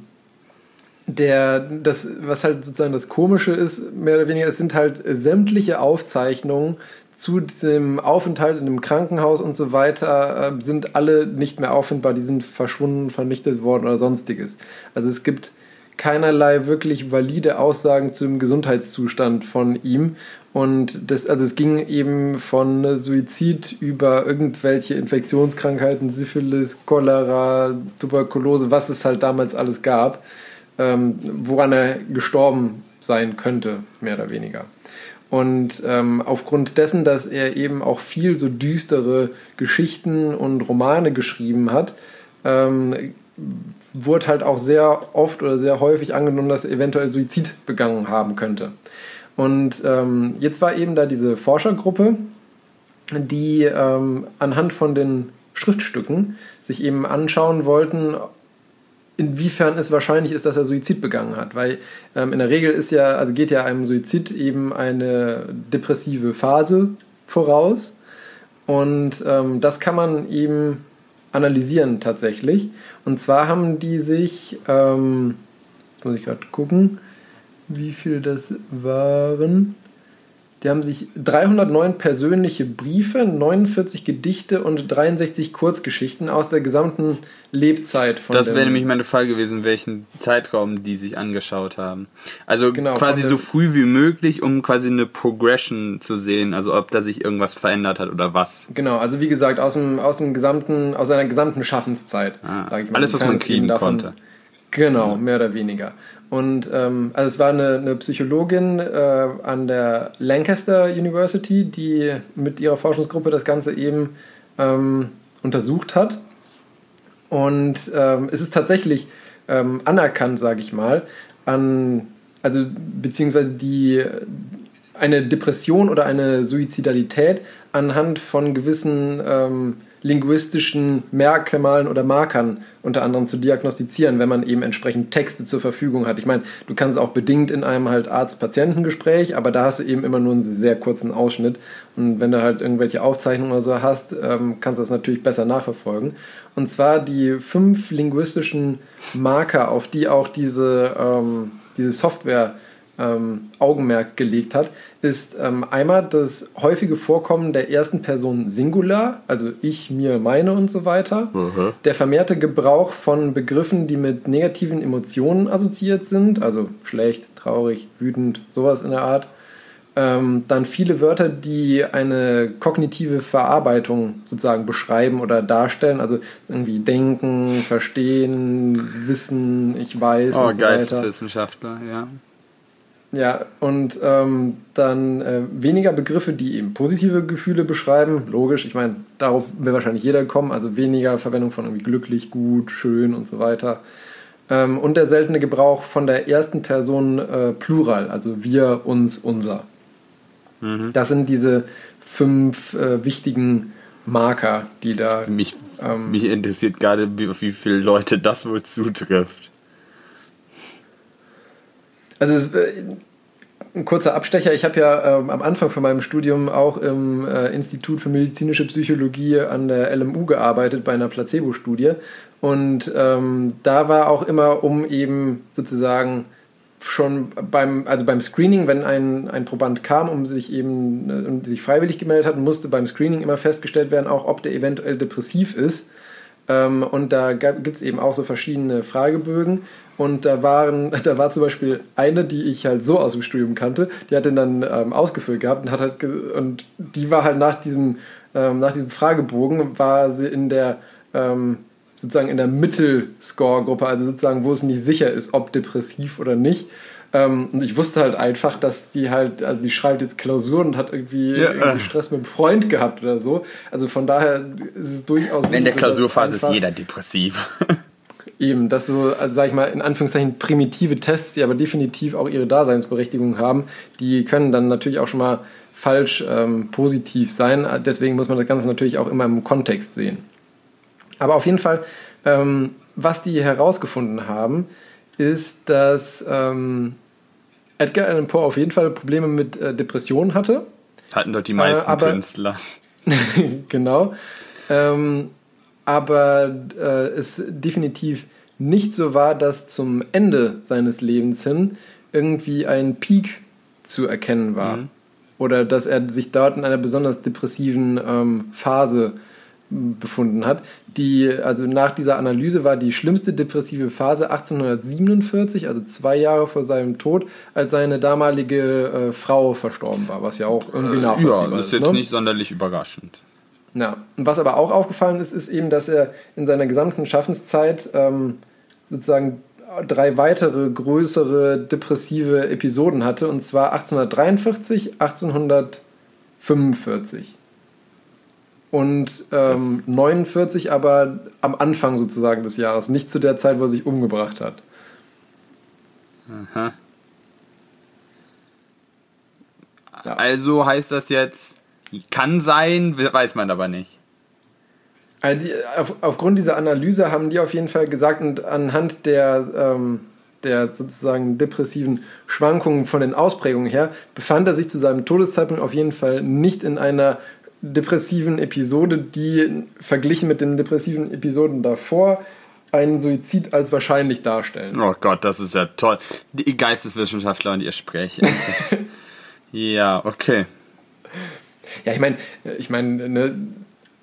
der, das, was halt sozusagen das Komische ist, mehr oder weniger, es sind halt sämtliche Aufzeichnungen zu dem Aufenthalt in dem Krankenhaus und so weiter, äh, sind alle nicht mehr auffindbar, die sind verschwunden, vernichtet worden oder sonstiges. Also es gibt keinerlei wirklich valide Aussagen zum Gesundheitszustand von ihm. Und das, also es ging eben von Suizid über irgendwelche Infektionskrankheiten, Syphilis, Cholera, Tuberkulose, was es halt damals alles gab, ähm, woran er gestorben sein könnte, mehr oder weniger. Und ähm, aufgrund dessen, dass er eben auch viel so düstere Geschichten und Romane geschrieben hat, ähm, wurde halt auch sehr oft oder sehr häufig angenommen, dass er eventuell Suizid begangen haben könnte. Und ähm, jetzt war eben da diese Forschergruppe, die ähm, anhand von den Schriftstücken sich eben anschauen wollten, inwiefern es wahrscheinlich ist, dass er Suizid begangen hat. Weil ähm, in der Regel ist ja, also geht ja einem Suizid eben eine depressive Phase voraus. Und ähm, das kann man eben analysieren tatsächlich. Und zwar haben die sich, ähm, jetzt muss ich gerade gucken, wie viele das waren. Die haben sich 309 persönliche Briefe, 49 Gedichte und 63 Kurzgeschichten aus der gesamten Lebzeit von Das wäre nämlich meine Frage gewesen, welchen Zeitraum die sich angeschaut haben. Also genau, quasi so früh wie möglich, um quasi eine Progression zu sehen, also ob da sich irgendwas verändert hat oder was. Genau, also wie gesagt, aus dem, aus dem gesamten, aus einer gesamten Schaffenszeit, ah, sage ich mal. Alles, was man kriegen davon, konnte. Genau, mehr oder weniger. Und ähm, also es war eine, eine Psychologin äh, an der Lancaster University, die mit ihrer Forschungsgruppe das Ganze eben ähm, untersucht hat. Und ähm, es ist tatsächlich ähm, anerkannt, sage ich mal, an, also beziehungsweise die eine Depression oder eine Suizidalität anhand von gewissen ähm, linguistischen Merkmalen oder Markern unter anderem zu diagnostizieren, wenn man eben entsprechend Texte zur Verfügung hat. Ich meine, du kannst auch bedingt in einem halt Arzt-Patienten-Gespräch, aber da hast du eben immer nur einen sehr kurzen Ausschnitt. Und wenn du halt irgendwelche Aufzeichnungen oder so hast, ähm, kannst du das natürlich besser nachverfolgen. Und zwar die fünf linguistischen Marker, auf die auch diese, ähm, diese Software ähm, Augenmerk gelegt hat, ist ähm, einmal das häufige Vorkommen der ersten Person Singular, also ich, mir, meine und so weiter. Mhm. Der vermehrte Gebrauch von Begriffen, die mit negativen Emotionen assoziiert sind, also schlecht, traurig, wütend, sowas in der Art. ähm, dann viele Wörter, die eine kognitive Verarbeitung sozusagen beschreiben oder darstellen. Also irgendwie denken, verstehen, wissen, ich weiß. Oh, und so Geisteswissenschaftler, ja. Ja, und ähm, dann äh, weniger Begriffe, die eben positive Gefühle beschreiben. Logisch, ich meine, darauf will wahrscheinlich jeder kommen. Also weniger Verwendung von irgendwie glücklich, gut, schön und so weiter. Ähm, und der seltene Gebrauch von der ersten Person äh, Plural, also wir, uns, unser. Mhm. Das sind diese fünf äh, wichtigen Marker, die da. Mich, ähm, mich interessiert gerade, wie, wie viele Leute das wohl zutrifft. Also äh, ein kurzer Abstecher. Ich habe ja ähm, am Anfang von meinem Studium auch im äh, Institut für medizinische Psychologie an der LMU gearbeitet bei einer Placebo-Studie. Und ähm, da war auch immer, um eben sozusagen schon beim, also beim Screening, wenn ein, ein Proband kam, um sich eben äh, um sich freiwillig gemeldet hat, musste beim Screening immer festgestellt werden, auch ob der eventuell depressiv ist. Ähm, und da gibt es eben auch so verschiedene Fragebögen. Und da waren, da war zum Beispiel eine, die ich halt so aus dem Studium kannte, die hat den dann ähm, ausgefüllt gehabt und hat halt und die war halt nach diesem, ähm, nach diesem Fragebogen, war sie in der ähm, sozusagen in der Mittelscore-Gruppe, also sozusagen, wo es nicht sicher ist, ob depressiv oder nicht. Ähm, und ich wusste halt einfach, dass die halt, also die schreibt jetzt Klausuren und hat irgendwie, ja, irgendwie Stress mit einem Freund gehabt oder so. Also von daher ist es durchaus. Wenn der so, Klausurphase ist jeder depressiv. Eben, dass so, also sag ich mal, in Anführungszeichen primitive Tests, die aber definitiv auch ihre Daseinsberechtigung haben, die können dann natürlich auch schon mal falsch ähm, positiv sein. Deswegen muss man das Ganze natürlich auch immer im Kontext sehen. Aber auf jeden Fall, ähm, was die herausgefunden haben, ist, dass ähm, Edgar Allan Poe auf jeden Fall Probleme mit äh, Depressionen hatte. Hatten dort die meisten äh, aber, Künstler. genau. Ähm, aber äh, es definitiv nicht so war, dass zum Ende seines Lebens hin irgendwie ein Peak zu erkennen war. Mhm. Oder dass er sich dort in einer besonders depressiven ähm, Phase befunden hat. Die, also nach dieser Analyse war die schlimmste depressive Phase 1847, also zwei Jahre vor seinem Tod, als seine damalige äh, Frau verstorben war, was ja auch irgendwie nachvollziehbar ist. Ja, ist ist jetzt ne? nicht sonderlich überraschend. Ja, und was aber auch aufgefallen ist, ist eben, dass er in seiner gesamten Schaffenszeit ähm, sozusagen drei weitere größere depressive Episoden hatte, und zwar 1843, 1845 und ähm, 49 aber am Anfang sozusagen des Jahres, nicht zu der Zeit, wo er sich umgebracht hat. Aha. Ja. Also heißt das jetzt, kann sein, weiß man aber nicht. Also die, auf, aufgrund dieser Analyse haben die auf jeden Fall gesagt, und anhand der, ähm, der sozusagen depressiven Schwankungen von den Ausprägungen her, befand er sich zu seinem Todeszeitpunkt auf jeden Fall nicht in einer depressiven Episode, die verglichen mit den depressiven Episoden davor einen Suizid als wahrscheinlich darstellen. Oh Gott, das ist ja toll. Die Geisteswissenschaftler und ihr Sprechen. ja, okay. Ja, ich meine, ich meine, ne,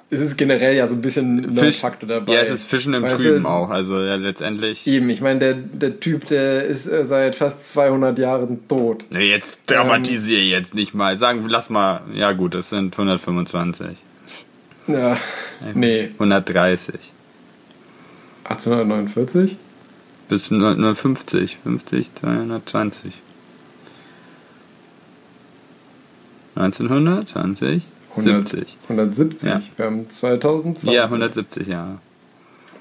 es ist generell ja so ein bisschen ein Faktor dabei. Ja, es ist Fischen im weißt Trüben du, auch, also ja, letztendlich. Eben, ich meine, der, der Typ, der ist äh, seit fast 200 Jahren tot. Nee, jetzt dramatisiere ähm, jetzt nicht mal. Sagen, lass mal, ja gut, das sind 125. Ja, nee. 130. 1849? Bis 1950, 50, 220. 1920? 170. 170. Ja. Wir haben 2020. Ja, 170 Jahre.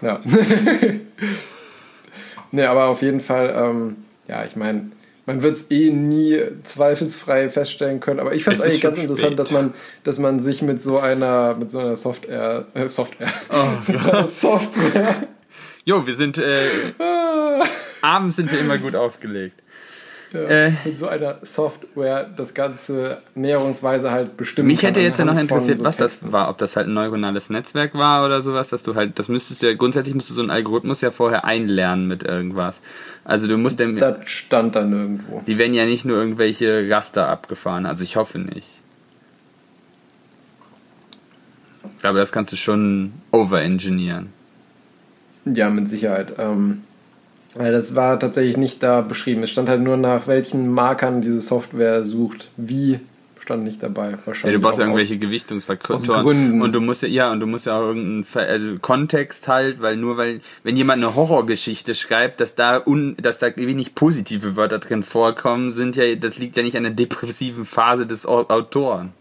Ja. ne, aber auf jeden Fall, ähm, ja, ich meine, man wird es eh nie zweifelsfrei feststellen können, aber ich fand es eigentlich ganz spät. interessant, dass man, dass man sich mit so einer, mit so einer Software, äh, Software, oh, Software. Jo, wir sind, äh, abends sind wir immer gut aufgelegt äh, mit so einer Software das Ganze näherungsweise halt bestimmen Mich hätte jetzt ja noch interessiert, so was Texten. das war, ob das halt ein neuronales Netzwerk war oder sowas, dass du halt, das müsstest ja, grundsätzlich musst du so einen Algorithmus ja vorher einlernen mit irgendwas. Also du musst dem. Das stand dann irgendwo. Die werden ja nicht nur irgendwelche Raster abgefahren, also ich hoffe nicht. Ich glaube, das kannst du schon overengineeren. Ja, mit Sicherheit. Ähm, Weil das war tatsächlich nicht da beschrieben. Es stand halt nur nach welchen Markern diese Software sucht. Wie stand nicht dabei. Wahrscheinlich Ja, du brauchst ja irgendwelche Gewichtungsfaktoren. Und du musst ja, ja, und du musst ja auch irgendeinen Ver- also Kontext halt, weil nur weil, wenn jemand eine Horrorgeschichte schreibt, dass da un, dass da wenig positive Wörter drin vorkommen, sind ja, das liegt ja nicht an der depressiven Phase des Au- Autoren.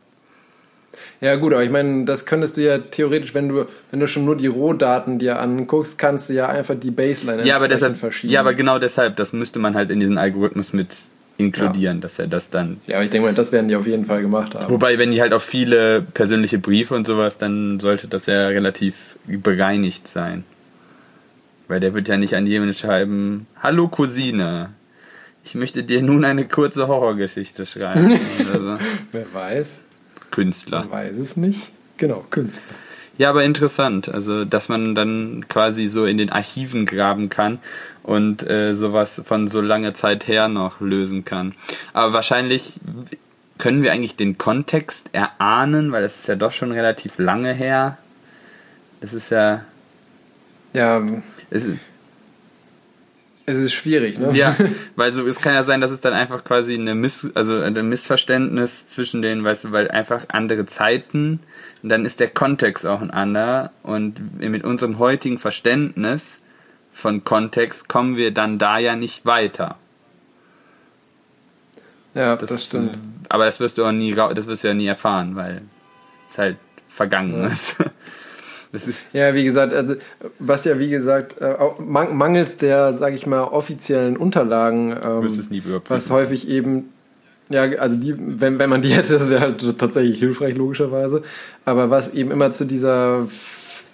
Ja gut, aber ich meine, das könntest du ja theoretisch, wenn du, wenn du schon nur die Rohdaten dir anguckst, kannst du ja einfach die Baseline Ja, aber deshalb, verschieben. ja, aber genau deshalb, das müsste man halt in diesen Algorithmus mit inkludieren, dass er das dann Ja, aber ich denke mal, das werden die auf jeden Fall gemacht haben. Wobei, wenn die halt auf viele persönliche Briefe und sowas, dann sollte das ja relativ bereinigt sein. Weil der wird ja nicht an jemanden schreiben, Hallo Cousine, ich möchte dir nun eine kurze Horrorgeschichte schreiben. oder so. Wer weiß, Künstler. man weiß es nicht. Genau, Künstler. Ja, aber interessant. Also, dass man dann quasi so in den Archiven graben kann und äh, sowas von so langer Zeit her noch lösen kann. Aber wahrscheinlich können wir eigentlich den Kontext erahnen, weil das ist ja doch schon relativ lange her. Das ist ja. Ja, Es ist, es ist schwierig, ne? ja, weil so, es kann ja sein, dass es dann einfach quasi eine Miss, also ein Missverständnis zwischen den, weißt du, weil einfach andere Zeiten, und dann ist der Kontext auch ein anderer und mit unserem heutigen Verständnis von Kontext kommen wir dann da ja nicht weiter. Ja, das, stimmt. Aber das wirst du auch nie, das wirst du ja nie erfahren, weil es halt vergangen. Das ist. Ja, wie gesagt, also was ja wie gesagt äh, mangels der, sage ich mal, offiziellen Unterlagen, ähm, es nie überprüfen. was häufig eben, ja, also die, wenn, wenn man die hätte, das wäre halt tatsächlich hilfreich logischerweise, aber was eben immer zu dieser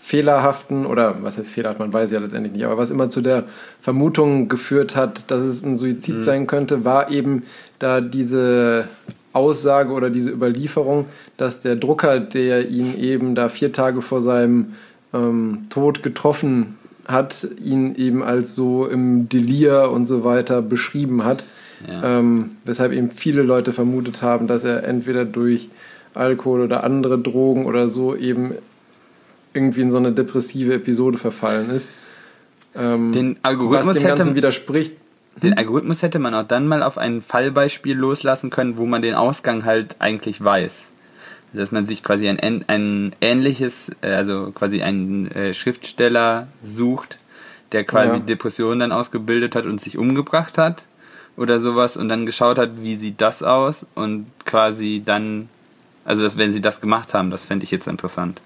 fehlerhaften oder was heißt fehlerhaft, man weiß ja letztendlich nicht, aber was immer zu der Vermutung geführt hat, dass es ein Suizid Mhm. sein könnte, war eben da diese Aussage oder diese Überlieferung, dass der Drucker, der ihn eben da vier Tage vor seinem ähm, Tod getroffen hat, ihn eben als so im Delir und so weiter beschrieben hat. Ja. Ähm, weshalb eben viele Leute vermutet haben, dass er entweder durch Alkohol oder andere Drogen oder so eben irgendwie in so eine depressive Episode verfallen ist. Ähm, Den was Algorithmus dem hätte Ganzen widerspricht. Den Algorithmus hätte man auch dann mal auf ein Fallbeispiel loslassen können, wo man den Ausgang halt eigentlich weiß. Dass man sich quasi ein, ein ähnliches, äh, also quasi einen äh, Schriftsteller sucht, der quasi Ja. Depressionen dann ausgebildet hat und sich umgebracht hat oder sowas und dann geschaut hat, wie sieht das aus und quasi dann, also dass, wenn sie das gemacht haben, das fände ich jetzt interessant.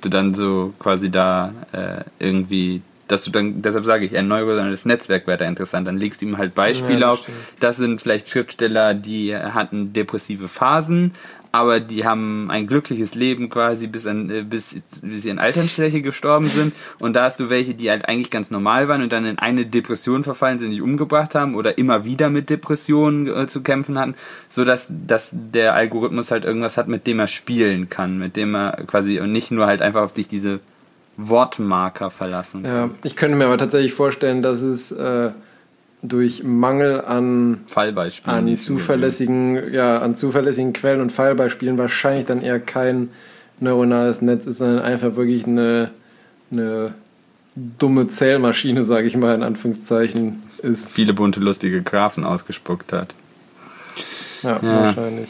Du dann so quasi da äh, irgendwie, dass du dann, deshalb sage ich, ein neuronales Netzwerk wäre da interessant. Dann legst du ihm halt Beispiele Ja, auf. Das sind vielleicht Schriftsteller, die hatten depressive Phasen, aber die haben ein glückliches Leben quasi bis, an, äh, bis, bis sie in Altersschwäche gestorben sind. Und da hast du welche, die halt eigentlich ganz normal waren und dann in eine Depression verfallen sind, die umgebracht haben oder immer wieder mit Depressionen äh, zu kämpfen hatten, so dass, dass der Algorithmus halt irgendwas hat, mit dem er spielen kann, mit dem er quasi und nicht nur halt einfach auf sich diese Wortmarker verlassen. Ja, ich könnte mir aber tatsächlich vorstellen, dass es äh, durch Mangel an, Fallbeispiele. an zuverlässigen, ja, an zuverlässigen Quellen und Fallbeispielen wahrscheinlich dann eher kein neuronales Netz ist, sondern einfach wirklich eine, eine dumme Zählmaschine, sage ich mal in Anführungszeichen, ist. viele bunte, lustige Graphen ausgespuckt hat. Ja, Ja. wahrscheinlich.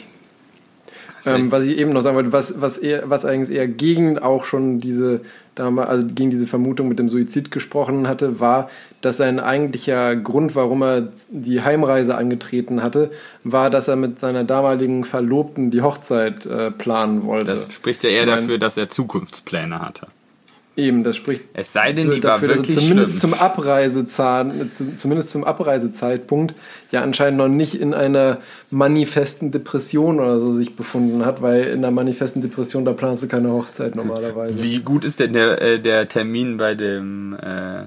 Ähm, was ich eben noch sagen wollte, was, was, eher, was eigentlich eher gegen auch schon diese, damals, also gegen diese Vermutung mit dem Suizid gesprochen hatte, war, dass sein eigentlicher Grund, warum er die Heimreise angetreten hatte, war, dass er mit seiner damaligen Verlobten die Hochzeit äh, planen wollte. Das spricht ja eher Ich dafür, dass er Zukunftspläne hatte. Eben, das spricht Es sei denn, die war dafür, dass er wirklich zumindest schlimm. zum Abreisezahn, zum- zumindest zum Abreisezeitpunkt ja anscheinend noch nicht in einer manifesten Depression oder so sich befunden hat, weil in einer manifesten Depression da planst du keine Hochzeit normalerweise. Wie gut ist denn der, äh, der Termin bei dem äh,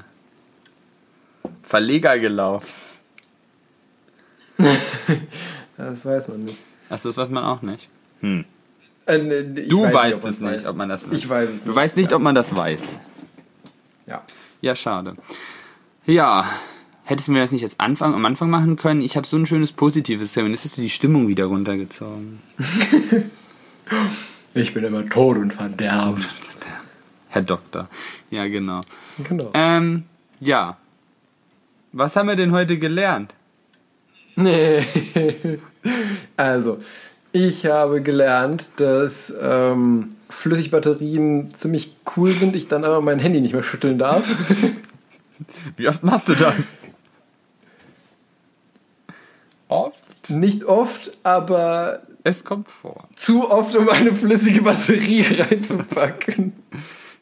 Verleger gelaufen? Das weiß man nicht. Achso, das weiß man auch nicht. Hm. Äh, nee, ich Du weiß weißt es nicht, weiß. ob man das weiß. Ich weiß es Du nicht. weißt nicht, ob man das weiß. Ja. Ja, schade. Ja, hättest du mir das nicht jetzt Anfang, am Anfang machen können? Ich habe so ein schönes positives Termin. Jetzt hast du die Stimmung wieder runtergezogen. Ich bin immer Tod und Verderben. Herr Doktor. Ja, genau. Genau. Ähm, ja. Was haben wir denn heute gelernt? Nee. Also, ich habe gelernt, dass ähm, Flüssigbatterien ziemlich cool sind, ich dann aber mein Handy nicht mehr schütteln darf. Wie oft machst du das? Oft? Nicht oft, aber Es kommt vor. zu oft, um eine flüssige Batterie reinzupacken.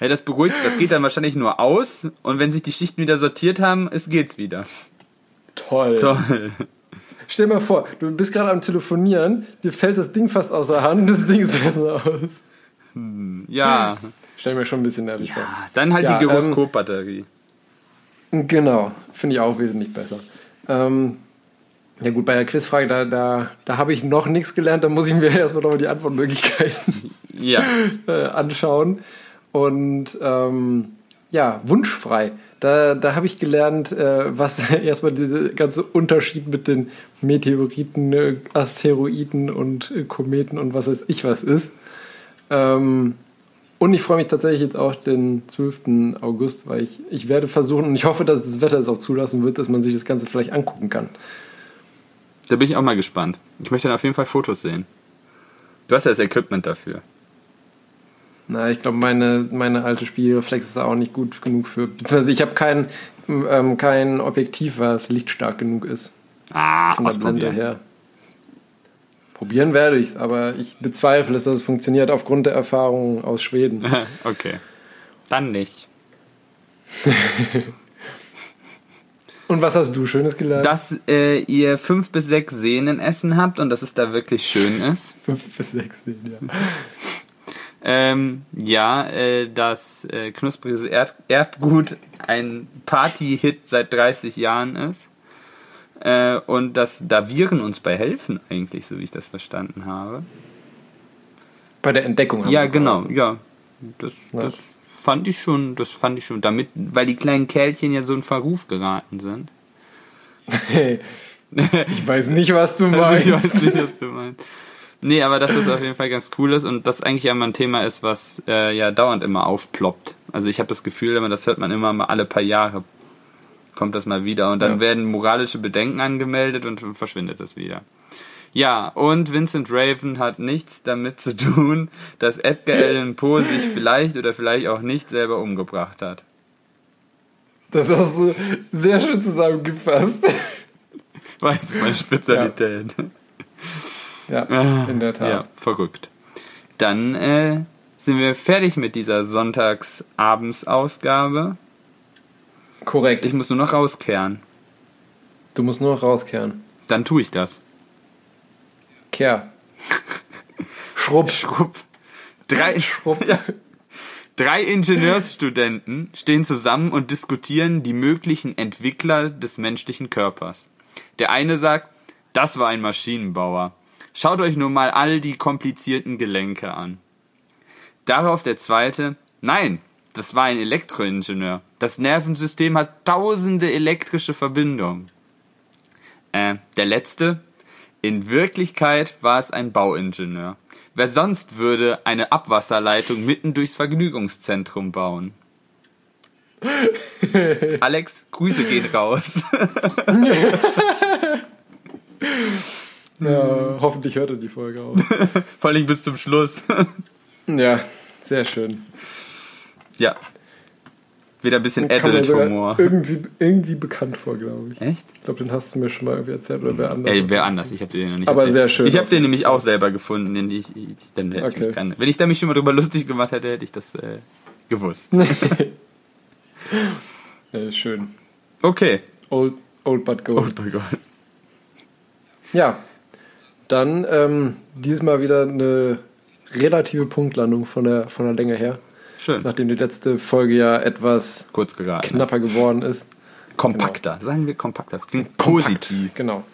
Ja, das beruhigt, das geht dann wahrscheinlich nur aus und wenn sich die Schichten wieder sortiert haben, es geht's wieder. Toll. Toll. Stell dir mal vor, du bist gerade am Telefonieren, dir fällt das Ding fast außer Hand, das Ding ist erstmal aus. Ja, Stell mir schon ein bisschen nervig vor. dann halt Ja, die ähm, Gyroskopbatterie. Genau, finde ich auch wesentlich besser. Ähm, ja gut, bei der Quizfrage, da, da, da habe ich noch nichts gelernt, da muss ich mir erstmal nochmal die Antwortmöglichkeiten Ja. äh, anschauen. Und ähm, ja, wunschfrei. Da, da habe ich gelernt, äh, was erstmal dieser ganze Unterschied mit den Meteoriten, äh, Asteroiden und äh, Kometen und was weiß ich was ist. Ähm, und ich freue mich tatsächlich jetzt auch den 12. August, weil ich, ich werde versuchen und ich hoffe, dass das Wetter es auch zulassen wird, dass man sich das Ganze vielleicht angucken kann. Da bin ich auch mal gespannt. Ich möchte dann auf jeden Fall Fotos sehen. Du hast ja das Equipment dafür. Na, ich glaube, meine, meine alte Spielreflex ist da auch nicht gut genug für. Beziehungsweise ich habe kein, ähm, kein Objektiv, was lichtstark genug ist. Ah, Von der Blende her. Probieren werde ich es, aber ich bezweifle dass es funktioniert aufgrund der Erfahrungen aus Schweden. okay. Dann nicht. Und was hast du Schönes gelernt? Dass äh, ihr fünf bis sechs Sehnen essen habt und dass es da wirklich schön ist. Fünf bis sechs, ja. Ähm, ja, äh, dass äh, knuspriges Erd Erbgut ein Party-Hit seit 30 Jahren ist. Äh, und dass da Viren uns bei helfen, eigentlich, so wie ich das verstanden habe. Bei der Entdeckung. Ja, genau, ja. Das, Ja. das fand ich schon, das fand ich schon, damit, weil die kleinen Kerlchen ja so in Verruf geraten sind. Hey, ich weiß nicht, was du Also meinst. ich weiß nicht, was du meinst. Nee, aber dass das auf jeden Fall ganz cool ist und das eigentlich immer ein Thema ist, was äh, ja dauernd immer aufploppt. Also ich habe das Gefühl, immer das hört man immer mal alle paar Jahre kommt das mal wieder und dann Ja. werden moralische Bedenken angemeldet und verschwindet das wieder. Ja, und Vincent Raven hat nichts damit zu tun, dass Edgar Allan Poe sich vielleicht oder vielleicht auch nicht selber umgebracht hat. Das hast du sehr schön zusammengefasst. Weiß meine Spezialität. Ja, in der Tat. Ja, verrückt. Dann äh, sind wir fertig mit dieser Sonntagsabends-Ausgabe. Korrekt. Ich muss nur noch rauskehren. du musst nur noch rauskehren. Dann tue ich das. Kehr. Schrupp. Schrupp. Drei, Schrupp. drei Ingenieursstudenten stehen zusammen und diskutieren die möglichen Entwickler des menschlichen Körpers. Der eine sagt, das war ein Maschinenbauer. Schaut euch nur mal all die komplizierten Gelenke an. Darauf der zweite, nein, das war ein Elektroingenieur. Das Nervensystem hat tausende elektrische Verbindungen. Äh, der letzte, in Wirklichkeit war es ein Bauingenieur. Wer sonst würde eine Abwasserleitung mitten durchs Vergnügungszentrum bauen? Alex, Grüße gehen raus. Ja, hoffentlich hört er die Folge auch. Vor allem bis zum Schluss. ja, sehr schön. ja. Wieder ein bisschen Adult-Humor. Irgendwie, irgendwie bekannt vor, glaube ich. Echt? Ich glaube, den hast du mir schon mal irgendwie erzählt oder wer anders. Ey, wer anders? Ich habe den noch nicht Aber erzählt. sehr schön Ich habe den nämlich auch selber gefunden. Den ich, ich, dann hätte ich Okay. mich dran, wenn ich da mich schon mal drüber lustig gemacht hätte, hätte ich das äh, gewusst. Ja, schön. Okay. Old, old but gold. mein Gott. Ja, dann ähm, dieses Mal wieder eine relative Punktlandung von der, von der Länge her, Schön. nachdem die letzte Folge ja etwas Kurz knapper geworden ist. Kompakter. Sagen wir kompakter. Das klingt positiv. Genau.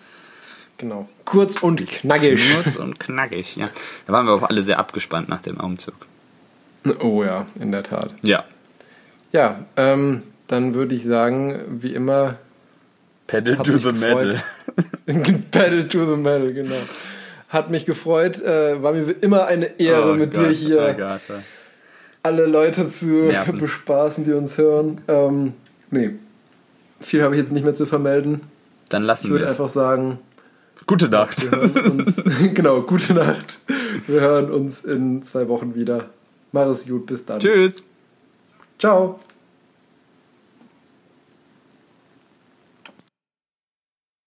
Genau. Kurz und knackig. Kurz und knackig, ja. Da waren wir auch alle sehr abgespannt nach dem Umzug. Oh ja, in der Tat. Ja. Ja, ähm, dann würde ich sagen, wie immer, Pedal to the gefreut. metal. Pedal to the Metal, genau. Hat mich gefreut, äh, war mir wie immer eine Ehre, Oh mit Gott, dir hier oh Gott. alle Leute zu Nerven. bespaßen, die uns hören. Ähm, nee. viel habe ich jetzt nicht mehr zu vermelden. Dann lassen Ich wir würde es. einfach sagen, Gute Nacht. uns, genau, gute Nacht. Wir hören uns in zwei Wochen wieder. Mach es gut, bis dann. Tschüss. Ciao.